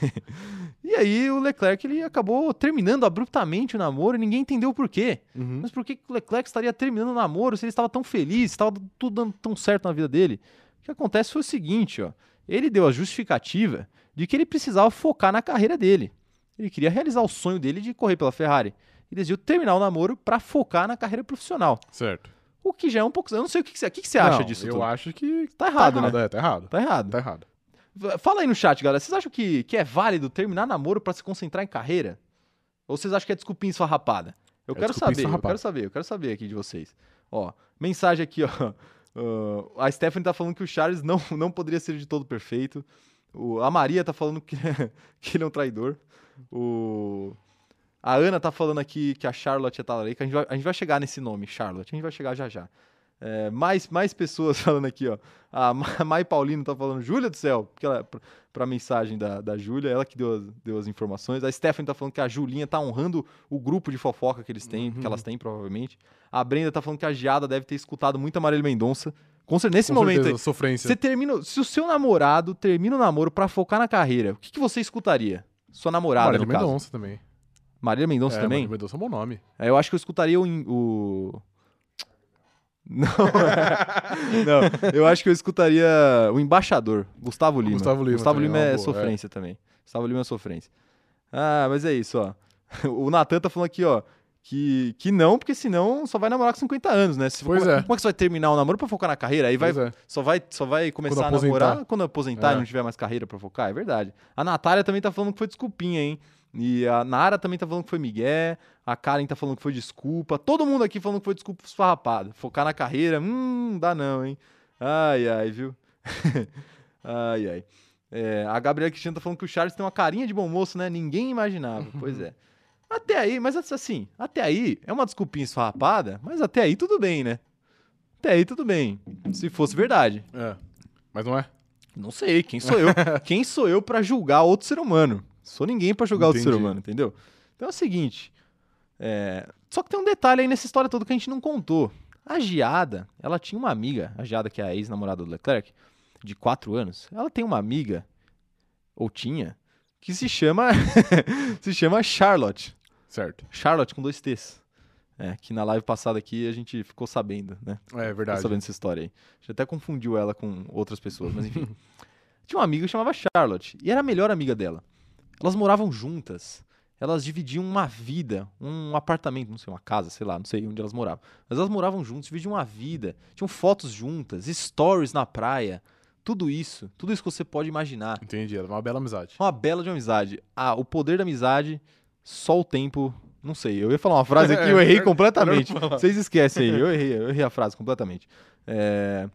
É. E aí o Leclerc ele acabou terminando abruptamente o namoro e ninguém entendeu o porquê. Uhum. Mas por que o Leclerc estaria terminando o namoro se ele estava tão feliz, estava tudo dando tão certo na vida dele? O que acontece foi o seguinte, ó. Ele deu a justificativa de que ele precisava focar na carreira dele. Ele queria realizar o sonho dele de correr pela Ferrari. E decidiu terminar o namoro para focar na carreira profissional. Certo. O que já é um pouco. Eu não sei o que, que você, o que que você acha Não, disso. Eu tudo? acho que Tá errado, né? É, tá errado. Tá errado. Tá errado. Fala aí no chat, galera. Vocês acham que, que é válido terminar namoro pra se concentrar em carreira? Ou vocês acham que é desculpinha esfarrapada? Eu É quero saber, eu quero saber, eu quero saber aqui de vocês. Ó, mensagem aqui, ó. Ah, a Stephanie tá falando que o Charles não, não poderia ser de todo perfeito. O, a Maria tá falando que, que ele é um traidor. O, a Ana tá falando aqui que a Charlotte é talarica. A gente, vai, a gente vai chegar nesse nome, Charlotte. A gente vai chegar já já. É, mais, mais pessoas falando aqui, ó. A Ma- Mai Paulino tá falando, Júlia do céu, porque ela, pra, pra mensagem da, da Júlia, ela que deu as, deu as informações. A Stephanie tá falando que a Julinha tá honrando o grupo de fofoca que eles têm, que elas têm, provavelmente. A Brenda tá falando que a Giada deve ter escutado muito Marília Mendonça. Com cer- nesse Com momento, certeza, sofrência. você termina. Se o seu namorado termina o namoro pra focar na carreira, o que, que você escutaria? Sua namorada, Marília no caso. Mendonça também. Marília Mendonça é, também? Marília Mendonça é um bom nome. É, Eu acho que eu escutaria o. o... Não, não, eu acho que eu escutaria o embaixador, Gustavo Lima. Gustavo Lima Gustavo Lima é é sofrência também. Gustavo Lima é sofrência. Ah, mas é isso, ó. O Natan tá falando aqui, ó, que, que não, porque senão só vai namorar com 50 anos, né? Se- Pois como, é. Como é que você vai terminar o namoro pra focar na carreira? Aí vai, Pois é. só, vai, só vai começar a namorar quando aposentar É. e não tiver mais carreira pra focar? É verdade. A Natália também tá falando que foi desculpinha, hein? E a Nara também tá falando que foi migué. A Karen tá falando que foi desculpa. Todo mundo aqui falando que foi desculpa esfarrapada. Focar na carreira, hum, dá não, hein? Ai, ai, viu? ai, ai. É, a Gabriela Cristiano tá falando que o Charles tem uma carinha de bom moço, né? Ninguém imaginava. pois é. Até aí, mas assim, até aí é uma desculpinha esfarrapada, mas até aí tudo bem, né? Até aí tudo bem. Se fosse verdade. É. Mas não é? Não sei, quem sou eu? quem sou eu pra julgar outro ser humano? Sou ninguém pra julgar outro ser Entendi. humano, entendeu? Então é o seguinte. É, Só que tem um detalhe aí nessa história toda que a gente não contou. A Giada, ela tinha uma amiga, a Giada, que é a ex-namorada do Leclerc, de 4 anos, ela tem uma amiga, ou tinha, que se chama. se chama Charlotte. Certo. Charlotte com dois T's. É, que na live passada aqui a gente ficou sabendo, né? É Ficou verdade. sabendo essa história aí. A gente até confundiu ela com outras pessoas, mas enfim. Tinha uma amiga que chamava Charlotte, e era a melhor amiga dela. Elas moravam juntas. Elas dividiam uma vida, um apartamento, não sei, uma casa, sei lá, não sei onde elas moravam. Mas elas moravam juntas, dividiam uma vida, tinham fotos juntas, stories na praia, tudo isso, tudo isso que você pode imaginar. Entendi. Era uma bela amizade. Uma bela de amizade. Ah, o poder da amizade, só o tempo. Não sei, eu ia falar uma frase aqui, eu errei completamente. Vocês esquecem aí, eu errei, eu errei a frase completamente. É,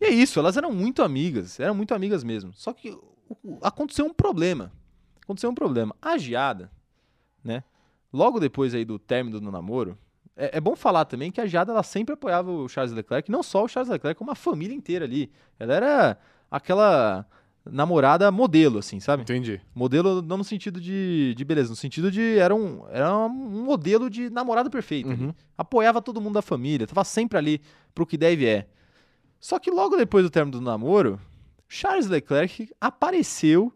E é isso, elas eram muito amigas, eram muito amigas mesmo. Só que aconteceu um problema. Aconteceu um problema. A Giada, né? Logo depois aí do término do namoro, é, é bom falar também que a Giada ela sempre apoiava o Charles Leclerc, não só o Charles Leclerc, como a família inteira ali. Ela era aquela namorada modelo, assim, sabe? Entendi. Modelo não no sentido de, de beleza, no sentido de era um, era um modelo de namorado perfeito. ali. Uhum. Apoiava todo mundo da família, tava sempre ali pro que deve é. Só que logo depois do término do namoro, Charles Leclerc apareceu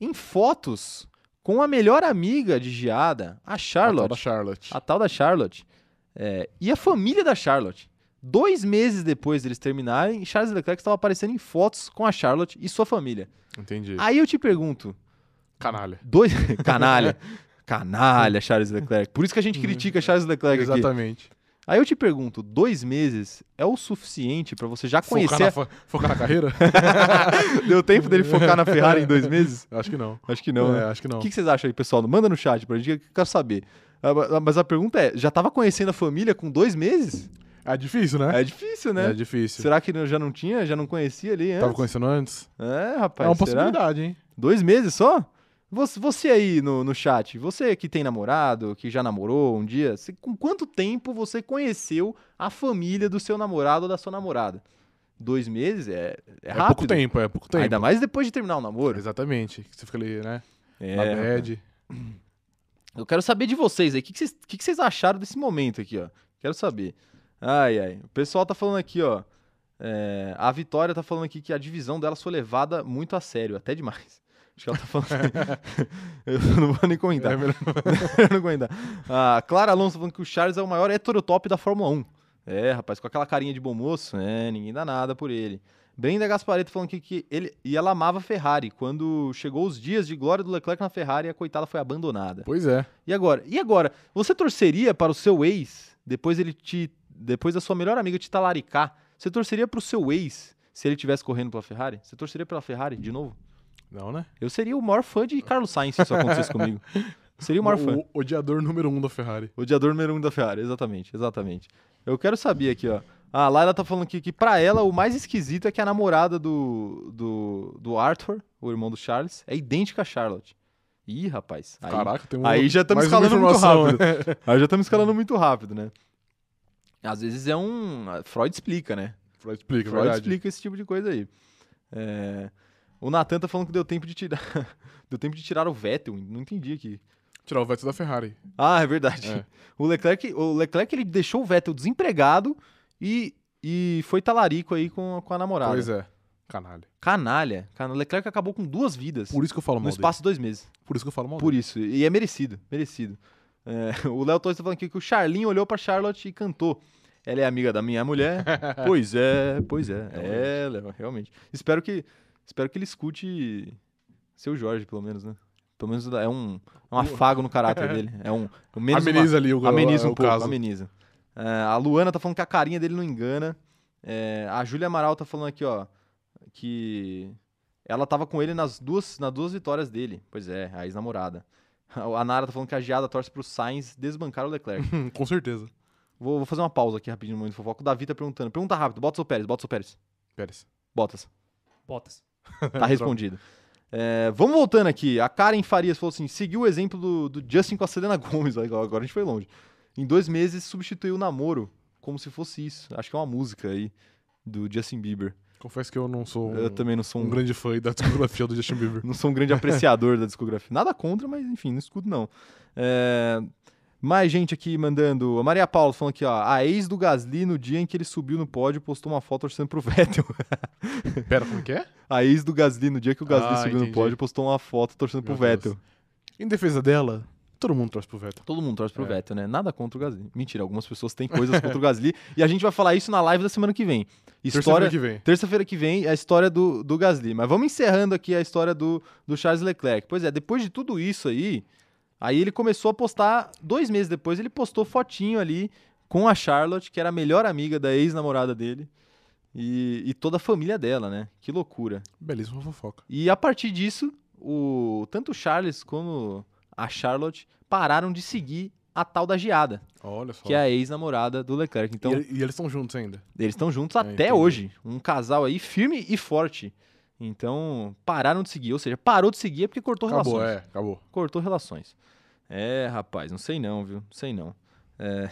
em fotos com a melhor amiga de Giada, a A tal Charlotte, da Charlotte. a tal da Charlotte, É, e a família da Charlotte. Dois meses depois deles terminarem, Charles Leclerc estava aparecendo em fotos com a Charlotte e sua família. Entendi. Aí eu te pergunto, Canalha. dois canalha, canalha Charles Leclerc. Por isso que a gente critica Charles Leclerc aqui. Aí eu te pergunto, dois meses é o suficiente pra você já Focar conhecer? na, fa- focar na carreira? Deu tempo dele focar na Ferrari em dois meses? Acho que não. Acho que não, É, né? acho que não. O que, vocês acham aí, pessoal? Manda no chat pra gente que eu quero saber. Ah, ma- Mas a pergunta é, já tava conhecendo a família com dois meses? É difícil, né? É difícil, né? É difícil. Será que já não tinha, já não conhecia ali antes? Tava conhecendo antes? É, rapaz, é uma será? possibilidade, hein? Dois meses só? Você, você aí no, no chat, você que tem namorado, que já namorou um dia, você- com quanto tempo você conheceu a família do seu namorado ou da sua namorada? Dois meses é, é É, rápido. pouco tempo, é pouco tempo. Ainda mais depois de terminar o namoro. Exatamente. Você fica ali, né? É, na bad. Eu quero saber de vocês aí. O que, que, vocês, que, que vocês acharam desse momento aqui, ó? Quero saber. Ai, ai. O pessoal tá falando aqui, ó. é, a Vitória tá falando aqui que a divisão delas foi levada muito a sério, até demais. Acho que ela tá falando. Eu não vou nem comentar. É melhor- Eu não vou comentar. A Clara Alonso falando que o Charles é o maior heterotop da Fórmula 1. É, rapaz, com aquela carinha de bom moço, é, ninguém dá nada por ele. Brenda Gaspareto falando aqui que ele e ela amava a Ferrari. Quando chegou os dias de glória do Leclerc na Ferrari, a coitada foi abandonada. Pois é. E agora? E agora? Você torceria para o seu ex, depois ele te. Depois da sua melhor amiga te talaricar, você torceria para o seu ex se ele estivesse correndo pela Ferrari? Você torceria pela Ferrari de novo? Não, né? Eu seria o maior fã de Carlos Sainz se isso acontecesse comigo. Eu seria o maior fã. O odiador número um da Ferrari. Odiador número um da Ferrari, exatamente, exatamente. Eu quero saber aqui, ó. A Laila tá falando aqui que pra ela o mais esquisito é que a namorada do, do, do Arthur, o irmão do Charles, é idêntica a Charlotte. Ih, rapaz. Aí, Caraca, tem um. aí já estamos escalando muito rápido. né? Aí já estamos escalando muito rápido, né? Às vezes é um. Freud explica, né? Freud explica, Freud verdade. explica esse tipo de coisa aí. É, O Nathan tá falando que deu tempo de tirar. deu tempo de tirar o Vettel. Não entendi aqui. Tirar o Vettel da Ferrari. Ah, é verdade. É. O Leclerc, o Leclerc ele deixou o Vettel desempregado e, e foi talarico aí com, com a namorada. Pois é. Canalha. Canalha. Can- O Leclerc acabou com duas vidas Por isso que eu falo no mal espaço de dois meses. Por isso que eu falo mal Por dele. isso. E é merecido. Merecido. É, o Léo Torres tá falando aqui que o Charlinho olhou pra Charlotte e cantou. Ela é amiga da minha mulher. pois é, pois é. É, Léo, realmente. Espero que, espero que ele escute seu Jorge, pelo menos, né? Pelo menos é um, é um afago no caráter dele. É um. um menos uma- Ameniza ali o, ameniza um o pouco, caso. ameniza. É, a Luana tá falando que a carinha dele não engana. É, a Júlia Amaral tá falando aqui, ó, que ela tava com ele nas duas, nas duas vitórias dele. Pois é, a ex-namorada. A Nara tá falando que a Giada torce pro Sainz desbancar o Leclerc. Hum, Com certeza. vou, vou fazer uma pausa aqui rapidinho no momento de fofoca. O Davi tá perguntando. Pergunta rápido. Bota o Pérez, bota o Pérez. Pérez. Botas. Bottas. Tá respondido. É, vamos voltando aqui. A Karen Farias falou assim: seguiu o exemplo do, do Justin com a Selena Gomes. Agora a gente foi longe. Em dois meses substituiu o namoro, como se fosse isso. Acho que é uma música aí do Justin Bieber. Confesso que eu não sou um, Eu também não sou um um, grande fã da discografia do Justin Bieber. não sou um grande apreciador da discografia. Nada contra, mas enfim, não escuto não. É, mais gente aqui mandando. A Maria Paula falando aqui, ó. A ex do Gasly, no dia em que ele subiu no pódio, postou uma foto torcendo pro Vettel. Pera, como que é? A ex do Gasly, no dia que o Gasly Ah, subiu no entendi. pódio, postou uma foto torcendo pro Meu Deus. Vettel. Em defesa dela, todo mundo torce pro Vettel. Todo mundo torce pro É. Vettel, né? Nada contra o Gasly. Mentira, algumas pessoas têm coisas contra o Gasly. E a gente vai falar isso na live da semana que vem. Terça-feira História. que vem. Terça-feira que vem, a história do, do Gasly. Mas vamos encerrando aqui a história do, do Charles Leclerc. Pois é, depois de tudo isso aí, aí ele começou a postar, dois meses depois, ele postou fotinho ali com a Charlotte, que era a melhor amiga da ex-namorada dele. E, e toda a família dela, né? Que loucura. Belíssima fofoca. E a partir disso, o, tanto o Charles como a Charlotte pararam de seguir a tal da Giada, Olha só. que é a ex-namorada do Leclerc. Então, e, e eles estão juntos ainda. eles estão juntos É, até entendi. hoje. Um casal aí firme e forte. Então, pararam de seguir. Ou seja, parou de seguir é porque cortou Acabou, relações. é, acabou. Cortou relações. É, rapaz, não sei não, viu? Não sei não. É.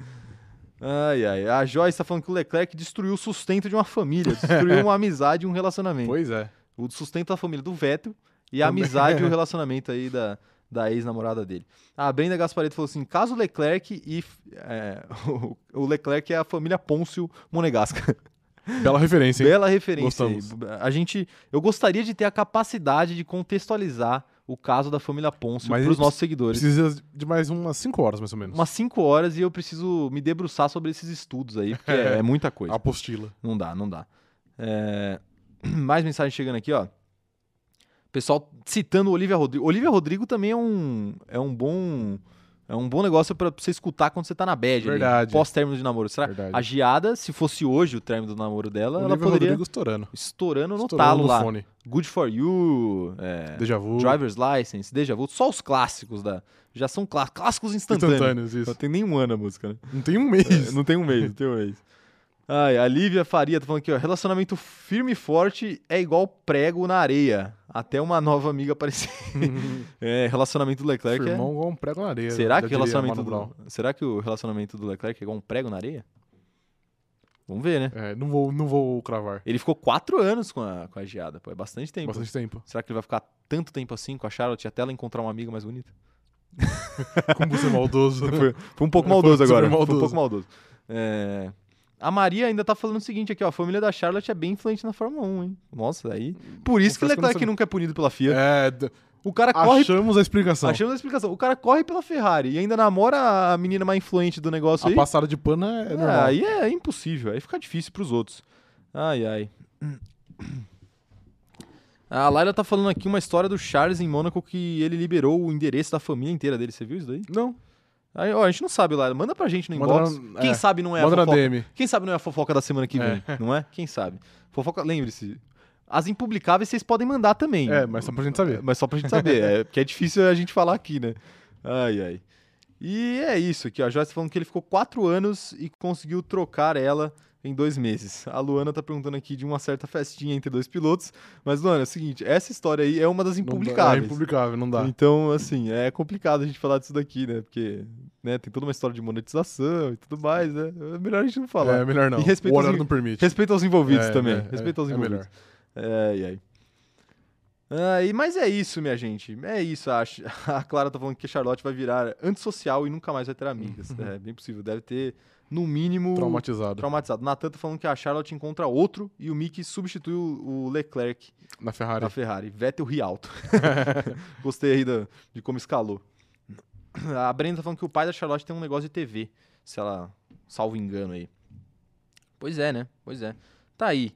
ai, ai. A Joyce tá falando que o Leclerc destruiu o sustento de uma família. Destruiu uma amizade e um relacionamento. Pois é. O sustento da família do Vettel e a Também. amizade e o relacionamento aí da, da ex-namorada dele. A Brenda Gaspareto falou assim: caso Leclerc e. é, o, o Leclerc é a família Pôncio Monegasca. Bela referência, hein? Bela referência. Gostamos. A gente. Eu gostaria de ter a capacidade de contextualizar o caso da família Pôncio Mas para os nossos seguidores. Precisa de mais umas 5 horas, mais ou menos. Umas 5 horas e eu preciso me debruçar sobre esses estudos aí, porque é, é muita coisa. Apostila. Não dá, não dá. É, Mais mensagem chegando aqui, ó. Pessoal citando Olivia Rodrigo. Olivia Rodrigo também é um, é um bom. É um bom negócio pra você escutar quando você tá na bad. Verdade. Pós-término de namoro. Será? Verdade. A Giada, se fosse hoje o término do namoro dela, ela Olivia poderia Rodrigo estourando. estourando no Estourando talo no lá. fone. Good for You, é, Deja vu. Driver's License, Deja Vu, só os clássicos da. Já são clá- clássicos instantâneos. Instantâneos, Não isso. tem nenhum ano a música, né? Não tem um mês. É, não tem um mês, não tem um mês. Ai, a Lívia Faria tá falando aqui, ó. Relacionamento firme e forte é igual prego na areia. Até uma nova amiga aparecer. é, relacionamento do Leclerc é... Firmão igual um prego na areia. Será que, relacionamento do... Será que o relacionamento do Leclerc é igual um prego na areia? Vamos ver, né? É, não vou, não vou cravar. Ele ficou quatro anos com a, com a Giada, pô. É bastante tempo. Bastante tempo. Será que ele vai ficar tanto tempo assim com a Charlotte até ela encontrar uma amiga mais bonita? Como você é maldoso. Foi, foi um pouco maldoso agora. Foi um maldoso. pouco maldoso. É, A Maria ainda tá falando o seguinte aqui, ó. A família da Charlotte é bem influente na Fórmula 1, hein? Nossa, aí. Por isso que Confesso que não Leclerc sabia. nunca é punido pela FIA. É, O cara corre. achamos a explicação. Achamos a explicação. O cara corre pela Ferrari e ainda namora a menina mais influente do negócio A aí. passada de pano é, é É, normal. aí é impossível. Aí fica difícil pros outros. Ai, ai. A Laila tá falando aqui uma história do Charles em Mônaco que ele liberou o endereço da família inteira dele. Você viu isso daí? Não. Aí, ó, a gente não sabe, Laila. Manda pra gente no Manda inbox. na- Quem é. sabe não é a Manda na fofoca. DM. Quem sabe não é a fofoca da semana que vem, É. não é? Quem sabe? Fofoca, lembre-se. As impublicáveis vocês podem mandar também. É, mas só pra gente saber. Mas só pra gente saber. é, porque é difícil a gente falar aqui, né? Ai, ai. E é isso aqui, ó. A Joyce tá falando que ele ficou quatro anos e conseguiu trocar ela em dois meses. A Luana tá perguntando aqui de uma certa festinha entre dois pilotos. Mas, Luana, é o seguinte, essa história aí é uma das Não dá- impublicáveis. É impublicável, não dá. Então, assim, é complicado a gente falar disso daqui, né? Porque né, tem toda uma história de monetização e tudo mais, né? É melhor a gente não falar. É melhor não. E respeito o horário não permite. Respeito aos envolvidos É, também. é, Respeito aos é, é envolvidos. melhor. Ai, ai. Ai, mas é isso, minha gente. É isso, acho. A Clara tá falando que a Charlotte vai virar antissocial e nunca mais vai ter amigas. é bem possível. Deve ter, no mínimo, Traumatizado. traumatizado. Natan tá falando que a Charlotte encontra outro e o Mick substitui o o Leclerc Na Ferrari. da Ferrari. Vettel Rialto. Gostei aí da- de como escalou. A Brenda tá falando que o pai da Charlotte tem um negócio de TV. Se ela, salvo engano aí. Pois é, né? Pois é. Tá aí.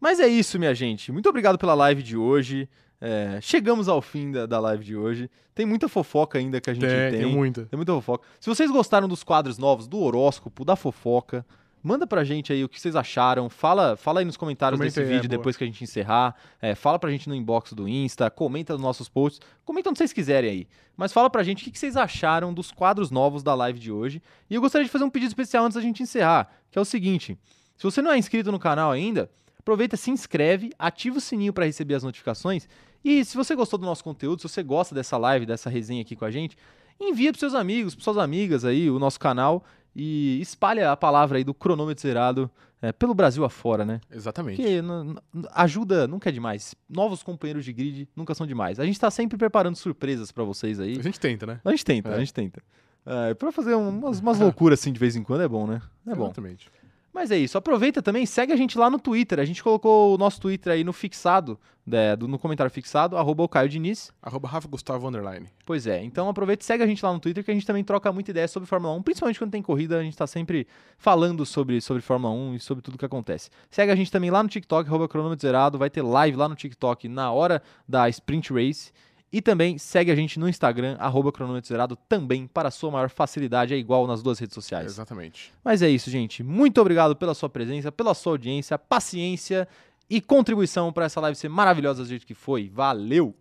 Mas é isso, minha gente. Muito obrigado pela live de hoje. É, chegamos ao fim da, da live de hoje. Tem muita fofoca ainda que a gente Tem, tem. tem muita. Tem muita fofoca. Se vocês gostaram dos quadros novos, do horóscopo, da fofoca, manda pra gente aí o que vocês acharam. Fala, fala aí nos comentários Comenta desse é, vídeo boa. depois que a gente encerrar. É, fala pra gente no inbox do Insta, comenta nos nossos posts. Comenta onde vocês quiserem aí. Mas fala pra gente o que que vocês acharam dos quadros novos da live de hoje. E eu gostaria de fazer um pedido especial antes da gente encerrar, que é o seguinte. Se você não é inscrito no canal ainda, aproveita, se inscreve, ativa o sininho para receber as notificações. E se você gostou do nosso conteúdo, se você gosta dessa live, dessa resenha aqui com a gente, envia para seus amigos, para suas amigas aí o nosso canal e espalha a palavra aí do cronômetro zerado é, pelo Brasil afora, né? Exatamente. Porque ajuda nunca é demais. Novos companheiros de grid nunca são demais. A gente tá sempre preparando surpresas para vocês aí. A gente tenta, né? A gente tenta, É. a gente tenta. É, pra fazer umas, umas loucuras assim de vez em quando é bom, né? É bom. Exatamente. Mas é isso. Aproveita também, segue a gente lá no Twitter. A gente colocou o nosso Twitter aí no fixado, né, do- no comentário fixado, arroba o Caio Diniz. Arroba Rafa Gustavo Underline. Pois é, então aproveita e segue a gente lá no Twitter, que a gente também troca muita ideia sobre Fórmula 1, principalmente quando tem corrida, a gente tá sempre falando sobre, sobre Fórmula 1 e sobre tudo que acontece. Segue a gente também lá no TikTok, arroba cronômetro zerado, vai ter live lá no TikTok na hora da Sprint Race. E também segue a gente no Instagram, arroba cronômetro também para a sua maior facilidade, é igual nas duas redes sociais. Exatamente. Mas é isso, gente. Muito obrigado pela sua presença, pela sua audiência, paciência e contribuição para essa live ser maravilhosa do jeito que foi. Valeu!